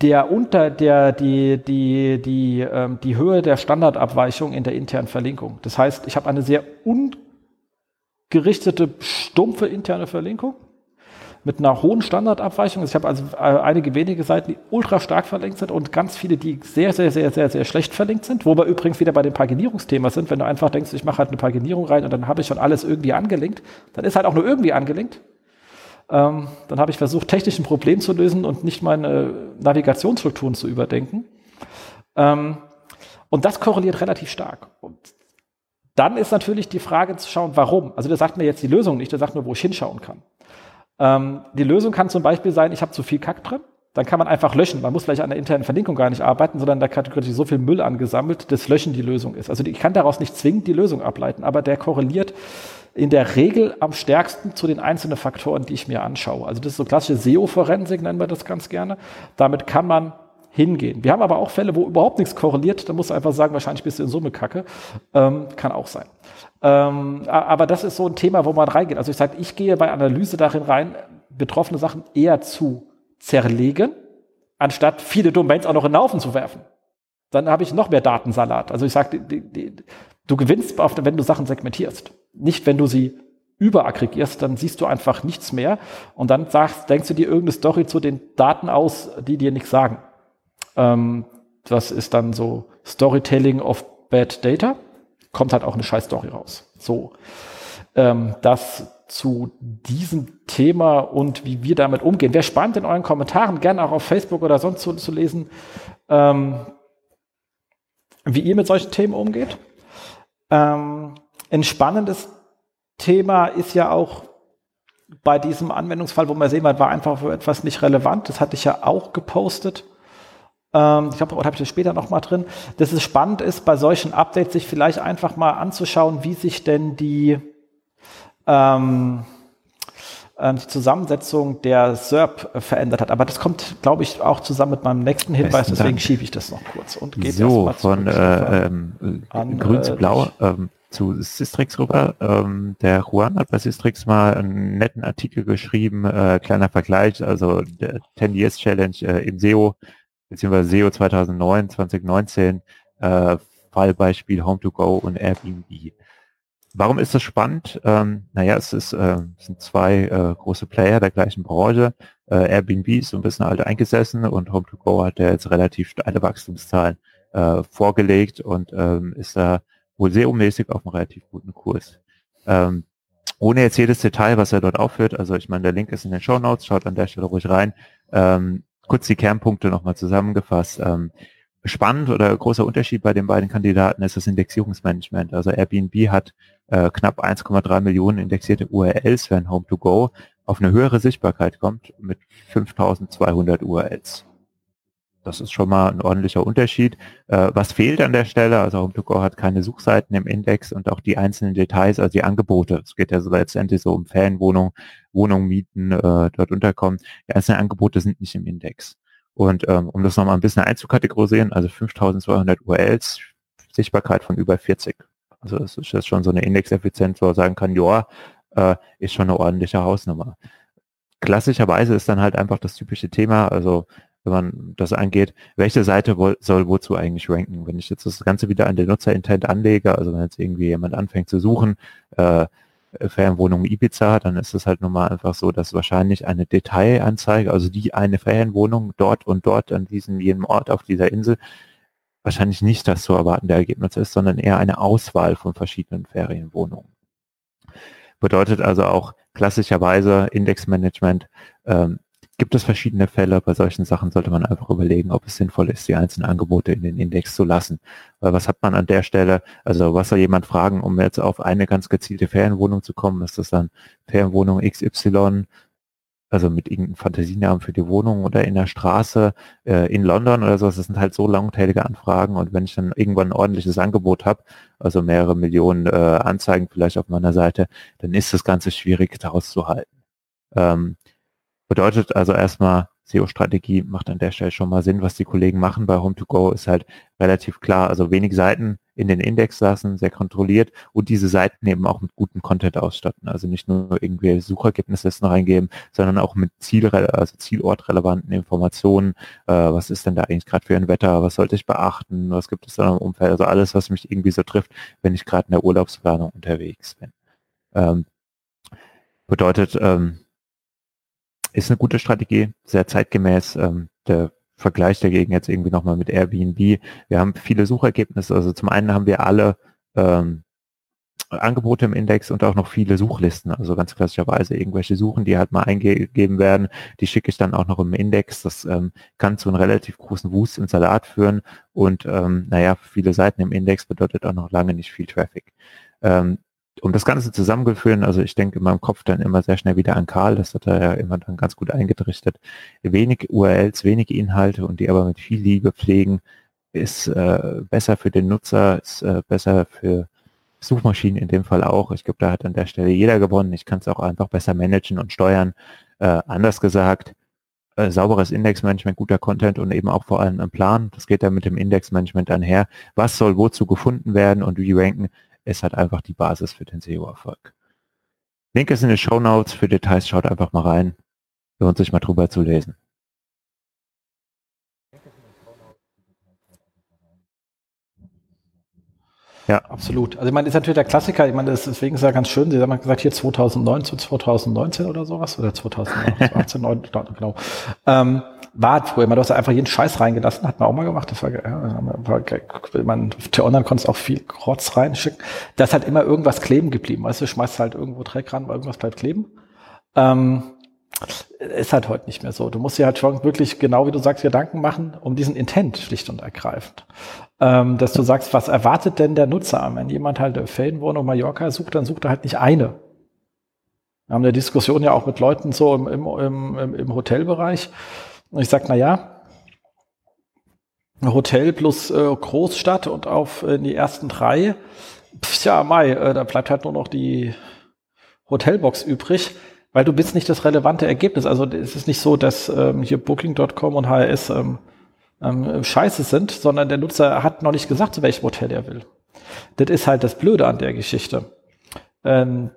der unter der die die die ähm, die Höhe der Standardabweichung in der internen Verlinkung. Das heißt, ich habe eine sehr ungerichtete stumpfe interne Verlinkung mit einer hohen Standardabweichung. Ich habe also äh, einige wenige Seiten, die ultra stark verlinkt sind und ganz viele, die sehr, sehr, sehr, sehr, sehr schlecht verlinkt sind. Wo wir übrigens wieder bei dem Paginierungsthema sind. Wenn du einfach denkst, ich mache halt eine Paginierung rein und dann habe ich schon alles irgendwie angelinkt, dann ist halt auch nur irgendwie angelinkt. Ähm, dann habe ich versucht, technisch ein Problem zu lösen und nicht meine Navigationsstrukturen zu überdenken. Ähm, und das korreliert relativ stark. Und dann ist natürlich die Frage zu schauen, warum. Also der sagt mir jetzt die Lösung nicht, der sagt nur, wo ich hinschauen kann. Ähm, die Lösung kann zum Beispiel sein, ich habe zu viel Kack drin. Dann kann man einfach löschen. Man muss vielleicht an der internen Verlinkung gar nicht arbeiten, sondern da kategorisch so viel Müll angesammelt, dass Löschen die Lösung ist. Also ich kann daraus nicht zwingend die Lösung ableiten, aber der korreliert in der Regel am stärksten zu den einzelnen Faktoren, die ich mir anschaue. Also das ist so klassische SEO-Forensik, nennen wir das ganz gerne. Damit kann man hingehen. Wir haben aber auch Fälle, wo überhaupt nichts korreliert. Da muss einfach sagen, wahrscheinlich bist du in Summe kacke. Ähm, kann auch sein. Ähm, aber das ist so ein Thema, wo man reingeht. Also ich sage, ich gehe bei Analyse darin rein, betroffene Sachen eher zu zerlegen, anstatt viele Domains auch noch in den Haufen zu werfen. Dann habe ich noch mehr Datensalat. Also ich sage, du gewinnst, wenn du Sachen segmentierst. Nicht, wenn du sie überaggregierst, dann siehst du einfach nichts mehr und dann sagst, denkst du dir irgendeine Story zu den Daten aus, die dir nichts sagen. Ähm, das ist dann so Storytelling of Bad Data. Kommt halt auch eine scheiß Story raus. So. Ähm, das zu diesem Thema und wie wir damit umgehen. Wäre spannend in euren Kommentaren, gerne auch auf Facebook oder sonst zu, zu lesen, ähm, wie ihr mit solchen Themen umgeht. Ähm, ein spannendes Thema ist ja auch bei diesem Anwendungsfall, wo man sehen, man war einfach für etwas nicht relevant. Das hatte ich ja auch gepostet. Ähm, ich glaube, oder habe ich das später nochmal drin. Dass es spannend ist, bei solchen Updates sich vielleicht einfach mal anzuschauen, wie sich denn die, ähm, ähm die Zusammensetzung der SERP verändert hat. Aber das kommt, glaube ich, auch zusammen mit meinem nächsten Hinweis, deswegen schiebe ich das noch kurz und gebe so, von äh, ähm, Grün zu Blau. Ähm, zu Sistrix rüber. Ähm, der Juan hat bei Sistrix mal einen netten Artikel geschrieben, äh, kleiner Vergleich, also der 10 Years Challenge äh, im SEO, beziehungsweise SEO 2009, 2019, äh, Fallbeispiel Home2Go und Airbnb. Warum ist das spannend? Ähm, naja, es ist, äh, es sind zwei äh, große Player der gleichen Branche. Äh, Airbnb ist so ein bisschen alt eingesessen und Home2Go hat ja jetzt relativ steile Wachstumszahlen äh, vorgelegt und ähm, ist da wohl SEO-mäßig auf einem relativ guten Kurs. Ähm, ohne jetzt jedes Detail, was er dort aufführt, also ich meine, der Link ist in den Show Notes, schaut an der Stelle ruhig rein. Ähm, kurz die Kernpunkte nochmal zusammengefasst. Ähm, spannend oder großer Unterschied bei den beiden Kandidaten ist das Indexierungsmanagement. Also Airbnb hat äh, knapp 1,3 Millionen indexierte URLs, wenn Home2Go auf eine höhere Sichtbarkeit kommt mit 5200 URLs. Das ist schon mal ein ordentlicher Unterschied. Äh, was fehlt an der Stelle? Also Home2Go hat keine Suchseiten im Index und auch die einzelnen Details, also die Angebote. Es geht ja so letztendlich so um Ferienwohnungen, Wohnungen mieten, äh, dort unterkommen. Die einzelnen Angebote sind nicht im Index. Und ähm, um das nochmal ein bisschen einzukategorisieren, also 5200 URLs, Sichtbarkeit von über 40. Also das ist jetzt schon so eine Indexeffizienz, wo man sagen kann, ja, äh, ist schon eine ordentliche Hausnummer. Klassischerweise ist dann halt einfach das typische Thema, also wenn man das angeht, welche Seite wo, soll wozu eigentlich ranken. Wenn ich jetzt das Ganze wieder an den Nutzerintent anlege, also wenn jetzt irgendwie jemand anfängt zu suchen, äh, Ferienwohnung Ibiza, dann ist es halt nun mal einfach so, dass wahrscheinlich eine Detailanzeige, also die eine Ferienwohnung dort und dort an diesem jedem Ort auf dieser Insel, wahrscheinlich nicht das zu erwartende Ergebnis ist, sondern eher eine Auswahl von verschiedenen Ferienwohnungen. Bedeutet also auch klassischerweise Indexmanagement ähm, gibt es verschiedene Fälle. Bei solchen Sachen sollte man einfach überlegen, ob es sinnvoll ist, die einzelnen Angebote in den Index zu lassen. Weil was hat man an der Stelle, also was soll jemand fragen, um jetzt auf eine ganz gezielte Ferienwohnung zu kommen? Ist das dann Ferienwohnung XY, also mit irgendeinem Fantasienamen für die Wohnung oder in der Straße äh, in London oder so. Das sind halt so langteilige Anfragen und wenn ich dann irgendwann ein ordentliches Angebot habe, also mehrere Millionen äh, Anzeigen vielleicht auf meiner Seite, dann ist das Ganze schwierig daraus zu halten. Ähm, bedeutet also erstmal, SEO-Strategie macht an der Stelle schon mal Sinn. Was die Kollegen machen bei Home2Go ist halt relativ klar. Also wenig Seiten in den Index lassen, sehr kontrolliert und diese Seiten eben auch mit gutem Content ausstatten. Also nicht nur irgendwie Suchergebnislisten reingeben, sondern auch mit Ziel, also zielortrelevanten Informationen. Äh, was ist denn da eigentlich gerade für ein Wetter? Was sollte ich beachten? Was gibt es da im Umfeld? Also alles, was mich irgendwie so trifft, wenn ich gerade in der Urlaubsplanung unterwegs bin. Ähm, bedeutet, ähm, ist eine gute Strategie, sehr zeitgemäß. Ähm, der Vergleich dagegen jetzt irgendwie nochmal mit Airbnb. Wir haben viele Suchergebnisse. Also zum einen haben wir alle ähm, Angebote im Index und auch noch viele Suchlisten. Also ganz klassischerweise irgendwelche Suchen, die halt mal eingegeben werden. Die schicke ich dann auch noch im Index. Das ähm, kann zu einem relativ großen Wust im Salat führen. Und ähm, naja, viele Seiten im Index bedeutet auch noch lange nicht viel Traffic. Ähm, um das Ganze zusammengeführt, also ich denke in meinem Kopf dann immer sehr schnell wieder an Karl, das hat er ja immer dann ganz gut eingerichtet. Wenig URLs, wenig Inhalte und die aber mit viel Liebe pflegen, ist äh, besser für den Nutzer, ist äh, besser für Suchmaschinen in dem Fall auch. Ich glaube, da hat an der Stelle jeder gewonnen. Ich kann es auch einfach besser managen und steuern. Äh, anders gesagt, äh, sauberes Indexmanagement, guter Content und eben auch vor allem ein Plan. Das geht dann mit dem Indexmanagement einher. Was soll wozu gefunden werden und wie ranken? Ist halt einfach die Basis für den SEO-Erfolg. Link ist in den Show Notes. Für Details schaut einfach mal rein. Lohnt sich mal drüber zu lesen. Ja, absolut. Also ich meine, ist natürlich der Klassiker. Ich meine, deswegen ist ja ganz schön. Sie haben gesagt, hier 2019, 2019 oder sowas oder 2018, genau. Ähm, war früher immer, du hast einfach jeden Scheiß reingelassen, hat man auch mal gemacht. Das war, ja, war man auf der Online konntest auch viel Krotz reinschicken. Da ist halt immer irgendwas kleben geblieben. Weißt du, schmeißt halt irgendwo Dreck ran, weil irgendwas bleibt kleben. Ähm, ist halt heute nicht mehr so. Du musst dir halt schon wirklich, genau wie du sagst, Gedanken machen um diesen Intent schlicht und ergreifend. Ähm, dass du sagst, was erwartet denn der Nutzer? Wenn jemand halt eine Ferienwohnung Mallorca sucht, dann sucht er halt nicht eine. Wir haben eine Diskussion ja auch mit Leuten so im, im, im, im Hotelbereich. Und ich sage, na ja, Hotel plus äh, Großstadt und auf äh, die ersten drei, pf, ja, Mai, äh, da bleibt halt nur noch die Hotelbox übrig weil du bist nicht das relevante Ergebnis. Also es ist nicht so, dass ähm, hier Booking.com und HRS ähm, ähm, scheiße sind, sondern der Nutzer hat noch nicht gesagt, zu welchem Hotel er will. Das ist halt das Blöde an der Geschichte. Ähm,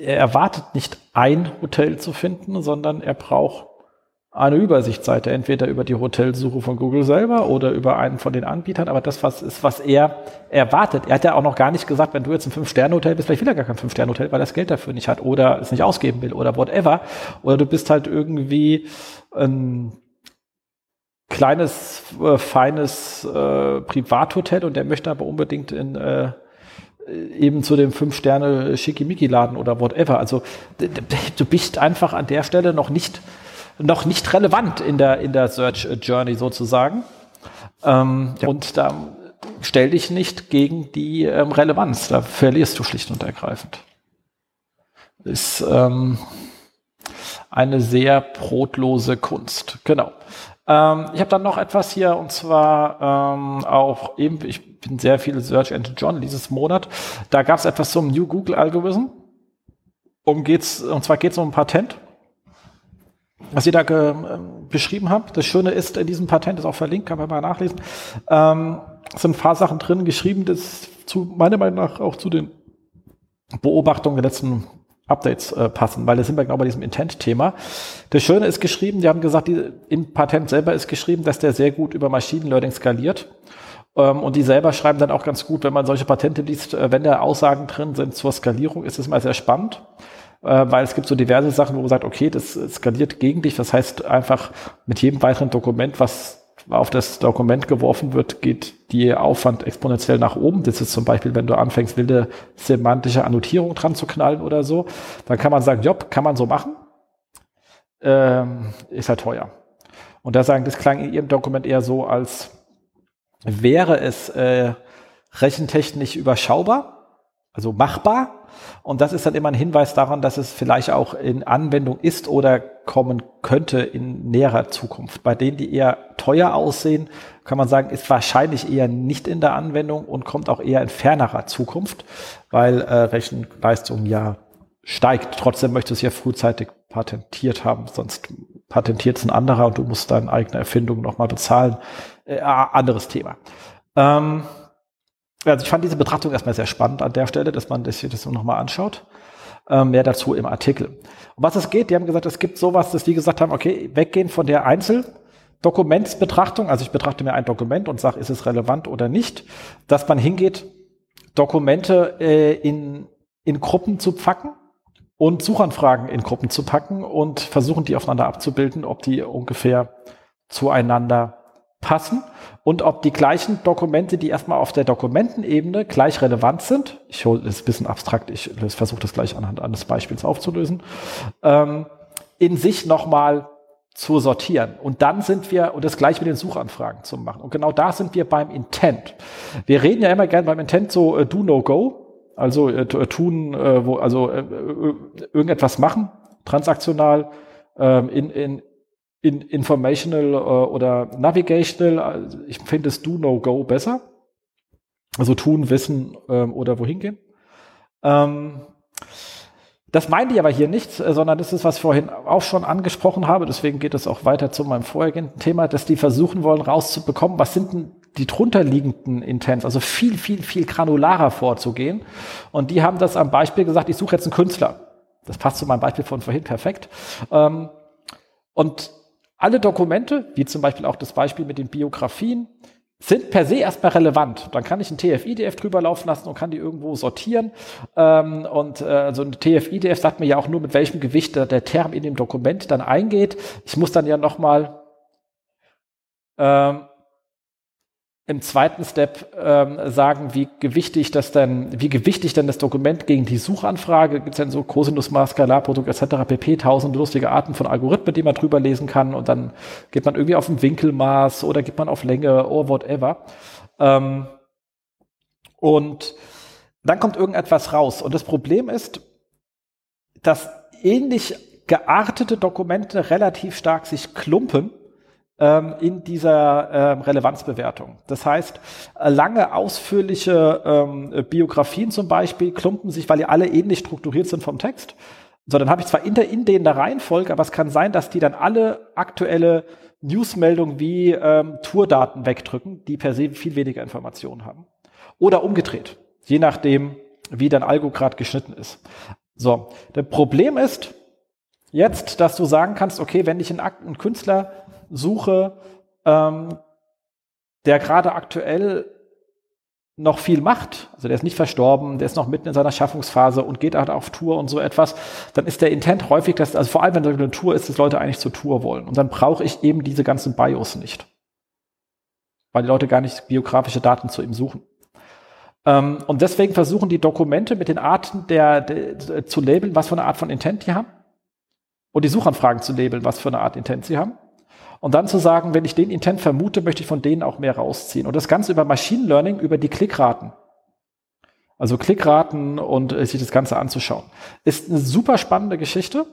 er erwartet nicht ein Hotel zu finden, sondern er braucht eine Übersichtsseite, entweder über die Hotelsuche von Google selber oder über einen von den Anbietern, aber das was ist, was er erwartet. Er hat ja auch noch gar nicht gesagt, wenn du jetzt ein Fünf-Sterne-Hotel bist, vielleicht will er gar kein Fünf-Sterne-Hotel, weil er das Geld dafür nicht hat oder es nicht ausgeben will oder whatever. Oder du bist halt irgendwie ein kleines, äh, feines äh, Privathotel und der möchte aber unbedingt in äh, eben zu dem Fünf-Sterne-Schickimicki-Laden oder whatever. Also du bist einfach an der Stelle noch nicht noch nicht relevant in der, in der Search Journey sozusagen. Ähm, ja. Und da stell dich nicht gegen die ähm, Relevanz. Da verlierst du schlicht und ergreifend. Ist ähm, eine sehr brotlose Kunst. Genau. Ähm, ich habe dann noch etwas hier und zwar ähm, auch eben, ich bin sehr viel Search Engine Journal dieses Monat. Da gab es etwas zum New Google Algorithm. Um geht's, und zwar geht es um ein Patent was ihr da äh, beschrieben habt. Das Schöne ist, in diesem Patent ist auch verlinkt, kann man mal nachlesen. Ähm, sind ein paar Sachen drin geschrieben, das zu meiner Meinung nach auch zu den Beobachtungen der letzten Updates äh, passen, weil da sind wir genau bei diesem Intent-Thema. Das Schöne ist geschrieben, die haben gesagt, die, im Patent selber ist geschrieben, dass der sehr gut über Machine Learning skaliert. Ähm, und die selber schreiben dann auch ganz gut, wenn man solche Patente liest, äh, wenn da Aussagen drin sind zur Skalierung, ist es mal sehr spannend weil es gibt so diverse Sachen, wo man sagt, okay, das skaliert gegen dich. Das heißt einfach mit jedem weiteren Dokument, was auf das Dokument geworfen wird, geht die Aufwand exponentiell nach oben. Das ist zum Beispiel, wenn du anfängst, wilde semantische Annotierung dran zu knallen oder so, dann kann man sagen, job, kann man so machen. ähm, ist halt teuer. Und da sagen, das klang in Ihrem Dokument eher so, als wäre es äh, rechentechnisch überschaubar, also machbar. Und das ist dann immer ein Hinweis daran, dass es vielleicht auch in Anwendung ist oder kommen könnte in näherer Zukunft. Bei denen, die eher teuer aussehen, kann man sagen, ist wahrscheinlich eher nicht in der Anwendung und kommt auch eher in fernerer Zukunft, weil äh, Rechenleistung ja steigt. Trotzdem möchte es ja frühzeitig patentiert haben, sonst patentiert es ein anderer und du musst deine eigene Erfindung nochmal bezahlen. Äh, anderes Thema. Ähm, also ich fand diese Betrachtung erstmal sehr spannend an der Stelle, dass man das hier das nochmal anschaut. Ähm, mehr dazu im Artikel. Um was es geht, die haben gesagt, es gibt sowas, dass die gesagt haben, okay, weggehen von der Einzeldokumentsbetrachtung, also ich betrachte mir ein Dokument und sage, ist es relevant oder nicht, dass man hingeht, Dokumente äh, in, in Gruppen zu pfacken und Suchanfragen in Gruppen zu packen und versuchen, die aufeinander abzubilden, ob die ungefähr zueinander passen und ob die gleichen Dokumente, die erstmal auf der Dokumentenebene gleich relevant sind, ich hole das ein bisschen abstrakt, ich versuche das gleich anhand eines Beispiels aufzulösen, ähm, in sich nochmal zu sortieren. Und dann sind wir, und das gleich mit den Suchanfragen zu machen. Und genau da sind wir beim Intent. Wir reden ja immer gerne beim Intent so äh, do, no, go. Also äh, äh, tun, äh, wo, also äh, äh, irgendetwas machen, transaktional, ähm, in, in, in informational äh, oder navigational. Also ich finde es do, no, go besser. Also tun, wissen ähm, oder wohin gehen. Ähm, das meinen die aber hier nicht, sondern das ist, was ich vorhin auch schon angesprochen habe. Deswegen geht es auch weiter zu meinem vorhergehenden Thema, dass die versuchen wollen, rauszubekommen, was sind denn die drunterliegenden Intents, also viel, viel, viel granularer vorzugehen. Und die haben das am Beispiel gesagt, ich suche jetzt einen Künstler. Das passt zu meinem Beispiel von vorhin perfekt. Ähm, und alle Dokumente, wie zum Beispiel auch das Beispiel mit den Biografien, sind per se erstmal relevant. Dann kann ich ein TF-IDF drüber laufen lassen und kann die irgendwo sortieren. Ähm, und äh, also ein TF-IDF sagt mir ja auch nur, mit welchem Gewicht der, der Term in dem Dokument dann eingeht. Ich muss dann ja nochmal ähm, im zweiten Step ähm, sagen, wie gewichtig das denn, wie gewichtig denn das Dokument gegen die Suchanfrage, gibt es denn so Cosinus, Skalarprodukt etc. pp. tausend lustige Arten von Algorithmen, die man drüber lesen kann und dann geht man irgendwie auf ein Winkelmaß oder geht man auf Länge oder whatever. Ähm, und dann kommt irgendetwas raus. Und das Problem ist, dass ähnlich geartete Dokumente relativ stark sich klumpen in dieser ähm, Relevanzbewertung. Das heißt, äh, lange ausführliche ähm, Biografien zum Beispiel klumpen sich, weil die alle ähnlich strukturiert sind vom Text. So, dann habe ich zwar in, der, in denen der Reihenfolge, aber es kann sein, dass die dann alle aktuelle Newsmeldungen wie ähm, Tourdaten wegdrücken, die per se viel weniger Informationen haben. Oder umgedreht, je nachdem, wie dein Algo gerade geschnitten ist. So, das Problem ist jetzt, dass du sagen kannst, okay, wenn ich einen, einen Künstler suche, ähm, der gerade aktuell noch viel macht, also der ist nicht verstorben, der ist noch mitten in seiner Schaffungsphase und geht halt auf Tour und so etwas, dann ist der Intent häufig, dass, also vor allem wenn da eine Tour ist, dass Leute eigentlich zur Tour wollen. Und dann brauche ich eben diese ganzen Bios nicht. Weil die Leute gar nicht biografische Daten zu ihm suchen. Ähm, und deswegen versuchen die Dokumente mit den Arten der, der, zu labeln, was für eine Art von Intent die haben. Und die Suchanfragen zu labeln, was für eine Art Intent sie haben. Und dann zu sagen, wenn ich den Intent vermute, möchte ich von denen auch mehr rausziehen. Und das Ganze über Machine Learning, über die Klickraten. Also Klickraten und äh, sich das Ganze anzuschauen. Ist eine super spannende Geschichte.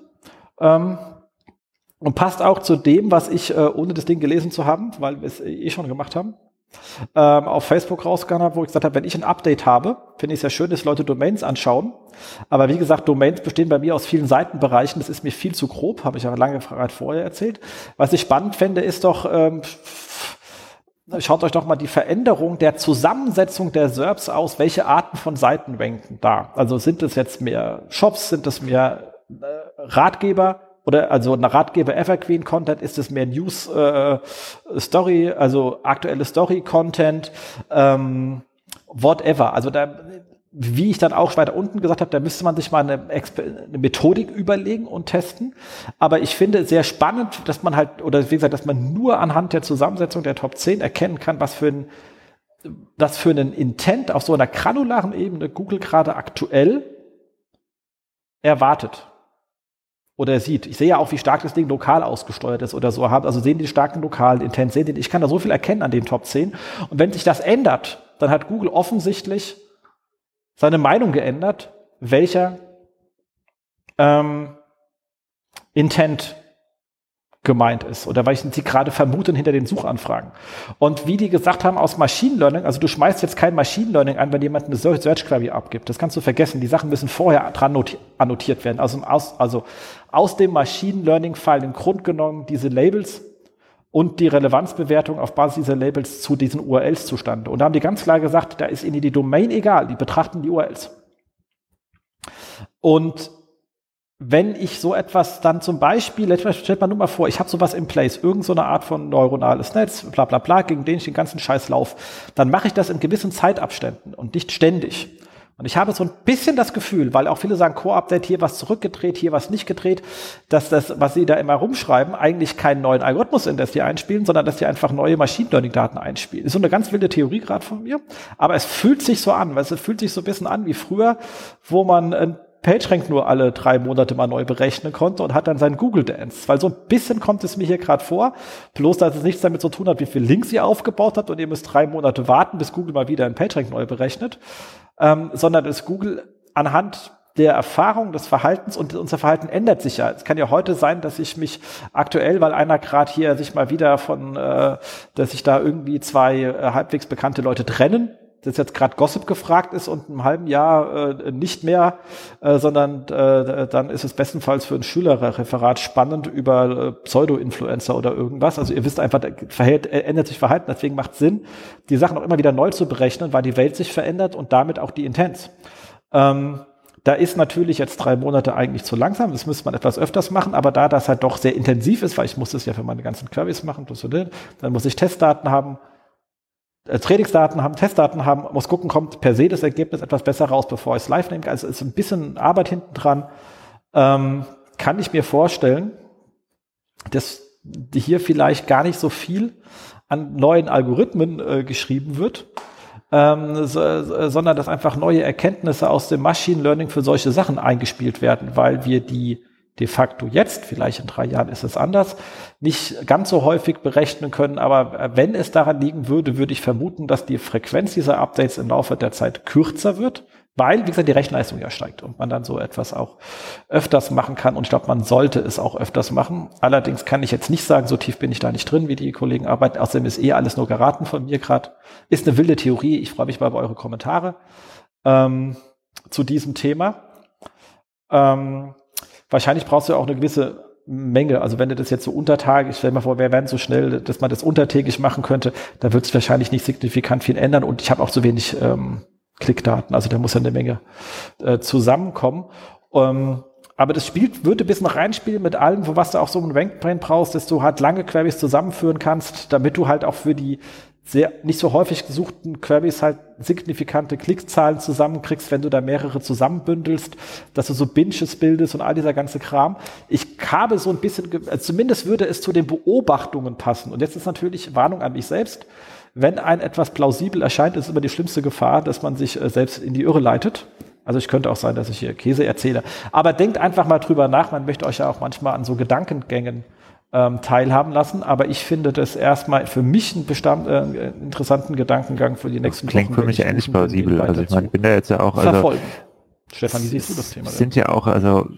Ähm, und passt auch zu dem, was ich, äh, ohne das Ding gelesen zu haben, weil wir es eh schon gemacht haben, ähm, auf Facebook rausgegangen habe, wo ich gesagt habe, wenn ich ein Update habe, finde ich es ja schön, dass Leute Domains anschauen. Aber wie gesagt, Domains bestehen bei mir aus vielen Seitenbereichen. Das ist mir viel zu grob, habe ich ja lange vorher erzählt. Was ich spannend fände, ist doch, ähm, schaut euch doch mal die Veränderung der Zusammensetzung der SERPs aus. Welche Arten von Seiten ranken da? Also sind es jetzt mehr Shops, sind es mehr äh, Ratgeber? Oder also ein Ratgeber Evergreen Content, ist es mehr News äh, Story, also aktuelle Story Content, ähm, whatever. Also da, wie ich dann auch weiter unten gesagt habe, da müsste man sich mal eine, eine, Methodik überlegen und testen. Aber ich finde sehr spannend, dass man halt, oder wie gesagt, dass man nur anhand der Zusammensetzung der Top 10 erkennen kann, was für ein was für einen Intent auf so einer granularen Ebene Google gerade aktuell erwartet oder sieht. Ich sehe ja auch, wie stark das Ding lokal ausgesteuert ist oder so. Also sehen die starken lokalen Intent, sehen die, ich kann da so viel erkennen an den Top 10. Und wenn sich das ändert, dann hat Google offensichtlich seine Meinung geändert, welcher ähm, Intent gemeint ist oder welchen sie gerade vermuten hinter den Suchanfragen. Und wie die gesagt haben aus Machine Learning, also du schmeißt jetzt kein Machine Learning an, wenn jemand eine Search Query abgibt. Das kannst du vergessen. Die Sachen müssen vorher dran annotiert werden. Also aus, also aus dem Machine Learning fallen im Grunde genommen diese Labels und die Relevanzbewertung auf Basis dieser Labels zu diesen URLs zustande. Und da haben die ganz klar gesagt, da ist ihnen die Domain egal, die betrachten die URLs. Und wenn ich so etwas dann zum Beispiel, stellt man nur mal vor, ich habe sowas in place, irgendeine Art von neuronales Netz, bla bla bla, gegen den ich den ganzen Scheiß lauf, dann mache ich das in gewissen Zeitabständen und nicht ständig. Und ich habe so ein bisschen das Gefühl, weil auch viele sagen, Core-Update, hier was zurückgedreht, hier was nicht gedreht, dass das, was sie da immer rumschreiben, eigentlich keinen neuen Algorithmus in das die einspielen, sondern dass die einfach neue Machine Learning-Daten einspielen. Ist so eine ganz wilde Theorie gerade von mir. Aber es fühlt sich so an, weil es fühlt sich so ein bisschen an wie früher, wo man ein PageRank nur alle drei Monate mal neu berechnen konnte und hat dann seinen Google Dance. Weil so ein bisschen kommt es mir hier gerade vor, bloß dass es nichts damit zu tun hat, wie viel Links ihr aufgebaut habt und ihr müsst drei Monate warten, bis Google mal wieder ein PageRank neu berechnet, ähm, sondern dass Google anhand der Erfahrung des Verhaltens und unser Verhalten ändert sich ja. Es kann ja heute sein, dass ich mich aktuell, weil einer gerade hier sich mal wieder von, äh, dass sich da irgendwie zwei äh, halbwegs bekannte Leute trennen, das jetzt gerade Gossip gefragt ist und im halben Jahr äh, nicht mehr, äh, sondern äh, dann ist es bestenfalls für ein Schülerreferat spannend über äh, Pseudo-Influencer oder irgendwas. Also ihr wisst einfach, verhält, ändert sich Verhalten, deswegen macht Sinn, die Sachen auch immer wieder neu zu berechnen, weil die Welt sich verändert und damit auch die Intents. Ähm, da ist natürlich jetzt drei Monate eigentlich zu langsam. Das müsste man etwas öfters machen, aber da das halt doch sehr intensiv ist, weil ich muss das ja für meine ganzen Queries machen, dann muss ich Testdaten haben, Trainingsdaten haben, Testdaten haben, muss gucken, kommt per se das Ergebnis etwas besser raus, bevor ich es live nehme. Also ist ein bisschen Arbeit hinten dran. Ähm, kann ich mir vorstellen, dass hier vielleicht gar nicht so viel an neuen Algorithmen äh, geschrieben wird, ähm, so, sondern dass einfach neue Erkenntnisse aus dem Machine Learning für solche Sachen eingespielt werden, weil wir die de facto jetzt, vielleicht in drei Jahren ist es anders, nicht ganz so häufig berechnen können. Aber äh, wenn es daran liegen würde, würde ich vermuten, dass die Frequenz dieser Updates im Laufe der Zeit kürzer wird, weil, wie gesagt, die Rechenleistung ja steigt und man dann so etwas auch öfters machen kann. Und ich glaube, man sollte es auch öfters machen. Allerdings kann ich jetzt nicht sagen, so tief bin ich da nicht drin, wie die Kollegen arbeiten. Außerdem ist eh alles nur geraten von mir gerade. Ist eine wilde Theorie. Ich freue mich mal über eure Kommentare ähm, zu diesem Thema. Ähm, wahrscheinlich brauchst du auch eine gewisse Menge. Also wenn du das jetzt so untertagig, stell dir mal vor, wir wären so schnell, dass man das untertägig machen könnte, da wird es wahrscheinlich nicht signifikant viel ändern und ich habe auch zu wenig ähm, Klickdaten. Also da muss ja eine Menge äh, zusammenkommen. Ähm, aber das spielt, würde ein bisschen reinspielen mit allem, was du auch so ein Rankbrain brauchst, dass du halt lange Queries zusammenführen kannst, damit du halt auch für die sehr nicht so häufig gesuchten Queries halt signifikante Klickzahlen zusammenkriegst, wenn du da mehrere zusammenbündelst, dass du so Binges bildest und all dieser ganze Kram. Ich habe so ein bisschen, also zumindest würde es zu den Beobachtungen passen. Und jetzt ist natürlich Warnung an mich selbst. Wenn ein etwas plausibel erscheint, ist immer die schlimmste Gefahr, dass man sich äh, selbst in die Irre leitet. Also ich könnte auch sein, dass ich hier Käse erzähle. Aber denkt einfach mal drüber nach. Man möchte euch ja auch manchmal an so Gedankengängen ähm, teilhaben lassen. Aber ich finde das erstmal für mich einen Bestand, äh, interessanten Gedankengang für die nächsten Klingt Wochen. Klingt für mich ähnlich plausibel. Also ich meine, ich bin da jetzt ja auch. Also, verfolgen. Stefan, wie siehst du das Thema? Denn? Sind ja auch, also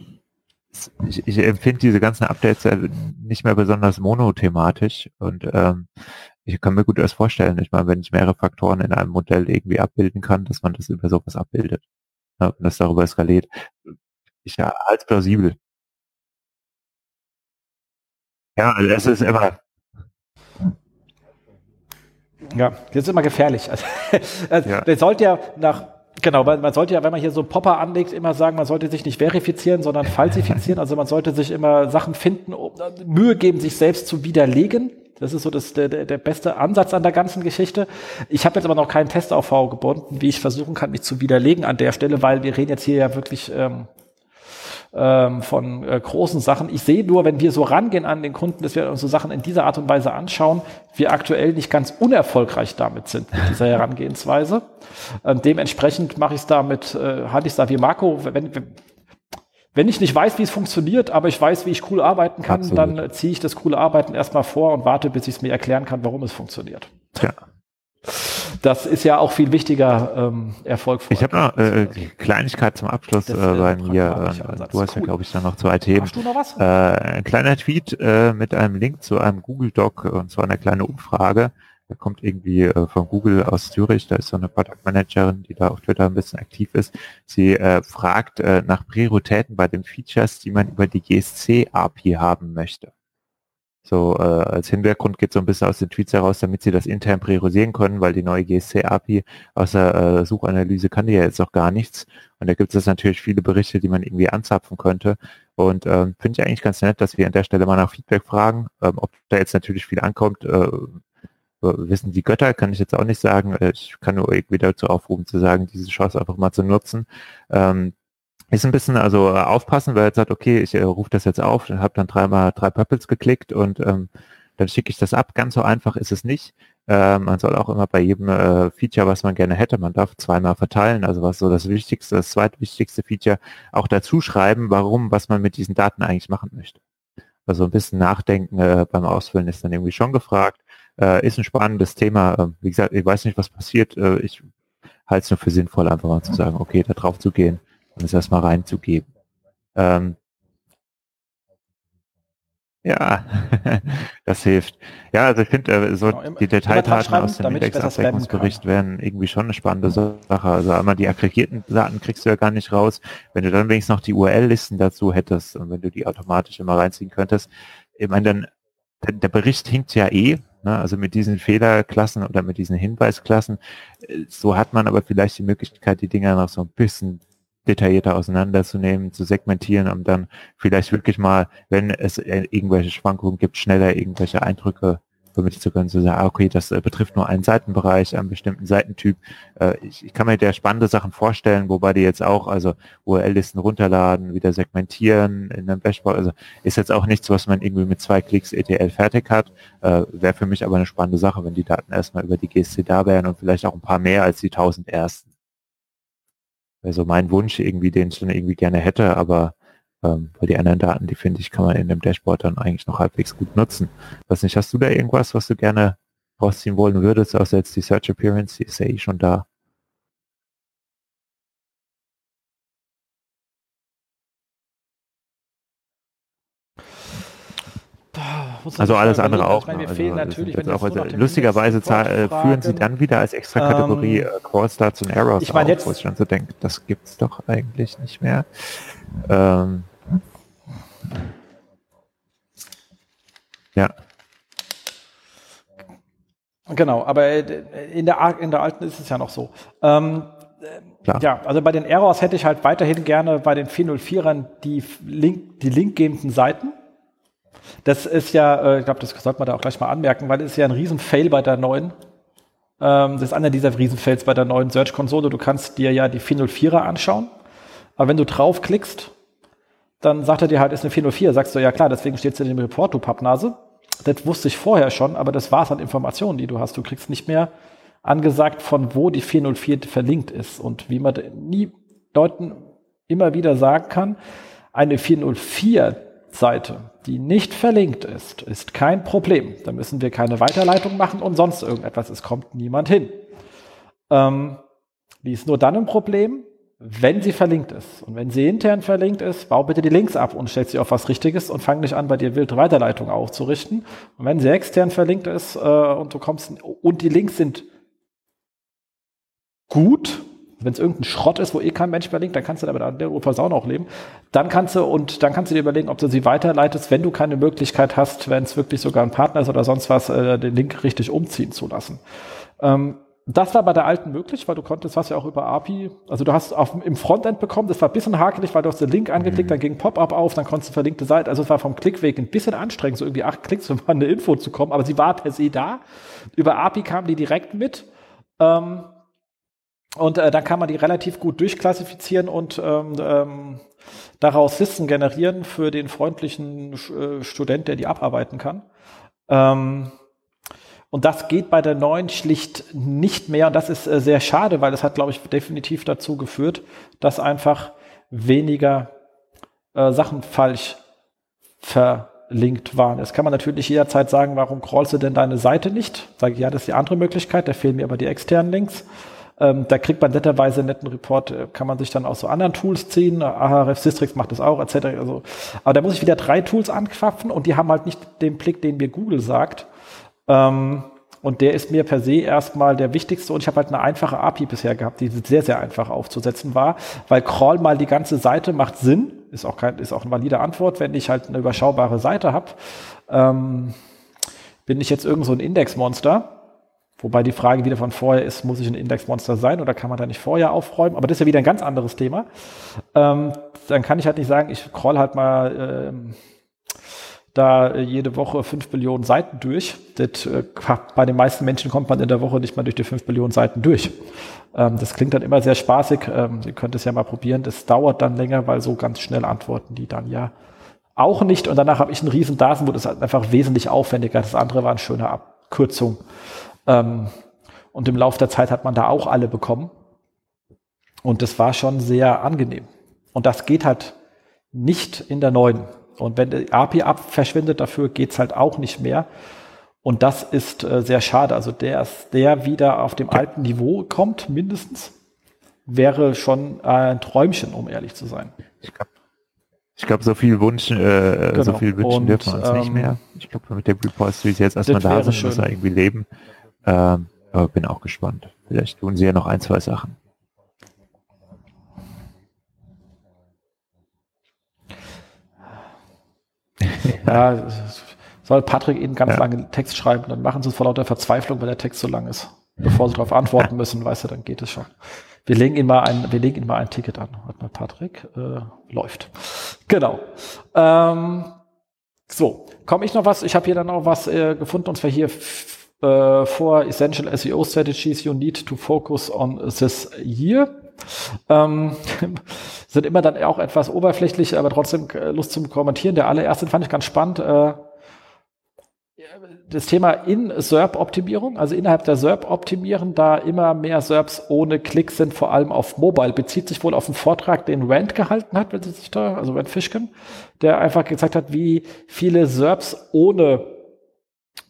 ich, ich empfinde diese ganzen Updates nicht mehr besonders monothematisch und ähm, ich kann mir gut das vorstellen. Ich meine, wenn ich mehrere Faktoren in einem Modell irgendwie abbilden kann, dass man das über sowas abbildet ja, und das darüber skaliert, ich ja als plausibel. Ja, also es ist immer. Ja, das ist immer gefährlich. Also, also ja. Man sollte ja nach, genau, man, man sollte ja, wenn man hier so Popper anlegt, immer sagen, man sollte sich nicht verifizieren, sondern falsifizieren. Also man sollte sich immer Sachen finden, Mühe geben, sich selbst zu widerlegen. Das ist so das, der, der beste Ansatz an der ganzen Geschichte. Ich habe jetzt aber noch keinen Testaufbau gebunden, wie ich versuchen kann, mich zu widerlegen an der Stelle, weil wir reden jetzt hier ja wirklich ähm, ähm, von äh, großen Sachen. Ich sehe nur, wenn wir so rangehen an den Kunden, dass wir uns so Sachen in dieser Art und Weise anschauen, wir aktuell nicht ganz unerfolgreich damit sind, mit dieser Herangehensweise. Ähm, dementsprechend mache ich es damit, äh, halte ich es da wie Marco, wenn, wenn ich nicht weiß, wie es funktioniert, aber ich weiß, wie ich cool arbeiten kann, Absolut. dann ziehe ich das coole Arbeiten erstmal vor und warte, bis ich es mir erklären kann, warum es funktioniert. Ja. Das ist ja auch viel wichtiger ähm, Erfolg. Ich habe noch äh, Kleinigkeit zum Abschluss äh, bei mir. Äh, du hast cool. ja, glaube ich, dann noch zwei Themen. Hast du noch was? Äh, ein kleiner Tweet äh, mit einem Link zu einem Google Doc und zwar eine kleine Umfrage. Der kommt irgendwie äh, von Google aus Zürich. Da ist so eine Product Managerin, die da auf Twitter ein bisschen aktiv ist. Sie äh, fragt äh, nach Prioritäten bei den Features, die man über die GSC-API haben möchte. So äh, als Hintergrund geht so ein bisschen aus den Tweets heraus, damit sie das intern priorisieren können, weil die neue GSC-API außer äh, Suchanalyse kann die ja jetzt noch gar nichts. Und da gibt es natürlich viele Berichte, die man irgendwie anzapfen könnte. Und ähm, finde ich eigentlich ganz nett, dass wir an der Stelle mal nach Feedback fragen. Ähm, ob da jetzt natürlich viel ankommt, äh, wissen die Götter, kann ich jetzt auch nicht sagen. Äh, ich kann nur irgendwie dazu aufrufen zu sagen, diese Chance einfach mal zu nutzen. Ähm, ist ein bisschen also aufpassen, weil er sagt, okay, ich äh, rufe das jetzt auf, und habe dann dreimal drei Purples geklickt und ähm, dann schicke ich das ab. Ganz so einfach ist es nicht. Äh, man soll auch immer bei jedem äh, Feature, was man gerne hätte, man darf zweimal verteilen, also was so das wichtigste, das zweitwichtigste Feature, auch dazu schreiben, warum, was man mit diesen Daten eigentlich machen möchte. Also ein bisschen Nachdenken äh, beim Ausfüllen ist dann irgendwie schon gefragt. Äh, ist ein spannendes Thema. Äh, wie gesagt, ich weiß nicht, was passiert. Äh, ich halte es nur für sinnvoll, einfach mal zu sagen, okay, da drauf zu gehen und es erstmal reinzugeben. Ähm, ja, das hilft. Ja, also ich finde, äh, so genau, die Detaildaten aus dem Indexabdeckungsbericht wären irgendwie schon eine spannende Sache. Also einmal die aggregierten Daten kriegst du ja gar nicht raus. Wenn du dann wenigstens noch die URL-Listen dazu hättest und wenn du die automatisch immer reinziehen könntest, ich meine, dann der Bericht hinkt ja eh, ne? also mit diesen Fehlerklassen oder mit diesen Hinweisklassen. Äh, so hat man aber vielleicht die Möglichkeit, die Dinger noch so ein bisschen detaillierter auseinanderzunehmen, zu segmentieren, um dann vielleicht wirklich mal, wenn es äh, irgendwelche Schwankungen gibt, schneller irgendwelche Eindrücke vermitteln zu können, zu sagen, ah, okay, das äh, betrifft nur einen Seitenbereich, einen bestimmten Seitentyp. Äh, ich, kann mir der spannende Sachen vorstellen, wobei die jetzt auch, also URL-Listen runterladen, wieder segmentieren in einem Dashboard, also ist jetzt auch nichts, was man irgendwie mit zwei Klicks ETL fertig hat. Wäre für mich aber eine spannende Sache, wenn die Daten erstmal über die GSC da wären und vielleicht auch ein paar mehr als die 1000 ersten. Also mein Wunsch irgendwie, den ich dann irgendwie gerne hätte, aber ähm, weil die anderen Daten, die finde ich, kann man in dem Dashboard dann eigentlich noch halbwegs gut nutzen. Was nicht, hast du da irgendwas, was du gerne rausziehen wollen würdest, außer jetzt die Search Appearance, die ist ja eh schon da. Also alles andere auch. Meine, also, natürlich, auch also, lustigerweise äh, führen sie dann wieder als extra Kategorie ähm, äh, Core Starts und Errors ich mein, auf, wo ich dann so denke, das gibt es doch eigentlich nicht mehr. Ähm, ja. Genau, aber äh, in der, in der alten ist es ja noch so. Ähm, ja, also bei den Errors hätte ich halt weiterhin gerne bei den 404ern die, Link, die linkgebenden Seiten. Das ist ja, äh, ich glaube, das sollte man da auch gleich mal anmerken, weil es ist ja ein Riesen-Fail bei der neuen. Ähm, das ist einer dieser Riesen-Fails bei der neuen Search-Konsole. Du kannst dir ja die 404er anschauen, aber wenn du draufklickst, dann sagt er dir halt, ist eine 404. Sagst du, ja klar, deswegen steht es in dem Report, du Pappnase. Das wusste ich vorher schon, aber das war es an Informationen, die du hast. Du kriegst nicht mehr angesagt, von wo die 404 verlinkt ist. Und wie man nie Leuten immer wieder sagen kann, eine 404-Seite, die nicht verlinkt ist, ist kein Problem. Da müssen wir keine Weiterleitung machen und sonst irgendetwas. Es kommt niemand hin. Ähm, die ist nur dann ein Problem, wenn sie verlinkt ist. Und wenn sie intern verlinkt ist, bau bitte die Links ab und stell sie auf was Richtiges und fang nicht an, bei dir wilde Weiterleitung aufzurichten. Und wenn sie extern verlinkt ist äh, und du kommst und die Links sind gut, wenn es irgendein Schrott ist, wo eh kein Mensch verlinkt, dann kannst du damit an der Versauen auch leben. Dann kannst du und dann kannst du dir überlegen, ob du sie weiterleitest, wenn du keine Möglichkeit hast, wenn es wirklich sogar ein Partner ist oder sonst was, äh, den Link richtig umziehen zu lassen. Ähm, das war bei der alten möglich, weil du konntest, was ja auch über API, also du hast auf, im Frontend bekommen, das war ein bisschen hakelig, weil du hast den Link angeklickt, mhm. dann ging Pop-up auf, dann konntest du verlinkte Seite, also es war vom Klickweg ein bisschen anstrengend, so irgendwie acht Klicks, um an eine Info zu kommen, aber sie war per se da. Über API kam die direkt mit. Ähm, und äh, dann kann man die relativ gut durchklassifizieren und ähm, ähm, daraus Listen generieren für den freundlichen äh, Student, der die abarbeiten kann. Ähm, und das geht bei der neuen schlicht nicht mehr. Und das ist äh, sehr schade, weil es hat, glaube ich, definitiv dazu geführt, dass einfach weniger äh, Sachen falsch verlinkt waren. Jetzt kann man natürlich jederzeit sagen, warum crawlst du denn deine Seite nicht? Sage ich, ja, das ist die andere Möglichkeit, da fehlen mir aber die externen Links. Ähm, da kriegt man netterweise einen netten Report, äh, kann man sich dann aus so anderen Tools ziehen. Ahrefs Systrix macht das auch, etc. Also, aber da muss ich wieder drei Tools anquapfen und die haben halt nicht den Blick, den mir Google sagt. Ähm, und der ist mir per se erstmal der wichtigste. Und ich habe halt eine einfache API bisher gehabt, die sehr, sehr einfach aufzusetzen war, weil Crawl mal die ganze Seite macht Sinn. Ist auch, kein, ist auch eine valide Antwort, wenn ich halt eine überschaubare Seite habe. Ähm, bin ich jetzt irgend so ein Indexmonster? Wobei die Frage wieder von vorher ist, muss ich ein Indexmonster sein oder kann man da nicht vorher aufräumen? Aber das ist ja wieder ein ganz anderes Thema. Ähm, dann kann ich halt nicht sagen, ich crawl halt mal ähm, da jede Woche fünf Billionen Seiten durch. Das, äh, bei den meisten Menschen kommt man in der Woche nicht mal durch die fünf Billionen Seiten durch. Ähm, das klingt dann immer sehr spaßig. Ähm, ihr könnt es ja mal probieren. Das dauert dann länger, weil so ganz schnell antworten die dann ja auch nicht. Und danach habe ich einen riesen Datenboot. Das ist einfach wesentlich aufwendiger. Das andere war eine schöne Abkürzung. Ähm, und im Laufe der Zeit hat man da auch alle bekommen. Und das war schon sehr angenehm. Und das geht halt nicht in der neuen. Und wenn die API ab verschwindet, dafür geht's halt auch nicht mehr. Und das ist äh, sehr schade. Also der, der wieder auf dem alten Niveau kommt, mindestens, wäre schon ein Träumchen, um ehrlich zu sein. Ich glaube, ich glaub, so viel Wunsch, äh, genau. so viel wünschen Und, dürfen wir uns ähm, nicht mehr. Ich glaube, mit der Repositories jetzt erstmal da sind, müssen wir irgendwie leben. Ähm, aber bin auch gespannt. Vielleicht tun sie ja noch ein, zwei Sachen. ja, soll Patrick Ihnen ganz ja. lange Text schreiben, dann machen Sie es vor lauter Verzweiflung, weil der Text so lang ist. Bevor Sie darauf antworten müssen, weißt du, dann geht es schon. Wir legen Ihnen mal ein, wir legen Ihnen mal ein Ticket an. Warte mal, Patrick, äh, läuft. Genau. Ähm, so, komme ich noch was? Ich habe hier dann noch was äh, gefunden, und zwar hier äh, vor Essential SEO Strategies you need to focus on this year. Ähm, sind immer dann auch etwas oberflächlich, aber trotzdem äh, Lust zum Kommentieren. Der allererste fand ich ganz spannend. Äh, das Thema in SERP-Optimierung, also innerhalb der SERP optimieren, da immer mehr SERPs ohne Klicks sind, vor allem auf Mobile, bezieht sich wohl auf einen Vortrag, den Rand gehalten hat, wenn Sie sich da, also Rand Fishkin, der einfach gezeigt hat, wie viele SERPs ohne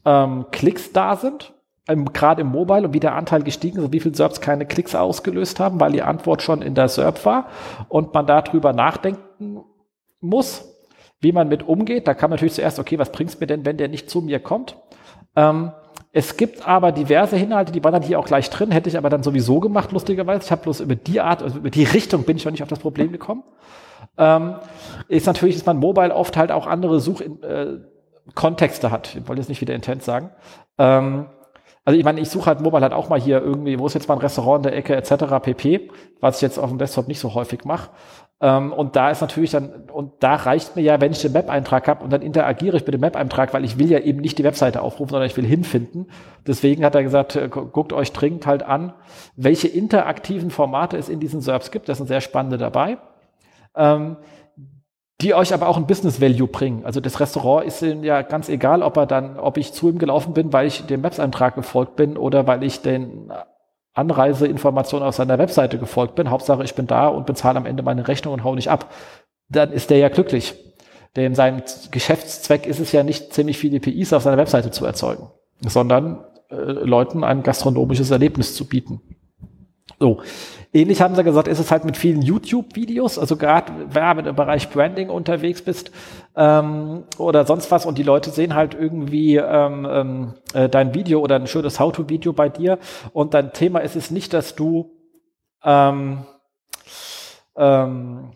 ähm, Klicks da sind gerade im Mobile und wie der Anteil gestiegen ist, wie viele SERPs keine Klicks ausgelöst haben, weil die Antwort schon in der SERP war und man darüber nachdenken muss, wie man mit umgeht. Da kann man natürlich zuerst, okay, was bringt's mir denn, wenn der nicht zu mir kommt? Ähm, es gibt aber diverse Inhalte, die waren dann hier auch gleich drin, hätte ich aber dann sowieso gemacht, lustigerweise. Ich habe bloß über die Art, also über die Richtung bin ich noch nicht auf das Problem gekommen. Ähm, ist natürlich, dass man Mobile oft halt auch andere Suchkontexte äh, hat. Ich wollte jetzt nicht wieder Intent sagen. Ähm, also ich meine, ich suche halt Mobile halt auch mal hier irgendwie, wo ist jetzt mal ein Restaurant in der Ecke etc. pp, was ich jetzt auf dem Desktop nicht so häufig mache. Ähm, und da ist natürlich dann, und da reicht mir ja, wenn ich den Map-Eintrag habe und dann interagiere ich mit dem Map-Eintrag, weil ich will ja eben nicht die Webseite aufrufen, sondern ich will hinfinden. Deswegen hat er gesagt, äh, guckt euch dringend halt an, welche interaktiven Formate es in diesen SERPs gibt. Das sind sehr spannende dabei. Ähm, die euch aber auch ein Business Value bringen. Also das Restaurant ist ihnen ja ganz egal, ob er dann, ob ich zu ihm gelaufen bin, weil ich dem Maps-Eintrag gefolgt bin oder weil ich den Anreiseinformationen auf seiner Webseite gefolgt bin. Hauptsache, ich bin da und bezahle am Ende meine Rechnung und hau nicht ab. Dann ist der ja glücklich. Denn sein Geschäftszweck ist es ja nicht, ziemlich viele PIs auf seiner Webseite zu erzeugen, sondern äh, Leuten ein gastronomisches Erlebnis zu bieten. So, Ähnlich haben sie gesagt, ist es halt mit vielen YouTube-Videos, also gerade wenn du im Bereich Branding unterwegs bist ähm, oder sonst was und die Leute sehen halt irgendwie ähm, ähm, äh, dein Video oder ein schönes How-to-Video bei dir. Und dein Thema ist es nicht, dass du ähm, ähm,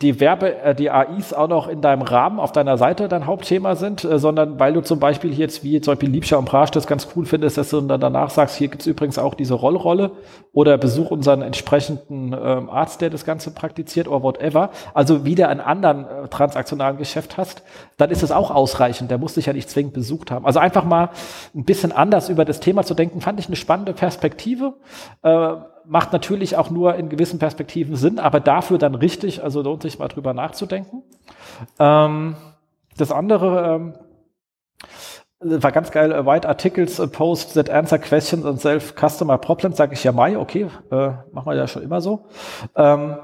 die Werbe, äh, die AIs auch noch in deinem Rahmen auf deiner Seite dein Hauptthema sind, äh, sondern weil du zum Beispiel jetzt wie zum Beispiel Liebscher und Prasch das ganz cool findest, dass du dann danach sagst, hier gibt's übrigens auch diese Rollrolle oder besuch unseren entsprechenden ähm, Arzt, der das Ganze praktiziert oder whatever. Also wieder einen anderen äh, transaktionalen Geschäft hast, dann ist es auch ausreichend. Der muss dich ja nicht zwingend besucht haben. Also einfach mal ein bisschen anders über das Thema zu denken, fand ich eine spannende Perspektive. Äh, macht natürlich auch nur in gewissen Perspektiven Sinn, aber dafür dann richtig, also lohnt sich mal drüber nachzudenken. Ähm, das andere ähm, war ganz geil, uh, White Articles uh, Post that answer questions and self customer problems, sage ich ja Mai, okay, äh, machen wir ja schon immer so. Ähm,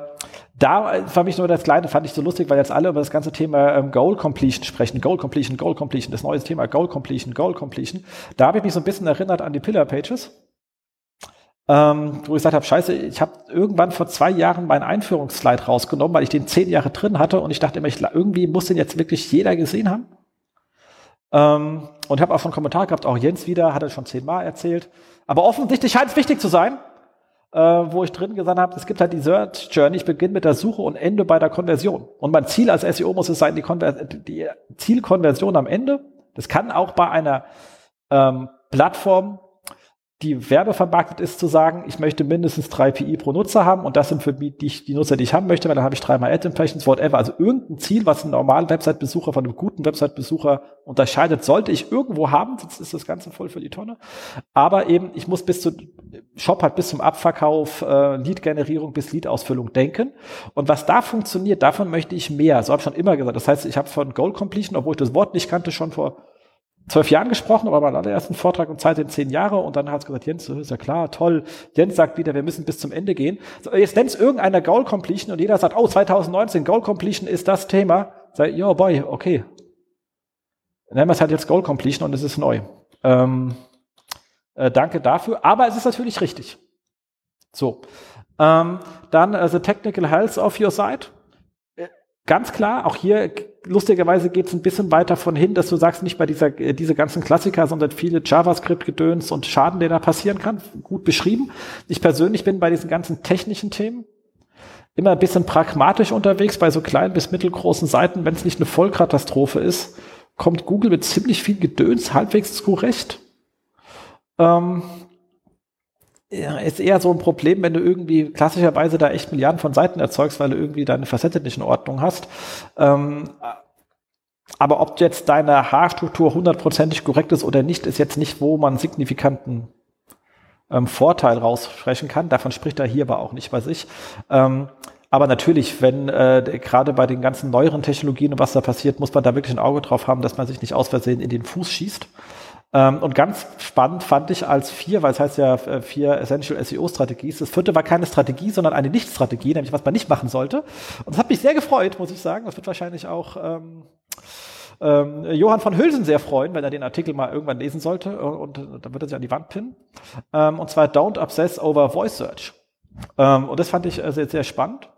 da fand ich nur das Kleine, fand ich so lustig, weil jetzt alle über das ganze Thema ähm, Goal Completion sprechen. Goal Completion, Goal Completion, das neue Thema Goal Completion, Goal Completion. Da habe ich mich so ein bisschen erinnert an die Pillar Pages. Ähm, wo ich gesagt habe, scheiße, ich habe irgendwann vor zwei Jahren meinen Einführungsslide rausgenommen, weil ich den zehn Jahre drin hatte und ich dachte immer, ich, irgendwie muss den jetzt wirklich jeder gesehen haben. Ähm, und habe auch schon einen Kommentar gehabt, auch Jens wieder, hat er schon zehnmal erzählt. Aber offensichtlich scheint es wichtig zu sein, äh, wo ich drin gesagt habe, es gibt halt die Search Journey, ich beginne mit der Suche und ende bei der Konversion. Und mein Ziel als SEO muss es sein, die, Konver die Zielkonversion am Ende. Das kann auch bei einer ähm, Plattform die werbevermarktet ist, zu sagen, ich möchte mindestens drei PI pro Nutzer haben und das sind für mich die, die Nutzer, die ich haben möchte, weil dann habe ich dreimal Ad Impressions, whatever. Also irgendein Ziel, was ein normalen Website-Besucher von einem guten Website-Besucher unterscheidet, sollte ich irgendwo haben, sonst ist das Ganze voll für die Tonne. Aber eben, ich muss bis zu, Shop hat bis zum Abverkauf, äh, Lead-Generierung bis Lead-Ausfüllung denken. Und was da funktioniert, davon möchte ich mehr. So habe ich schon immer gesagt. Das heißt, ich habe von Goal Completion, obwohl ich das Wort nicht kannte, schon vor zwölf Jahren gesprochen, aber mein allerersten Vortrag und Zeit in zehn Jahre und dann hat es gesagt, Jens, ist ja klar, toll. Jens sagt wieder, wir müssen bis zum Ende gehen. Jetzt nennt es irgendeiner Goal Completion und jeder sagt, oh, 2019, Goal Completion ist das Thema. Sag, yo, boy, okay. Nennen wir es halt jetzt Goal Completion und es ist neu. Ähm, äh, danke dafür, aber es ist natürlich richtig. So. Ähm, dann uh, the technical health of your site. Ganz klar, auch hier lustigerweise geht es ein bisschen weiter von hin, dass du sagst, nicht bei dieser äh, diese ganzen Klassiker, sondern viele JavaScript-Gedöns und Schaden, der da passieren kann, gut beschrieben. Ich persönlich bin bei diesen ganzen technischen Themen immer ein bisschen pragmatisch unterwegs, bei so kleinen bis mittelgroßen Seiten, wenn es nicht eine Vollkatastrophe ist, kommt Google mit ziemlich viel Gedöns halbwegs zurecht. Ähm, ja, ist eher so ein Problem, wenn du irgendwie klassischerweise da echt Milliarden von Seiten erzeugst, weil du irgendwie deine Facette nicht in Ordnung hast. Ähm, aber ob jetzt deine Haarstruktur hundertprozentig korrekt ist oder nicht, ist jetzt nicht, wo man signifikanten ähm, Vorteil raussprechen kann. Davon spricht er hier aber auch nicht bei sich. Ähm, aber natürlich, wenn äh, gerade bei den ganzen neueren Technologien und was da passiert, muss man da wirklich ein Auge drauf haben, dass man sich nicht aus Versehen in den Fuß schießt. Ähm, und ganz spannend fand ich als vier, weil es heißt ja äh, vier Essential SEO Strategies. Das vierte war keine Strategie, sondern eine Nicht-Strategie, nämlich was man nicht machen sollte. Und das hat mich sehr gefreut, muss ich sagen. Das wird wahrscheinlich auch ähm, ähm, Johann von Hülsen sehr freuen, wenn er den Artikel mal irgendwann lesen sollte. Und, und dann wird er sich an die Wand pinnen. Ähm, und zwar Don't Obsess over Voice Search. Ähm, und das fand ich äh, sehr, sehr spannend.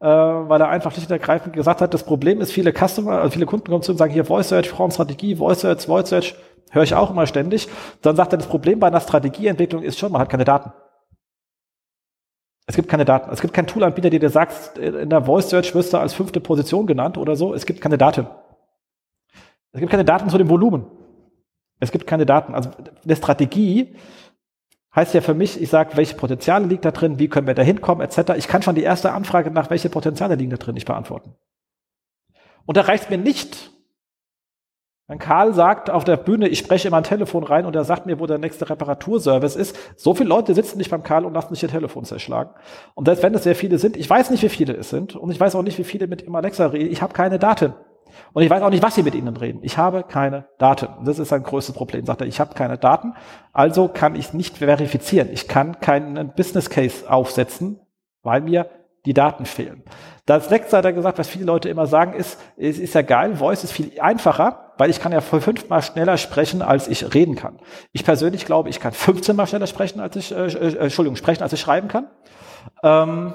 Äh, weil er einfach und ergreifend gesagt hat, das Problem ist, viele Customer, also viele Kunden kommen zu und sagen, hier Voice Search, brauchen Strategie, Voice Search, Voice Search, Höre ich auch immer ständig. Dann sagt er, das Problem bei einer Strategieentwicklung ist schon, man hat keine Daten. Es gibt keine Daten. Es gibt keinen Toolanbieter, der dir sagt, in der Voice Search wirst du als fünfte Position genannt oder so. Es gibt keine Daten. Es gibt keine Daten zu dem Volumen. Es gibt keine Daten. Also eine Strategie heißt ja für mich, ich sage, welche Potenziale liegt da drin, wie können wir da hinkommen, etc. Ich kann schon die erste Anfrage nach, welche Potenziale liegen da drin, nicht beantworten. Und da reicht mir nicht, wenn Karl sagt auf der Bühne, ich spreche immer ein Telefon rein und er sagt mir, wo der nächste Reparaturservice ist, so viele Leute sitzen nicht beim Karl und lassen sich ihr Telefon zerschlagen. Und selbst wenn es sehr viele sind, ich weiß nicht, wie viele es sind und ich weiß auch nicht, wie viele mit dem Alexa reden. Ich habe keine Daten. Und ich weiß auch nicht, was sie mit ihnen reden. Ich habe keine Daten. Das ist sein größtes Problem. Sagt er, ich habe keine Daten, also kann ich nicht verifizieren. Ich kann keinen Business Case aufsetzen, weil mir die Daten fehlen. Das letzte hat er gesagt, was viele Leute immer sagen, ist, es ist ja geil, Voice ist viel einfacher, weil ich kann ja fünfmal schneller sprechen, als ich reden kann. Ich persönlich glaube, ich kann 15 mal schneller sprechen, als ich, äh, äh, Entschuldigung, sprechen, als ich schreiben kann. Ähm,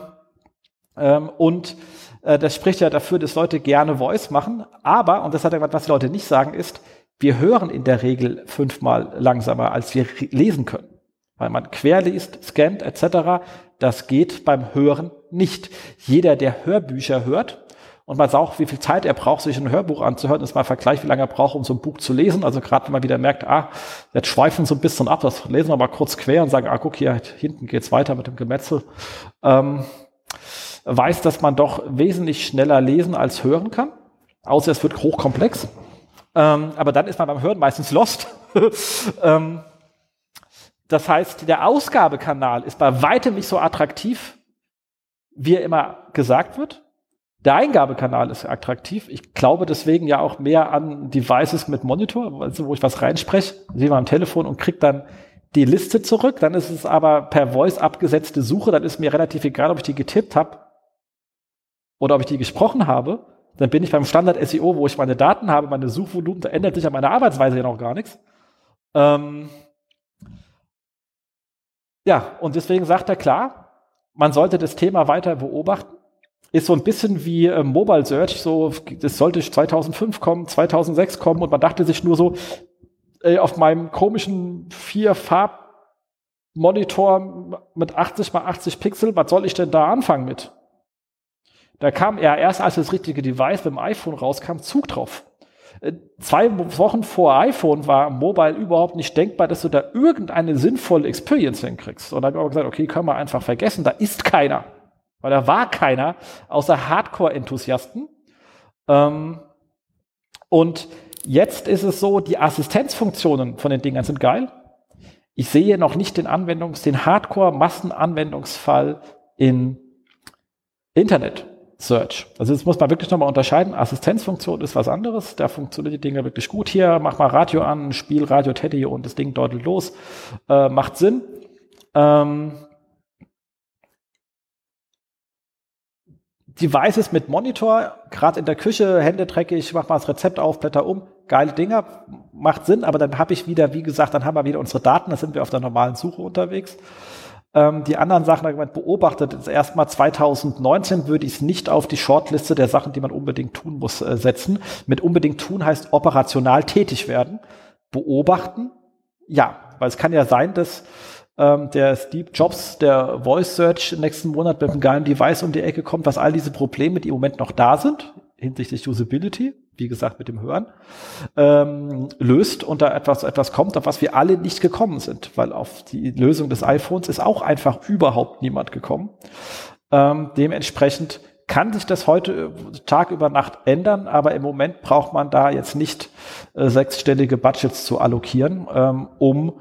ähm, und äh, das spricht ja dafür, dass Leute gerne Voice machen. Aber, und das hat gesagt, was die Leute nicht sagen, ist, wir hören in der Regel fünfmal langsamer, als wir lesen können. Weil man querliest, scannt etc. Das geht beim Hören nicht. Jeder, der Hörbücher hört, und man sagt auch, wie viel Zeit er braucht, sich ein Hörbuch anzuhören, ist mal ein Vergleich, wie lange er braucht, um so ein Buch zu lesen. Also gerade wenn man wieder merkt, ah, jetzt schweifen so ein bisschen ab, das lesen wir mal kurz quer und sagen, ah, guck hier, hinten geht's weiter mit dem Gemetzel. Ähm, weiß, dass man doch wesentlich schneller lesen als hören kann. Außer es wird hochkomplex. Ähm, aber dann ist man beim Hören meistens lost. ähm, das heißt, der Ausgabekanal ist bei weitem nicht so attraktiv, wie er immer gesagt wird. Der Eingabekanal ist attraktiv. Ich glaube deswegen ja auch mehr an Devices mit Monitor, also wo ich was reinspreche, sehe mal am Telefon und kriege dann die Liste zurück. Dann ist es aber per Voice abgesetzte Suche. Dann ist mir relativ egal, ob ich die getippt habe oder ob ich die gesprochen habe, dann bin ich beim Standard SEO, wo ich meine Daten habe, meine Suchvolumen, da ändert sich an meiner Arbeitsweise ja noch gar nichts. Ähm ja, und deswegen sagt er klar, man sollte das Thema weiter beobachten. Ist so ein bisschen wie äh, Mobile Search, so, das sollte 2005 kommen, 2006 kommen und man dachte sich nur so, ey, auf meinem komischen vier Farb Monitor mit 80 mal 80 Pixel, was soll ich denn da anfangen mit? Da kam er erst, als das richtige Device mit dem iPhone rauskam, Zug drauf. Äh, zwei Wochen vor iPhone war Mobile überhaupt nicht denkbar, dass du da irgendeine sinnvolle Experience hinkriegst. Und dann habe ich aber gesagt, okay, können wir einfach vergessen, da ist keiner. Weil da war keiner, außer Hardcore-Enthusiasten. Ähm, und jetzt ist es so, die Assistenzfunktionen von den Dingern sind geil. Ich sehe noch nicht den Anwendungs-, den Hardcore-Massenanwendungsfall in Internet. Search. Also das muss man wirklich nochmal unterscheiden. Assistenzfunktion ist was anderes. Da funktionieren die Dinge wirklich gut. Hier, mach mal Radio an, spiel Radio Teddy und das Ding deutet los. Äh, macht Sinn. Ähm, Devices mit Monitor, gerade in der Küche, Hände dreckig, mach mal das Rezept auf, Blätter um, geile Dinger, macht Sinn, aber dann habe ich wieder, wie gesagt, dann haben wir wieder unsere Daten, da sind wir auf der normalen Suche unterwegs. Ähm, die anderen Sachen, gemeint, beobachtet, ist erstmal 2019 würde ich es nicht auf die Shortliste der Sachen, die man unbedingt tun muss, äh, setzen. Mit unbedingt tun heißt operational tätig werden. Beobachten, ja, weil es kann ja sein, dass ähm, der Steve Jobs, der Voice Search nächsten Monat mit einem geilen Device um die Ecke kommt, was all diese Probleme, die im Moment noch da sind, hinsichtlich Usability, wie gesagt mit dem Hören, ähm, löst und da etwas, etwas kommt, auf was wir alle nicht gekommen sind, weil auf die Lösung des iPhones ist auch einfach überhaupt niemand gekommen. Ähm, dementsprechend kann sich das heute Tag über Nacht ändern, aber im Moment braucht man da jetzt nicht äh, sechsstellige Budgets zu allokieren, ähm, um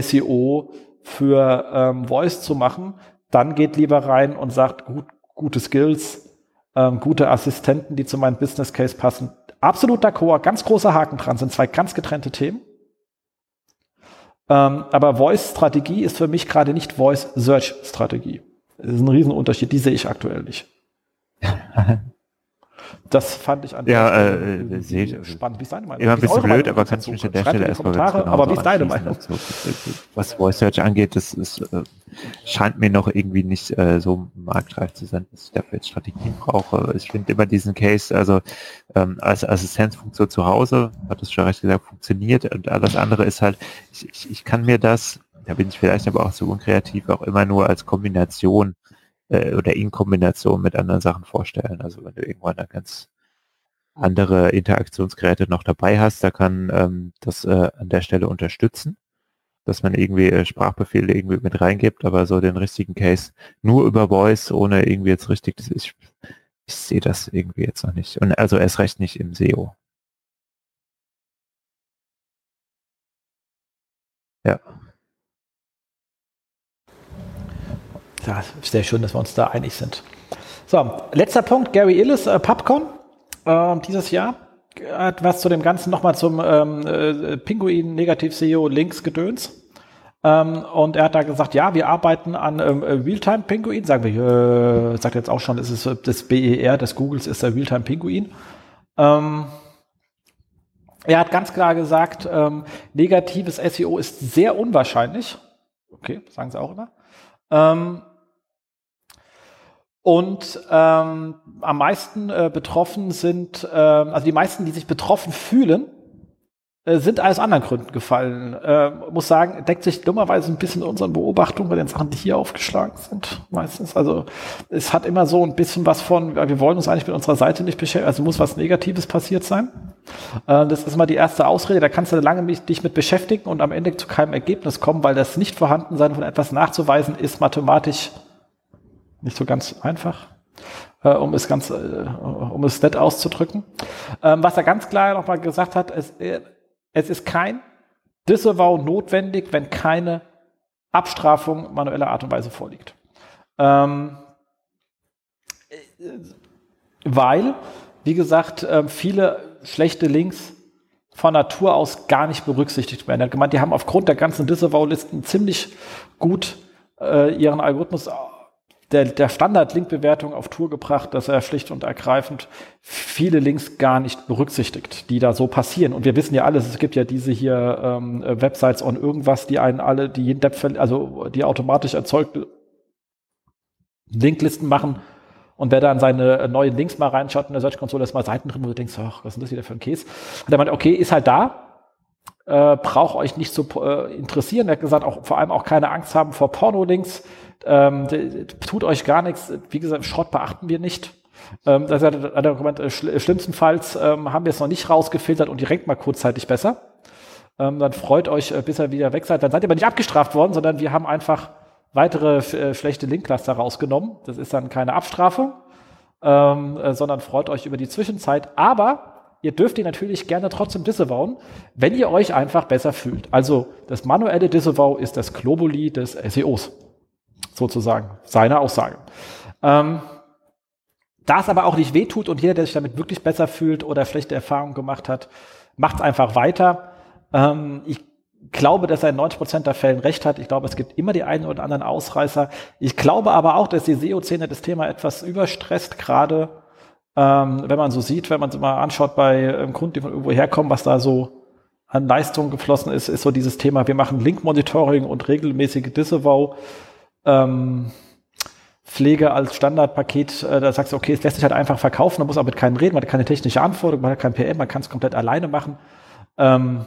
SEO für ähm, Voice zu machen. Dann geht lieber rein und sagt, gut, gute Skills, ähm, gute Assistenten, die zu meinem Business Case passen. Absolut d'accord, ganz großer Haken dran, sind zwei ganz getrennte Themen. Ähm, aber Voice-Strategie ist für mich gerade nicht Voice-Search-Strategie. Das ist ein Riesenunterschied, die sehe ich aktuell nicht. Das fand ich an ja, äh, äh, seht, spannend. Wie ist deine Meinung? Immer ein bisschen blöd, aber kannst du mich an der Stelle erstmal genau Aber wie ist deine Meinung? Dazu. Was Voice Search angeht, das ist, äh, scheint mir noch irgendwie nicht äh, so marktreif zu sein, dass ich dafür jetzt Strategien brauche. Ich finde immer diesen Case, also ähm, als Assistenzfunktion zu Hause, hat es schon recht gesagt, funktioniert und alles andere ist halt, ich, ich, ich kann mir das, da bin ich vielleicht aber auch zu unkreativ, auch immer nur als Kombination äh, oder in Kombination mit anderen Sachen vorstellen. Also wenn du irgendwann eine ganz andere Interaktionsgeräte noch dabei hast, da kann ähm, das äh, an der Stelle unterstützen, dass man irgendwie äh, Sprachbefehle irgendwie mit reingibt, aber so den richtigen Case nur über Voice, ohne irgendwie jetzt richtig, das ist, ich sehe das irgendwie jetzt noch nicht. Und also erst recht nicht im SEO. Ja. Ja, sehr schön, dass wir uns da einig sind. So, letzter Punkt, Gary Illis, äh, PubCon äh, dieses Jahr. Hat was zu dem Ganzen nochmal zum ähm, äh, Pinguin Negativ SEO Links Gedöns. Ähm, und er hat da gesagt, ja, wir arbeiten an ähm, Realtime Pinguin. Sagen wir, äh, sagt jetzt auch schon, ist das BER des Googles ist der Realtime Pinguin. Ähm, er hat ganz klar gesagt, ähm, negatives SEO ist sehr unwahrscheinlich. Okay, sagen sie auch immer. Und ähm, am meisten äh, betroffen sind, äh, also die meisten, die sich betroffen fühlen, äh, sind aus anderen Gründen gefallen. Äh, muss sagen, deckt sich dummerweise ein bisschen unseren Beobachtungen bei den Sachen, die hier aufgeschlagen sind, meistens. Also es hat immer so ein bisschen was von, wir wollen uns eigentlich mit unserer Seite nicht beschäftigen, also muss was Negatives passiert sein. Äh, das ist immer die erste Ausrede, da kannst du lange dich mit beschäftigen und am Ende zu keinem Ergebnis kommen, weil das Nicht-Vorhandensein von etwas nachzuweisen ist mathematisch nicht so ganz einfach, äh, um es ganz, äh, um es nett auszudrücken. Ähm, was er ganz klar nochmal gesagt hat, es, äh, es ist kein Disavow notwendig, wenn keine Abstrafung manueller Art und Weise vorliegt. Ähm, weil, wie gesagt, äh, viele schlechte Links von Natur aus gar nicht berücksichtigt werden. Er hat gemeint, die haben aufgrund der ganzen Disavow-Listen ziemlich gut äh, ihren Algorithmus der, der Standard-Link-Bewertung auf Tour gebracht, dass er schlicht und ergreifend viele Links gar nicht berücksichtigt, die da so passieren. Und wir wissen ja alles, es gibt ja diese hier ähm, Websites on irgendwas, die einen alle, die jeden Depp, also die automatisch erzeugte Linklisten machen. Und wer dann seine neuen Links mal reinschaut in der Search-Konsole, ist mal Seiten drin, wo du denkst, ach, was ist das wieder für ein Käse? Und der meint, okay, ist halt da, äh, braucht euch nicht zu äh, interessieren. Er hat gesagt, auch vor allem auch keine Angst haben vor Porno-Links. Ähm, tut euch gar nichts. Wie gesagt, Schrott beachten wir nicht. Ähm, das hat er gemeint, schl schlimmstenfalls ähm, haben wir es noch nicht rausgefiltert und direkt mal kurzzeitig besser. Ähm, dann freut euch, äh, bis er wieder weg seid. Dann seid ihr aber nicht abgestraft worden, sondern wir haben einfach weitere äh, schlechte Link-Cluster rausgenommen. Das ist dann keine Abstrafe, ähm, äh, sondern freut euch über die Zwischenzeit. Aber ihr dürft ihn natürlich gerne trotzdem disavowen, wenn ihr euch einfach besser fühlt. Also das manuelle Disavow ist das Globuli des SEOs sozusagen, seine Aussage. Ähm, da es aber auch nicht wehtut und jeder, der sich damit wirklich besser fühlt oder schlechte Erfahrungen gemacht hat, macht es einfach weiter. Ähm, ich glaube, dass er in 90 Prozent der Fällen recht hat. Ich glaube, es gibt immer die einen oder anderen Ausreißer. Ich glaube aber auch, dass die SEO-Szene das Thema etwas überstresst, gerade ähm, wenn man so sieht, wenn man es mal anschaut bei ähm, Kunden, die von irgendwo herkommen, was da so an Leistung geflossen ist, ist so dieses Thema, wir machen Link-Monitoring und regelmäßige Disavow ähm, Pflege als Standardpaket, äh, da sagst du, okay, es lässt sich halt einfach verkaufen, man muss auch mit keinem reden, man hat keine technische Anforderung, man hat kein PM, man kann es komplett alleine machen. Ähm,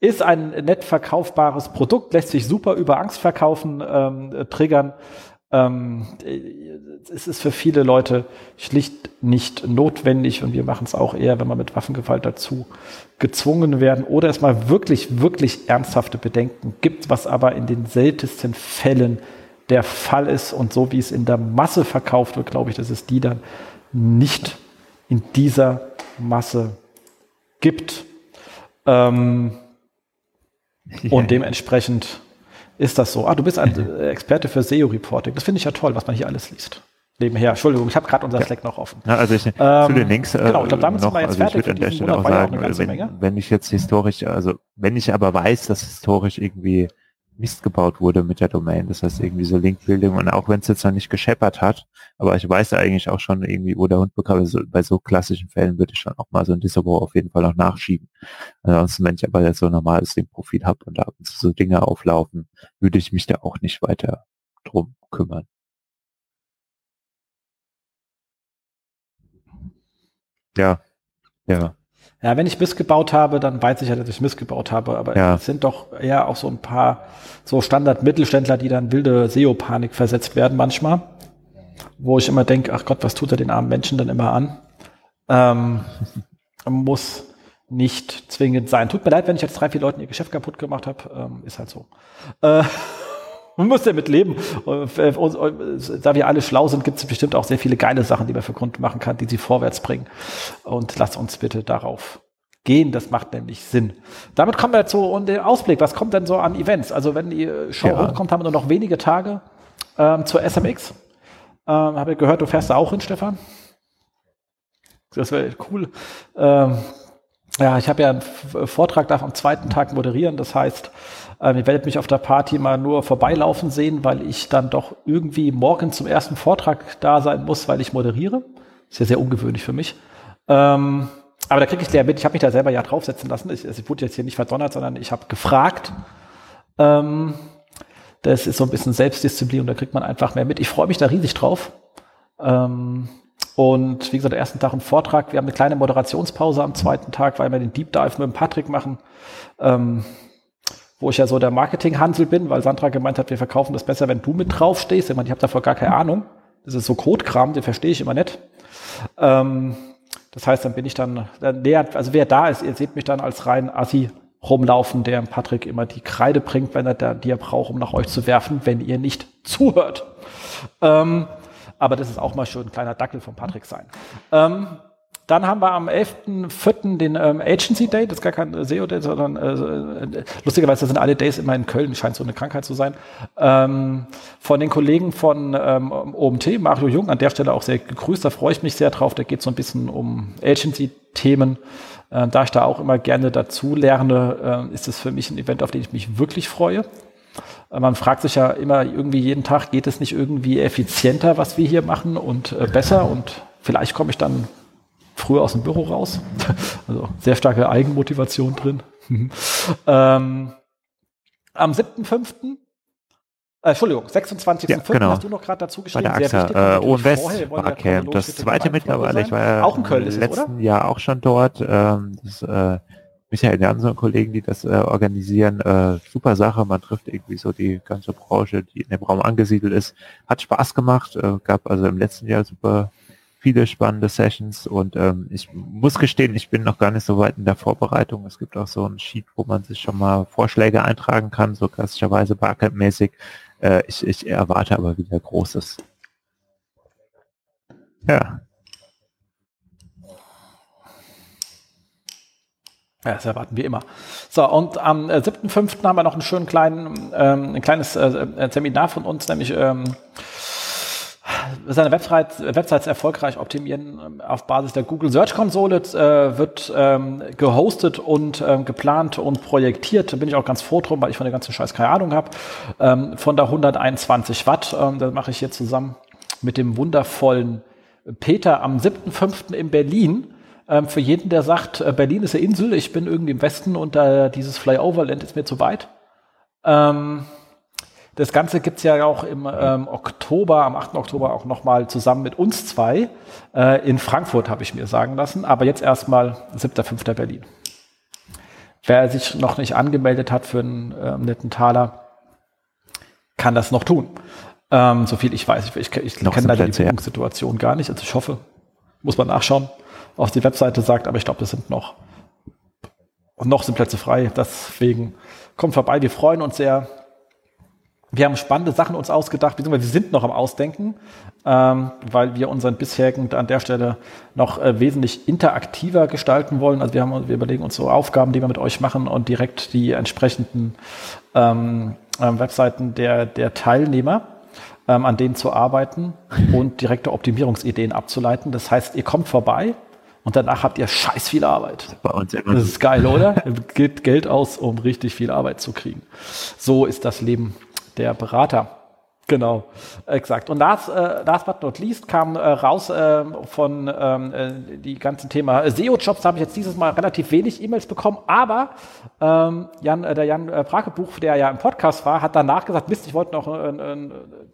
ist ein nett verkaufbares Produkt, lässt sich super über Angst verkaufen, ähm, äh, triggern. Ähm, es ist für viele Leute schlicht nicht notwendig und wir machen es auch eher, wenn wir mit Waffengewalt dazu gezwungen werden oder es mal wirklich, wirklich ernsthafte Bedenken gibt, was aber in den seltensten Fällen der Fall ist und so wie es in der Masse verkauft wird, glaube ich, dass es die dann nicht in dieser Masse gibt. Ähm, ja. Und dementsprechend ist das so. Ah, du bist ein Experte für SEO-Reporting. Das finde ich ja toll, was man hier alles liest. Nebenher. Entschuldigung, ich habe gerade unser Slack noch offen. Ja, also ich, ähm, zu den Links äh, genau, ich glaube, damit noch, sind wir jetzt also fertig. Ich würde an der Stelle auch sagen, wenn, wenn ich jetzt historisch, also wenn ich aber weiß, dass historisch irgendwie Mist gebaut wurde mit der Domain. Das heißt irgendwie so Linkbuilding und auch wenn es jetzt noch nicht gescheppert hat, aber ich weiß eigentlich auch schon irgendwie, wo der Hund bekam. Also bei so klassischen Fällen würde ich schon auch mal so ein Disabo auf jeden Fall noch nachschieben. Ansonsten, wenn ich aber jetzt so ein normales Linkprofil habe und da so Dinge auflaufen, würde ich mich da auch nicht weiter drum kümmern. Ja, ja. Ja, wenn ich missgebaut habe, dann weiß ich ja, dass ich missgebaut habe. Aber ja. es sind doch eher auch so ein paar so Standard-Mittelständler, die dann wilde SEO-Panik versetzt werden manchmal. Wo ich immer denke, ach Gott, was tut er den armen Menschen dann immer an? Ähm, muss nicht zwingend sein. Tut mir leid, wenn ich jetzt drei, vier Leuten ihr Geschäft kaputt gemacht habe. Ähm, ist halt so. Äh, man muss damit leben. Und, äh, da wir alle schlau sind, gibt es bestimmt auch sehr viele geile Sachen, die man für Kunden machen kann, die sie vorwärts bringen. Und lasst uns bitte darauf gehen. Das macht nämlich Sinn. Damit kommen wir zu dem Ausblick. Was kommt denn so an Events? Also wenn die Show ja. hochkommt, haben wir nur noch wenige Tage ähm, zur SMX. Ähm, Habe ich gehört, du fährst da auch hin, Stefan? Das wäre cool. Ähm, ja, ich habe ja einen Vortrag darf am zweiten Tag moderieren. Das heißt, ähm, ihr werdet mich auf der Party mal nur vorbeilaufen sehen, weil ich dann doch irgendwie morgen zum ersten Vortrag da sein muss, weil ich moderiere. Ist ja sehr ungewöhnlich für mich. Ähm, aber da kriege ich leer mit. Ich habe mich da selber ja draufsetzen lassen. Ich, also ich wurde jetzt hier nicht verdonnert, sondern ich habe gefragt. Ähm, das ist so ein bisschen Selbstdisziplin und da kriegt man einfach mehr mit. Ich freue mich da riesig drauf. Ähm, und wie gesagt, ersten Tag ein Vortrag. Wir haben eine kleine Moderationspause am zweiten Tag, weil wir den Deep Dive mit dem Patrick machen. Ähm, wo ich ja so der Marketinghansel bin, weil Sandra gemeint hat, wir verkaufen das besser, wenn du mit draufstehst. Ich meine, ich habe davor gar keine Ahnung. Das ist so Codekram, den verstehe ich immer nicht. Ähm, das heißt, dann bin ich dann, dann näher, also wer da ist, ihr seht mich dann als rein Assi rumlaufen, der Patrick immer die Kreide bringt, wenn er da, die er braucht, um nach euch zu werfen, wenn ihr nicht zuhört. Ähm, aber das ist auch mal schön ein kleiner Dackel von Patrick sein. Ähm, dann haben wir am 11.04. den ähm, Agency Day, das ist gar kein SEO Day, sondern äh, lustigerweise sind alle Days immer in Köln, scheint so eine Krankheit zu sein. Ähm, von den Kollegen von ähm, OMT, Mario Jung, an der Stelle auch sehr gegrüßt, da freue ich mich sehr drauf. Da geht es so ein bisschen um Agency-Themen. Äh, da ich da auch immer gerne dazu lerne, äh, ist es für mich ein Event, auf den ich mich wirklich freue. Äh, man fragt sich ja immer irgendwie jeden Tag, geht es nicht irgendwie effizienter, was wir hier machen und äh, besser und vielleicht komme ich dann früher aus dem Büro raus. Also sehr starke Eigenmotivation drin. ähm, am 7.5. Äh, Entschuldigung, 26.05. Ja, genau. hast du noch gerade dazu geschrieben. Bei der AXA, äh, West Barcamp. Das zweite mittlerweile, ich war ja auch in Köln im letzten es, Jahr auch schon dort. Ähm, das, äh, Michael Jansen und Kollegen, die das äh, organisieren, äh, super Sache. Man trifft irgendwie so die ganze Branche, die in dem Raum angesiedelt ist. Hat Spaß gemacht, äh, gab also im letzten Jahr super viele spannende Sessions und ähm, ich muss gestehen, ich bin noch gar nicht so weit in der Vorbereitung. Es gibt auch so ein Sheet, wo man sich schon mal Vorschläge eintragen kann, so klassischerweise Barcamp-mäßig. Äh, ich, ich erwarte aber wieder Großes. Ja. Ja, das erwarten wir immer. So, und am äh, 7.5. haben wir noch einen schönen kleinen, ähm, ein kleines äh, äh Seminar von uns, nämlich ähm, seine Website, Websites erfolgreich optimieren ähm, auf Basis der Google Search Konsole äh, wird ähm, gehostet und ähm, geplant und projektiert. Da bin ich auch ganz froh drum, weil ich von der ganzen Scheiß keine Ahnung habe. Ähm, von der 121 Watt, ähm, das mache ich hier zusammen mit dem wundervollen Peter am 7.5. in Berlin. Ähm, für jeden, der sagt, äh, Berlin ist eine Insel, ich bin irgendwie im Westen und äh, dieses Flyoverland ist mir zu weit. Ähm, das Ganze gibt's ja auch im ähm, Oktober, am 8. Oktober auch nochmal zusammen mit uns zwei. Äh, in Frankfurt habe ich mir sagen lassen. Aber jetzt erstmal 7.5. Berlin. Wer sich noch nicht angemeldet hat für einen ähm, netten Taler, kann das noch tun. Ähm, so viel ich weiß. Ich, ich, ich kenne da die Buchungssituation gar nicht. Also ich hoffe, muss man nachschauen, was die Webseite sagt. Aber ich glaube, das sind noch, noch sind Plätze frei. Deswegen kommt vorbei. Wir freuen uns sehr wir haben spannende Sachen uns ausgedacht, beziehungsweise wir sind noch am Ausdenken, ähm, weil wir unseren bisherigen an der Stelle noch äh, wesentlich interaktiver gestalten wollen. Also wir, haben, wir überlegen uns so Aufgaben, die wir mit euch machen und direkt die entsprechenden ähm, äh, Webseiten der, der Teilnehmer ähm, an denen zu arbeiten und direkte Optimierungsideen abzuleiten. Das heißt, ihr kommt vorbei, und danach habt ihr scheiß viel Arbeit. Bei uns immer das ist geil, oder? Gebt Geld aus, um richtig viel Arbeit zu kriegen. So ist das Leben der Berater. Genau, exakt. Und last, äh, last but not least kam äh, raus äh, von ähm, äh, die ganzen Thema SEO-Jobs. Da habe ich jetzt dieses Mal relativ wenig E-Mails bekommen, aber ähm, Jan, äh, der Jan äh, Brakebuch, der ja im Podcast war, hat danach gesagt, Mist, ich wollte noch äh, äh,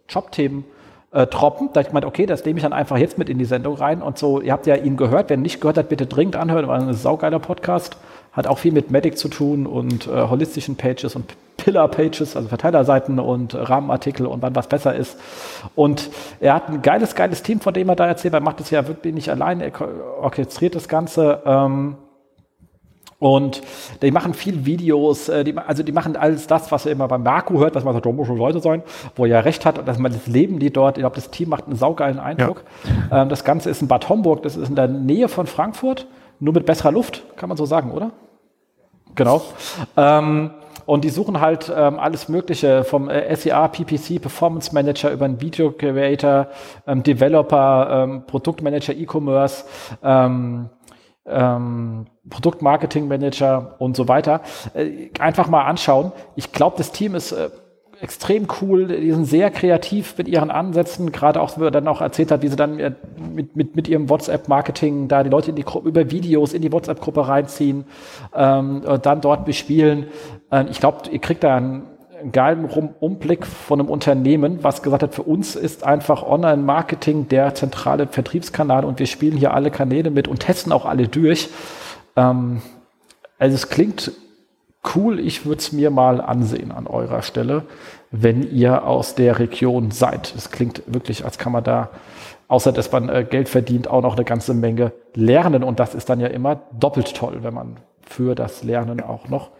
Jobthemen äh, troppen. Da ich gemeint, okay, das nehme ich dann einfach jetzt mit in die Sendung rein. Und so, ihr habt ja ihn gehört. Wer nicht gehört hat, bitte dringend anhören. War ein saugeiler Podcast. Hat auch viel mit Medic zu tun und äh, holistischen Pages und Pillar-Pages, also Verteilerseiten und Rahmenartikel und wann was besser ist. Und er hat ein geiles, geiles Team, von dem er da erzählt. Er macht es ja wirklich nicht allein, er orchestriert das Ganze. Ähm, und die machen viel Videos, äh, die, also die machen alles das, was ihr immer beim Marco hört, was man sagt, da muss schon Leute sein, wo er recht hat, dass man das Leben, die dort, ich glaube, das Team macht einen saugeilen Eindruck. Ja. Ähm, das Ganze ist in Bad Homburg, das ist in der Nähe von Frankfurt, nur mit besserer Luft, kann man so sagen, oder? Genau. Ähm, und die suchen halt ähm, alles Mögliche vom äh, SEA, PPC, Performance Manager über einen Video Creator, ähm, Developer, ähm, Produktmanager, E-Commerce, ähm, ähm, Produktmarketing Manager und so weiter. Äh, einfach mal anschauen. Ich glaube, das Team ist äh, extrem cool. Die sind sehr kreativ mit ihren Ansätzen. Gerade auch, wie er dann auch erzählt hat, wie sie dann äh, mit, mit, mit ihrem WhatsApp-Marketing da die Leute in die Gruppe, über Videos in die WhatsApp-Gruppe reinziehen ähm, und dann dort bespielen. Ähm, ich glaube, ihr kriegt da einen geilen Umblick von einem Unternehmen, was gesagt hat, für uns ist einfach Online-Marketing der zentrale Vertriebskanal und wir spielen hier alle Kanäle mit und testen auch alle durch. Ähm, also es klingt cool, ich würde es mir mal ansehen an eurer Stelle, wenn ihr aus der Region seid. Es klingt wirklich, als kann man da, außer dass man äh, Geld verdient, auch noch eine ganze Menge lernen. Und das ist dann ja immer doppelt toll, wenn man für das Lernen auch noch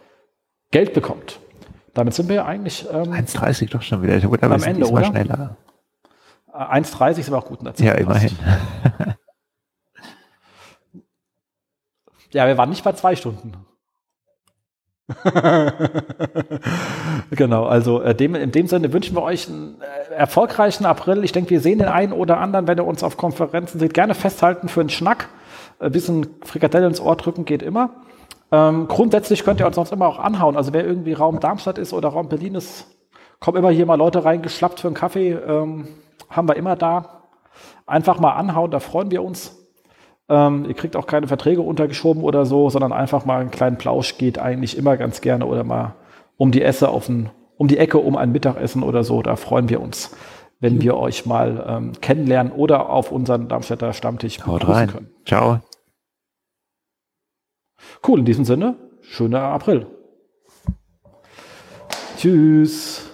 Geld bekommt. Damit sind wir ja eigentlich ähm, 1,30 doch schon wieder. Ich würde aber am Ende, oder? schneller. 1,30 äh, ist aber auch gut. Ja, immerhin. ja, wir waren nicht bei zwei Stunden. genau, also äh, dem, in dem Sinne wünschen wir euch einen äh, erfolgreichen April. Ich denke, wir sehen den einen oder anderen, wenn ihr uns auf Konferenzen seht, gerne festhalten für einen Schnack. Ein bisschen Frikadelle ins Ohr drücken geht immer. Ähm, grundsätzlich könnt ihr uns sonst immer auch anhauen. Also wer irgendwie Raum Darmstadt ist oder Raum Berlin ist, Kommen immer hier mal Leute reingeschlappt für einen Kaffee, ähm, haben wir immer da. Einfach mal anhauen, da freuen wir uns. Ähm, ihr kriegt auch keine Verträge untergeschoben oder so, sondern einfach mal einen kleinen Plausch geht eigentlich immer ganz gerne oder mal um die Esse auf ein, um die Ecke um ein Mittagessen oder so. Da freuen wir uns, wenn wir euch mal ähm, kennenlernen oder auf unseren Darmstädter Stammtisch Haut rein. können. Ciao. Cool, in diesem Sinne, schöner April. Tschüss.